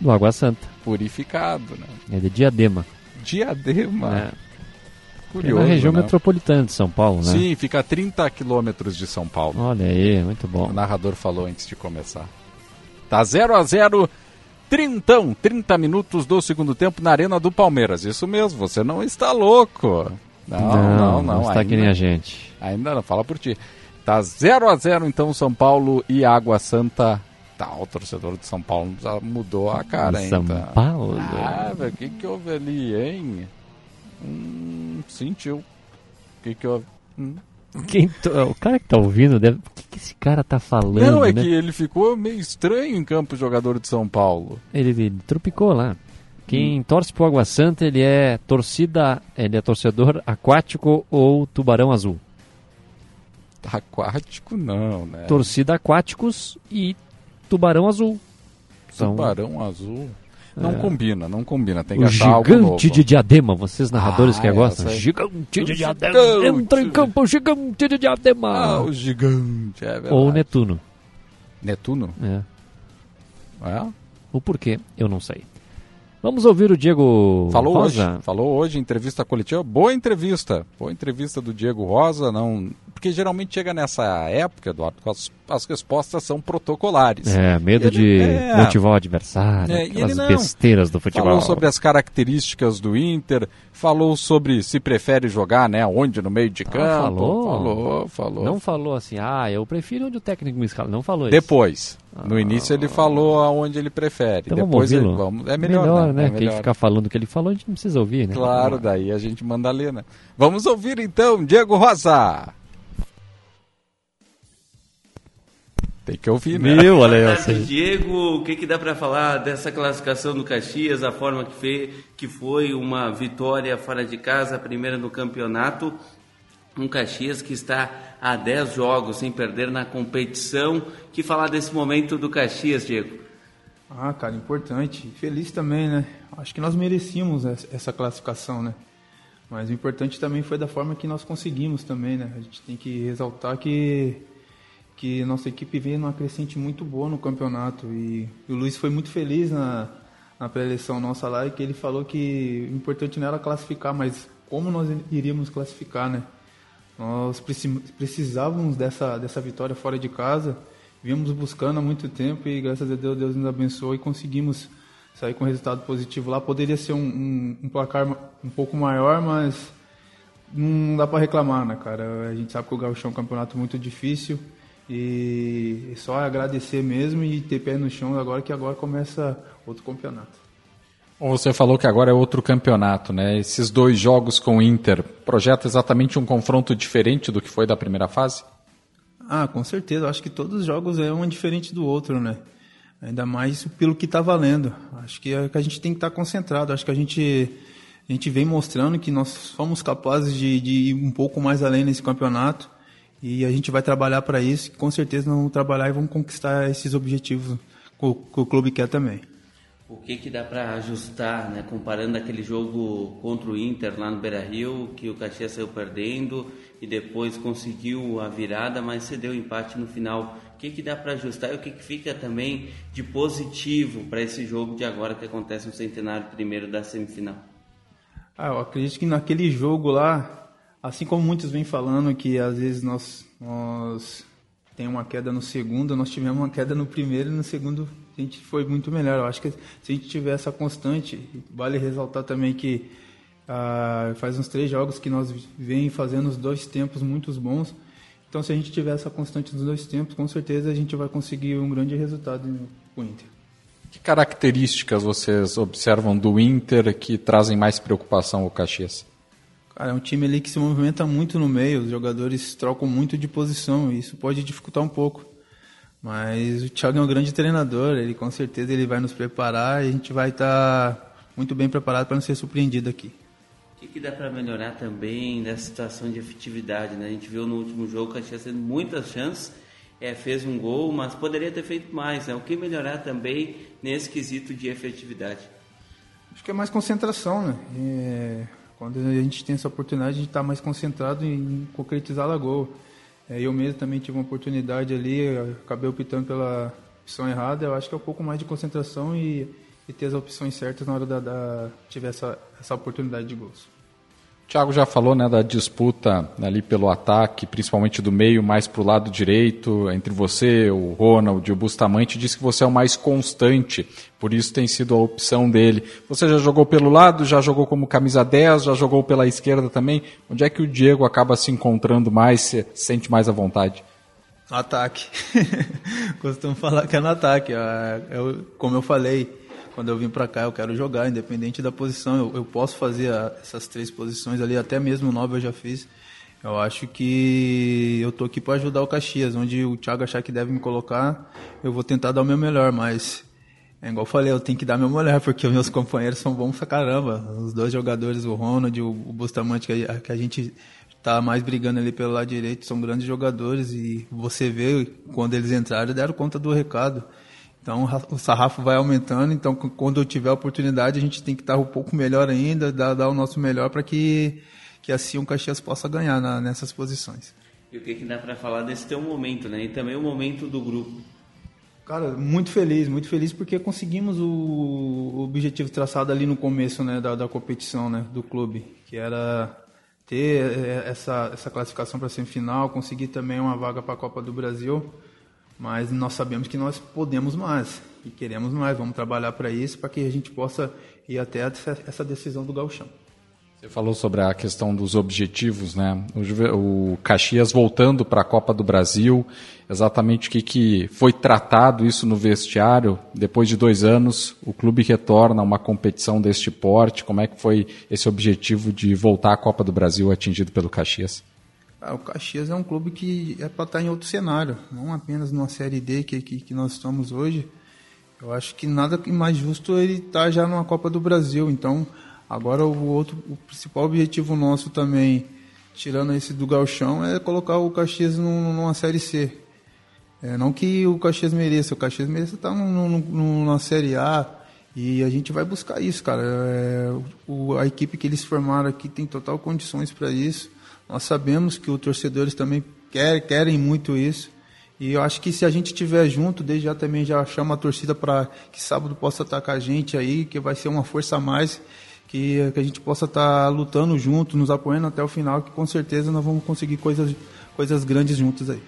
Do Água Santa. purificado, né? É de Diadema. Diadema. É. Curioso, é na região né? metropolitana de São Paulo, né? Sim, fica a 30 quilômetros de São Paulo. Olha aí, muito bom. O narrador falou antes de começar. Tá 0 a 0 Trintão, 30 minutos do segundo tempo na Arena do Palmeiras. Isso mesmo, você não está louco. Não, não, não. está que nem a gente. Ainda não, fala por ti. Tá 0 a 0 então São Paulo e Água Santa. Tá, o torcedor de São Paulo já mudou a cara, hein? São tá. Paulo. Ah, velho, o que que houve ali, hein? Hum, sentiu. O que que houve? Hum. To- O cara que tá ouvindo deve. O que, que esse cara tá falando? Não, é né? que ele ficou meio estranho em campo, jogador de São Paulo. Ele, ele tropicou lá. Hum. Quem torce pro Água Santa, ele é torcida, ele é torcedor aquático ou tubarão azul. Aquático não, né? Torcida aquáticos e tubarão azul. São Tubarão azul. Não É. combina, não combina. Tem que o achar gigante de diadema, vocês narradores Ah, que gostam. essa aí. Gigante de diadema. Entra em campo, o gigante de diadema. Ah, o gigante, é verdade. ou Netuno. Netuno? É. É? O porquê, eu não sei. Vamos ouvir o Diego Falou Rosa. hoje, falou hoje entrevista coletiva, boa entrevista, boa entrevista do Diego Rosa, não, porque geralmente chega nessa época, Eduardo, que as, as respostas são protocolares. É, medo Ele- de é. motivar o adversário, É, aquelas besteiras do futebol. Falou sobre as características do Inter, falou sobre se prefere jogar, né, onde no meio de campo. Ah, falou? Falou, falou. Não falou assim, ah, eu prefiro onde o técnico me escala. Não falou isso. Depois. No início ele falou aonde ele prefere. Então Depois vamos ele, vamos, é melhor, né? É Quem melhor. ficar falando o que ele falou, a gente não precisa ouvir, né? Claro, daí a gente manda ler, né? Vamos ouvir então, Diego Rosa. Tem que ouvir, né? Viu? Olha aí, você- Diego, o que, que dá para falar dessa classificação do Caxias, a forma que, fez, que foi uma vitória fora de casa, a primeira no campeonato, um Caxias que está há 10 jogos sem perder na competição. Que falar desse momento do Caxias, Diego? Ah, cara, importante. Feliz também, né? Acho que nós merecíamos es- essa classificação, né? Mas o importante também foi da forma que nós conseguimos também, né? A gente tem que ressaltar que que nossa equipe veio numa crescente muito boa no campeonato e o Luiz foi muito feliz na, na pré-eleição nossa lá e que ele falou que o importante não era classificar, mas como nós iríamos classificar, né? Nós preci- precisávamos dessa, dessa vitória fora de casa, viemos buscando há muito tempo e graças a Deus Deus nos abençoou e conseguimos sair com resultado positivo lá. Poderia ser um, um, um placar um pouco maior, mas não dá para reclamar, né, cara? A gente sabe que o Gauchão é um campeonato muito difícil e só agradecer mesmo e ter pé no chão agora que agora começa outro campeonato. Você falou que agora é outro campeonato, né? Esses dois jogos com o Inter, projeta exatamente um confronto diferente do que foi da primeira fase? Ah, com certeza. Acho que todos os jogos é um diferente do outro, né? Ainda mais pelo que está valendo. Acho que, é que a gente tem que estar concentrado. Acho que a gente, a gente vem mostrando que nós somos capazes de, de ir um pouco mais além nesse campeonato. E a gente vai trabalhar para isso. Com certeza vamos trabalhar e vamos conquistar esses objetivos que o, que o clube quer também. O que, que dá para ajustar, né? comparando aquele jogo contra o Inter lá no Beira Rio, que o Caxias saiu perdendo e depois conseguiu a virada, mas cedeu o empate no final. O que, que dá para ajustar e o que, que fica também de positivo para esse jogo de agora que acontece no centenário primeiro da semifinal? Ah, eu acredito que naquele jogo lá, assim como muitos vêm falando que às vezes nós, nós tem uma queda no segundo, nós tivemos uma queda no primeiro e no segundo a gente foi muito melhor. Eu acho que se a gente tiver essa constante, vale ressaltar também que ah, faz uns três jogos que nós vem fazendo os dois tempos muito bons. Então, se a gente tiver essa constante dos dois tempos, com certeza a gente vai conseguir um grande resultado com o Inter. Que características vocês observam do Inter que trazem mais preocupação ao Caxias? Cara, é um time ali que se movimenta muito no meio, os jogadores trocam muito de posição e isso pode dificultar um pouco. Mas o Thiago é um grande treinador, ele com certeza ele vai nos preparar e a gente vai estar muito bem preparado para não ser surpreendido aqui. O que, que dá para melhorar também nessa situação de efetividade? Né? A gente viu no último jogo que a Caxias tendo muitas chances, é, fez um gol, mas poderia ter feito mais. Né? O que melhorar também nesse quesito de efetividade? Acho que é mais concentração, né? É, quando a gente tem essa oportunidade, a gente está mais concentrado em concretizar a gol. É, eu mesmo também tive uma oportunidade ali, acabei optando pela opção errada. Eu acho que é um pouco mais de concentração e, e ter as opções certas na hora da, da tiver essa, essa oportunidade de gols. Thiago já falou né, da disputa ali pelo ataque, principalmente do meio mais para o lado direito, entre você, o Ronald e o Bustamante, disse que você é o mais constante, por isso tem sido a opção dele. Você já jogou pelo lado, já jogou como camisa 10, já jogou pela esquerda também. Onde é que o Diego acaba se encontrando mais, se sente mais à vontade? No ataque. Costumo falar que é no ataque. Eu, como eu falei, quando eu vim para cá eu quero jogar, independente da posição. Eu, eu posso fazer a, essas três posições ali, até mesmo nove eu já fiz. Eu acho que eu tô aqui para ajudar o Caxias, onde o Thiago achar que deve me colocar, eu vou tentar dar o meu melhor, mas é igual eu falei, eu tenho que dar meu melhor, porque os meus companheiros são bons pra caramba. Os dois jogadores, o Ronald e o Bustamante, que a, que a gente tá mais brigando ali pelo lado direito, são grandes jogadores e você vê quando eles entraram, deram conta do recado. Então o sarrafo vai aumentando, então quando eu tiver a oportunidade a gente tem que estar um pouco melhor ainda, dar, dar o nosso melhor para que, que assim o Caxias possa ganhar na, nessas posições. E o que, que dá para falar desse teu momento, né? E também o momento do grupo. Cara, muito feliz, muito feliz porque conseguimos o, o objetivo traçado ali no começo né, da, da competição né, do clube, que era ter eh, essa, essa classificação para a semifinal, conseguir também uma vaga para a Copa do Brasil. Mas nós sabemos que nós podemos mais e queremos mais. Vamos trabalhar para isso, para que a gente possa ir até essa decisão do Gauchão. Você falou sobre a questão dos objetivos, né? O, Caxias voltando para a Copa do Brasil, exatamente o que, que foi tratado isso no vestiário. Depois de dois anos, o clube retorna a uma competição deste porte. Como é que foi esse objetivo de voltar à Copa do Brasil atingido pelo Caxias? Ah, o Caxias é um clube que é para estar em outro cenário, não apenas numa Série D que, que, que nós estamos hoje. Eu acho que nada mais justo ele estar tá já numa Copa do Brasil. Então, agora o outro, o principal objetivo nosso também, tirando esse do Galchão, é colocar o Caxias numa Série C. É, não que o Caxias mereça, o Caxias mereça estar tá numa Série A e a gente vai buscar isso, cara. É, o, a equipe que eles formaram aqui tem total condições para isso. Nós sabemos que os torcedores também querem, querem muito isso. E eu acho que se a gente estiver junto, desde já também já chama a torcida para que sábado possa estar com a gente aí, que vai ser uma força a mais, que, que a gente possa estar lutando junto, nos apoiando até o final, que com certeza nós vamos conseguir coisas, coisas grandes juntos aí.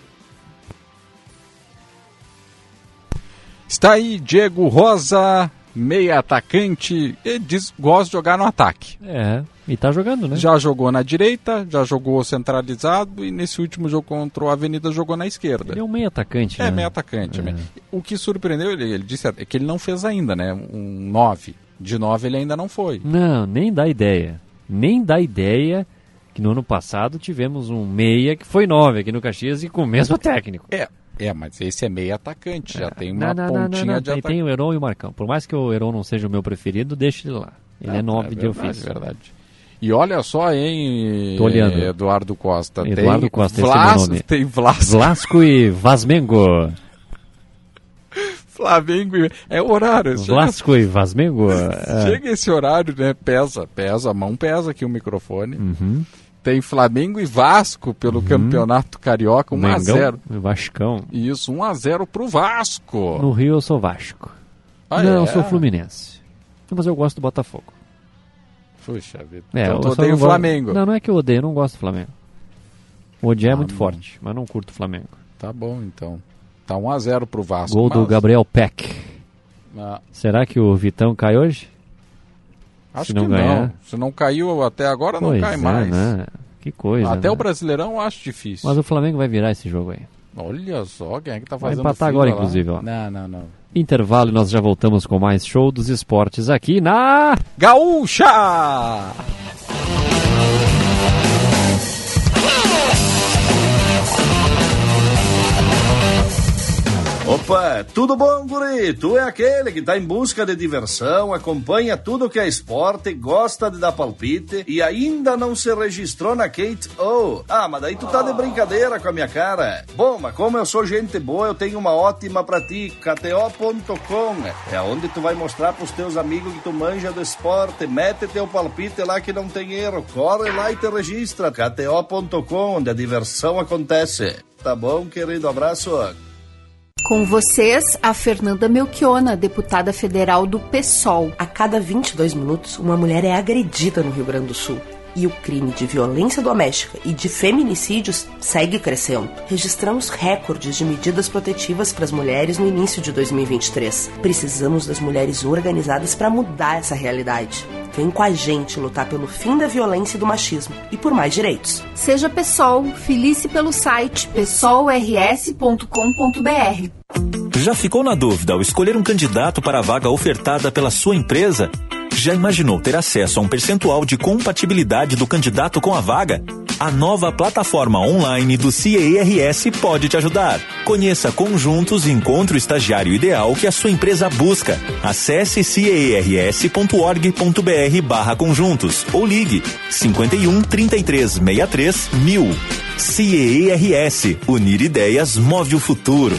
Está aí Diego Rosa, meia atacante, ele diz gosta de jogar no ataque. É, e tá jogando, né? Já jogou na direita, já jogou centralizado e nesse último jogo contra o Avenida jogou na esquerda. Ele é um meia atacante, é, né? meia atacante. É. O que surpreendeu, ele, ele disse é que ele não fez ainda, né? Um 9. De 9 ele ainda não foi. Não, nem dá ideia. Nem dá ideia que no ano passado tivemos um meia que foi 9 aqui no Caxias e com o mesmo técnico. É, é, mas esse é meio atacante, já tem uma não, não, pontinha não, não, de atacante. Tem o Heron e o Marcão. Por mais que o Heron não seja o meu preferido, deixa ele lá. Ele é 9 é de ofício. É verdade. E olha só, hein, Tô olhando. Eduardo Costa. Eduardo tem Costa, Vlas, é. Tem Vlas. Vlasco e Vasmengo. Flamengo e... É o horário. Vlasco e Vasmengo. É. Chega esse horário, né? Pesa, pesa, a mão pesa aqui o microfone. Uhum. Tem Flamengo e Vasco pelo campeonato carioca, 1x0. Vascão. Isso, 1x0 pro Vasco. No Rio eu sou Vasco. Ah, não, é? eu sou Fluminense. Mas eu gosto do Botafogo. Puxa vida. É, então tu odeia não o Flamengo. Não, não é que eu odeio, eu não gosto do Flamengo. O odiar é Ah, muito não. forte, mas não curto o Flamengo. Tá bom, então. Tá 1x0 pro Vasco. Gol do mas- Gabriel Peck. Ah, Será que o Vitão cai hoje? acho Se não que ganhar. não. Se não caiu até agora, não Pois cai é, mais. né? Que coisa. Até né? o Brasileirão eu acho difícil. Mas o Flamengo vai virar esse jogo aí. Olha só, quem é que tá Vai fazendo empatar fila agora, lá? inclusive, ó. Não, não, não. Intervalo e nós já voltamos com mais show dos esportes aqui na Gaúcha! Opa, tudo bom, guri? Tu é aquele que tá em busca de diversão, acompanha tudo que é esporte, gosta de dar palpite e ainda não se registrou na Kate O. Ah, mas daí tu tá de brincadeira com a minha cara. Bom, mas como eu sou gente boa, eu tenho uma ótima pra ti, KTO.com. É onde tu vai mostrar pros teus amigos que tu manja do esporte, mete teu palpite lá que não tem erro, corre lá e te registra, KTO.com, onde a diversão acontece. Tá bom, querido? Abraço. Com vocês, a Fernanda Melchiona, deputada federal do PSOL. A cada 22 minutos, uma mulher é agredida no Rio Grande do Sul. E o crime de violência doméstica e de feminicídios segue crescendo. Registramos recordes de medidas protetivas para as mulheres no início de 2023. Precisamos das mulheres organizadas para mudar essa realidade. Vem com a gente lutar pelo fim da violência e do machismo e por mais direitos. Seja PSOL, filice pelo site pessolrs.com.br. Já ficou na dúvida ao escolher um candidato para a vaga ofertada pela sua empresa? Já imaginou ter acesso a um percentual de compatibilidade do candidato com a vaga? A nova plataforma online do CERS pode te ajudar. Conheça conjuntos e encontre o estagiário ideal que a sua empresa busca. Acesse ceers.org.br barra conjuntos ou ligue 51 33 63 mil. CERS. Unir ideias move o futuro.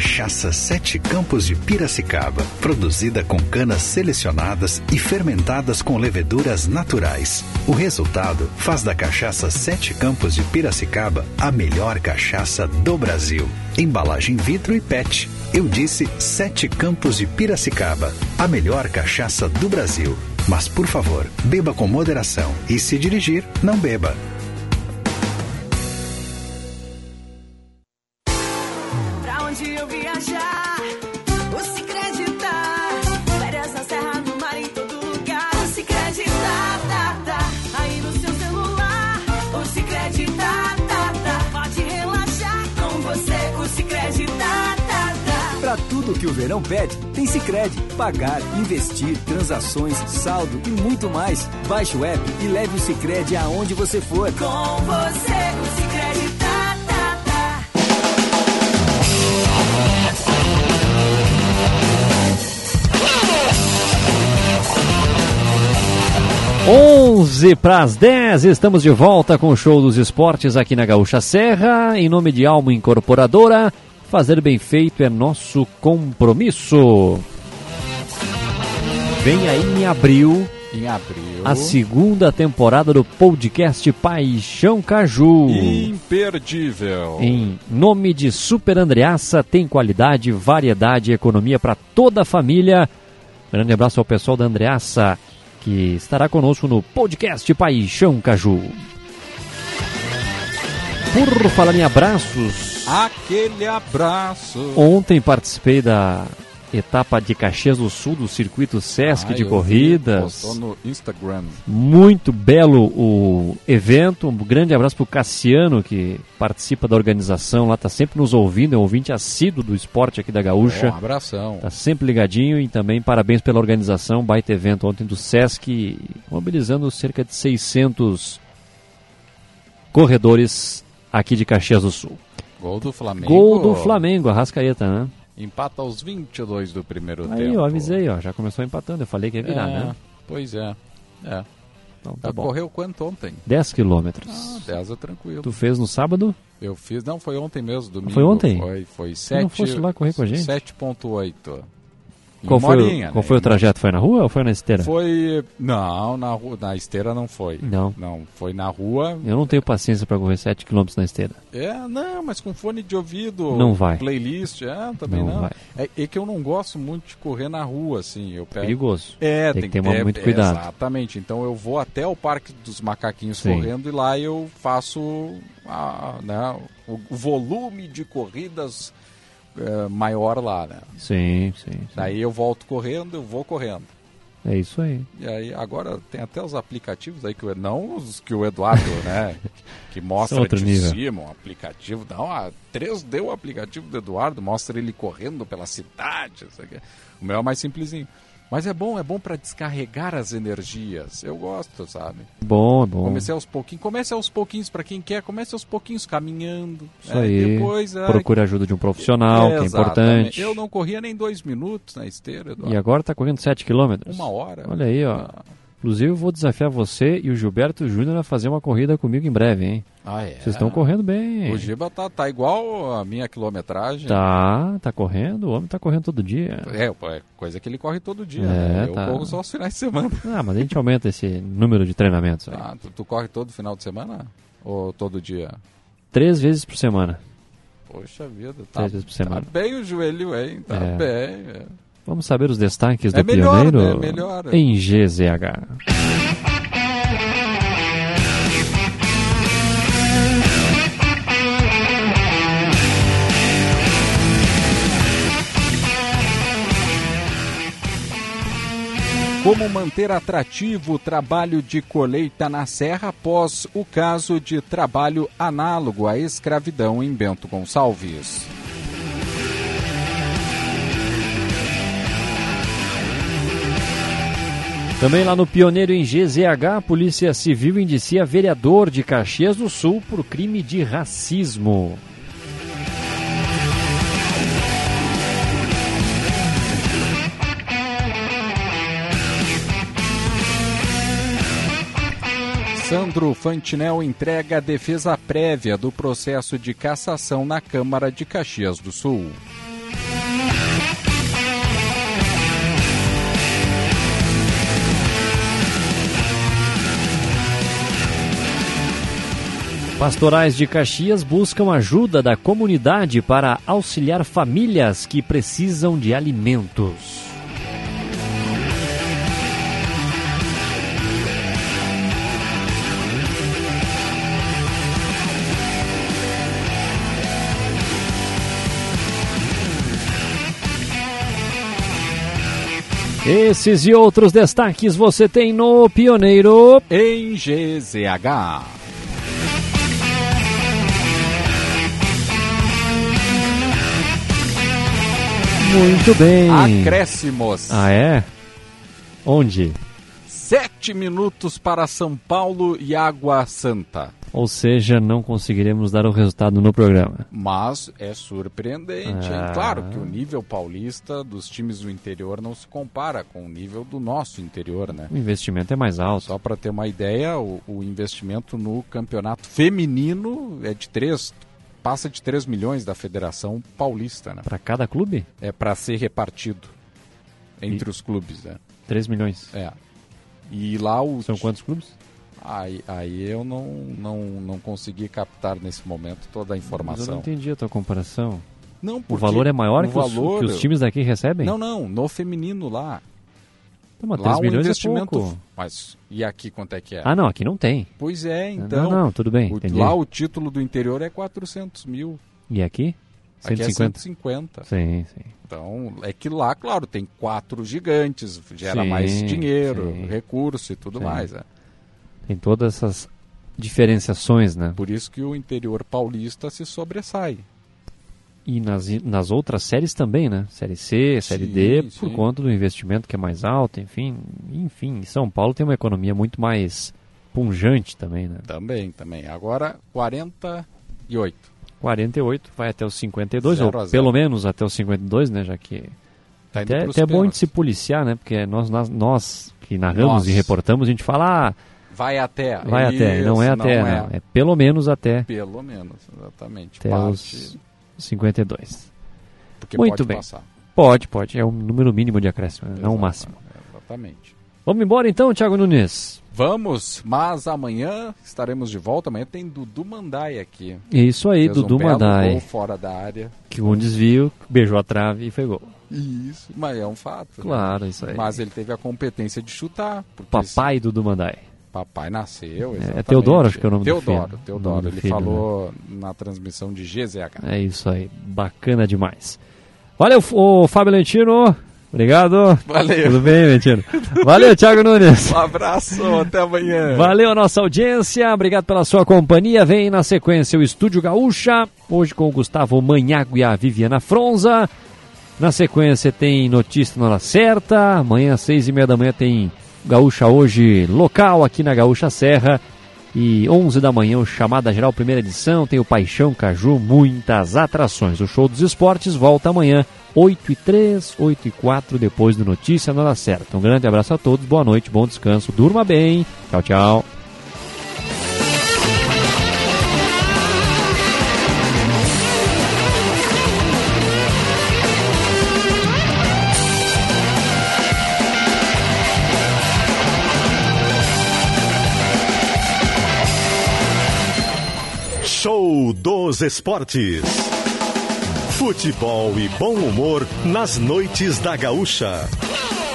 Cachaça Sete Campos de Piracicaba, produzida com canas selecionadas e fermentadas com leveduras naturais. O resultado faz da cachaça Sete Campos de Piracicaba a melhor cachaça do Brasil. Embalagem vidro e PET. Eu disse Sete Campos de Piracicaba, a melhor cachaça do Brasil. Mas por favor, beba com moderação e se dirigir, não beba. Verão pede, tem Sicredi. Pagar, investir, transações, saldo e muito mais. Baixe o app e leve o Sicredi aonde você for. Com você, o Cicred tá, tá, tá. 11 para as 10, estamos de volta com o show dos esportes aqui na Gaúcha Serra. Em nome de Alma Incorporadora, fazer bem feito é nosso compromisso. Vem aí em abril Em abril. a segunda temporada do podcast Paixão Caju. Imperdível. Em nome de Super Andreaça, tem qualidade, variedade e economia para toda a família. Grande abraço ao pessoal da Andreaça, que estará conosco no podcast Paixão Caju. Por falar em abraços, Aquele abraço. ontem participei da etapa de Caxias do Sul do circuito Sesc Ah, de vi, corridas. postou no Instagram. Muito belo o evento. Um grande abraço para o Cassiano, que participa da organização lá, está sempre nos ouvindo, é um ouvinte assíduo do esporte aqui da Gaúcha. Um abração. Tá sempre ligadinho e também parabéns pela organização. Baita evento ontem do Sesc, mobilizando cerca de 600 corredores aqui de Caxias do Sul. Gol do Flamengo. Gol do Flamengo, a Rascaeta, né? Empata aos 22 do primeiro Aí, tempo. eu avisei, ó, já começou empatando. Eu falei que ia virar, É, né? Pois é. É. Então, tá. Correu quanto ontem? 10 quilômetros. Ah, 10 é tranquilo. Tu fez no sábado? Eu fiz, não, foi ontem mesmo, domingo. Foi ontem? Foi, foi Tu 7. não fosse lá correr com a gente? 7.8. Qual, foi, qual né? foi o trajeto? Foi na rua ou foi na esteira? Foi. Não, na, rua, na esteira não foi. Não. Não, foi na rua. Eu não tenho paciência para correr 7 km na esteira. É, não, mas com fone de ouvido. Não vai. Playlist, é, também Não não. vai. É, é que eu não gosto muito de correr na rua, assim. Eu pego... Perigoso. É, Tem tem, que ter ter muito cuidado. Exatamente. Então eu vou até o Parque dos Macaquinhos Sim. correndo e lá eu faço a- né, o volume de corridas é, maior lá, né? Sim, sim, sim. Daí eu volto correndo, eu vou correndo. É isso aí. E aí agora tem até os aplicativos aí que o- não os que o Eduardo, né, que mostra de nível. cima, um aplicativo, não, a 3D o aplicativo do Eduardo mostra ele correndo pela cidade. O meu é mais simplesinho. Mas é bom, é bom para descarregar as energias. Eu gosto, sabe? Bom, é bom. Comecei aos pouquinhos, comece aos pouquinhos para quem quer, comece aos pouquinhos caminhando. Isso É, aí. Depois, Procure a ajuda de um profissional, que é importante. Eu não corria nem dois minutos na esteira, Eduardo. E agora tá correndo 7 km. Uma hora. Olha aí, ó. Inclusive, eu vou desafiar você e o Gilberto Júnior a fazer uma corrida comigo em breve, hein? Ah, é? Vocês estão correndo bem. O Giba tá, tá igual a minha quilometragem. Tá, tá correndo. O homem tá correndo todo dia. É, é coisa que ele corre todo dia. É, né? Eu tá. corro só os finais de semana. Ah, mas a gente aumenta esse número de treinamentos. aí. Ah, tu, tu corre todo final de semana? Ou todo dia? Três vezes por semana. Poxa vida, tá, Três vezes por semana. tá bem o joelho, hein? Tá É. bem. é. Vamos saber os destaques É do melhor, Pioneiro né? Melhor. em GZH. Como manter atrativo o trabalho de colheita na serra após o caso de trabalho análogo à escravidão em Bento Gonçalves? Também lá no Pioneiro em GZH, a Polícia Civil indicia vereador de Caxias do Sul por crime de racismo. Sandro Fantinel entrega a defesa prévia do processo de cassação na Câmara de Caxias do Sul. Pastorais de Caxias buscam ajuda da comunidade para auxiliar famílias que precisam de alimentos. Esses e outros destaques você tem no Pioneiro em GZH. Muito bem. Acréscimos. Ah, é? Onde? Sete minutos para São Paulo e Água Santa. Ou seja, não conseguiremos dar o resultado no programa. Mas é surpreendente, hein? Ah. Claro que o nível paulista dos times do interior não se compara com o nível do nosso interior, né? O investimento é mais alto. Só para ter uma ideia, o, o investimento no campeonato feminino é de 3, passa de 3 milhões da Federação Paulista, né? Para cada clube? É para ser repartido entre os clubes, né? 3 milhões. É. E lá o São quantos clubes? Aí, aí eu não, não, não consegui captar nesse momento toda a Mas eu informação. não entendi a tua comparação. Não, O porque valor é maior o que, os, valor- que os times daqui recebem? Não, não, no feminino lá. Mas lá 3 um milhões é investimento. pouco. Mas e aqui quanto é que é? Ah, não, aqui não tem. Pois é, então. Não, não, tudo bem, o- lá o título do interior é 400 mil. E aqui? Aqui é 150. 150. Sim, sim. Então, é que lá, claro, tem quatro gigantes, gera Sim, mais dinheiro, sim. recurso e tudo Sim. mais. né? Tem todas essas diferenciações, né? Por isso que o interior paulista se sobressai. E nas, nas outras séries também, né? Série C, Série Sim, D, por sim. conta do investimento que é mais alto, enfim. Enfim, São Paulo tem uma economia muito mais punjante também, né? Também, também. Agora, 48. 48, vai até os 52, Zero ou pelo menos até os 52, né? Já que. Tá até, até é bom a gente se policiar, né? Porque nós, nós, nós que narramos Nós. e reportamos, a gente fala, ah, Vai até. vai até. Não é Isso, até, não. É. pelo menos até, Pelo menos, exatamente. até Parte- os 52. Porque Muito pode bem. passar. Pode, pode. É o número mínimo de acréscimo, né? não o máximo. Exatamente. Vamos embora então, Thiago Nunes. Vamos, mas amanhã estaremos de volta. Amanhã tem Dudu Mandai aqui. Isso aí, Fez um Dudu belo Mandai. gol fora da área. Que um desvio, beijou a trave e foi gol. Isso, mas é um fato. né? Claro, isso aí. Mas ele teve a competência de chutar. Papai Dudu Mandai. Papai nasceu, É, exatamente. Teodoro, acho que é o nome do Teodoro, filho. Teodoro. Do Ele filho, falou na transmissão de GZH. É isso aí, bacana demais. Valeu, ô Fábio Lentino. Obrigado. Valeu. Tudo bem, Lentino? Valeu, Thiago Nunes. Um abraço, até amanhã. Valeu a nossa audiência, obrigado pela sua companhia. Vem na sequência o Estúdio Gaúcha, hoje com o Gustavo Manhago e a Viviana Fronza. Na sequência tem notícia na hora certa. Amanhã, às seis e meia da manhã, tem Gaúcha hoje local aqui na Gaúcha Serra. E 11 da manhã, o Chamada Geral, primeira edição. Tem o Paixão Caju, muitas atrações. O Show dos Esportes volta amanhã, 8 e 3, 8 e 4, depois do Notícia na hora certa. Um grande abraço a todos, boa noite, bom descanso, durma bem. Tchau, tchau. Dos Esportes. Futebol e bom humor nas noites da Gaúcha.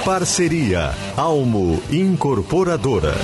Parceria Almo Incorporadora.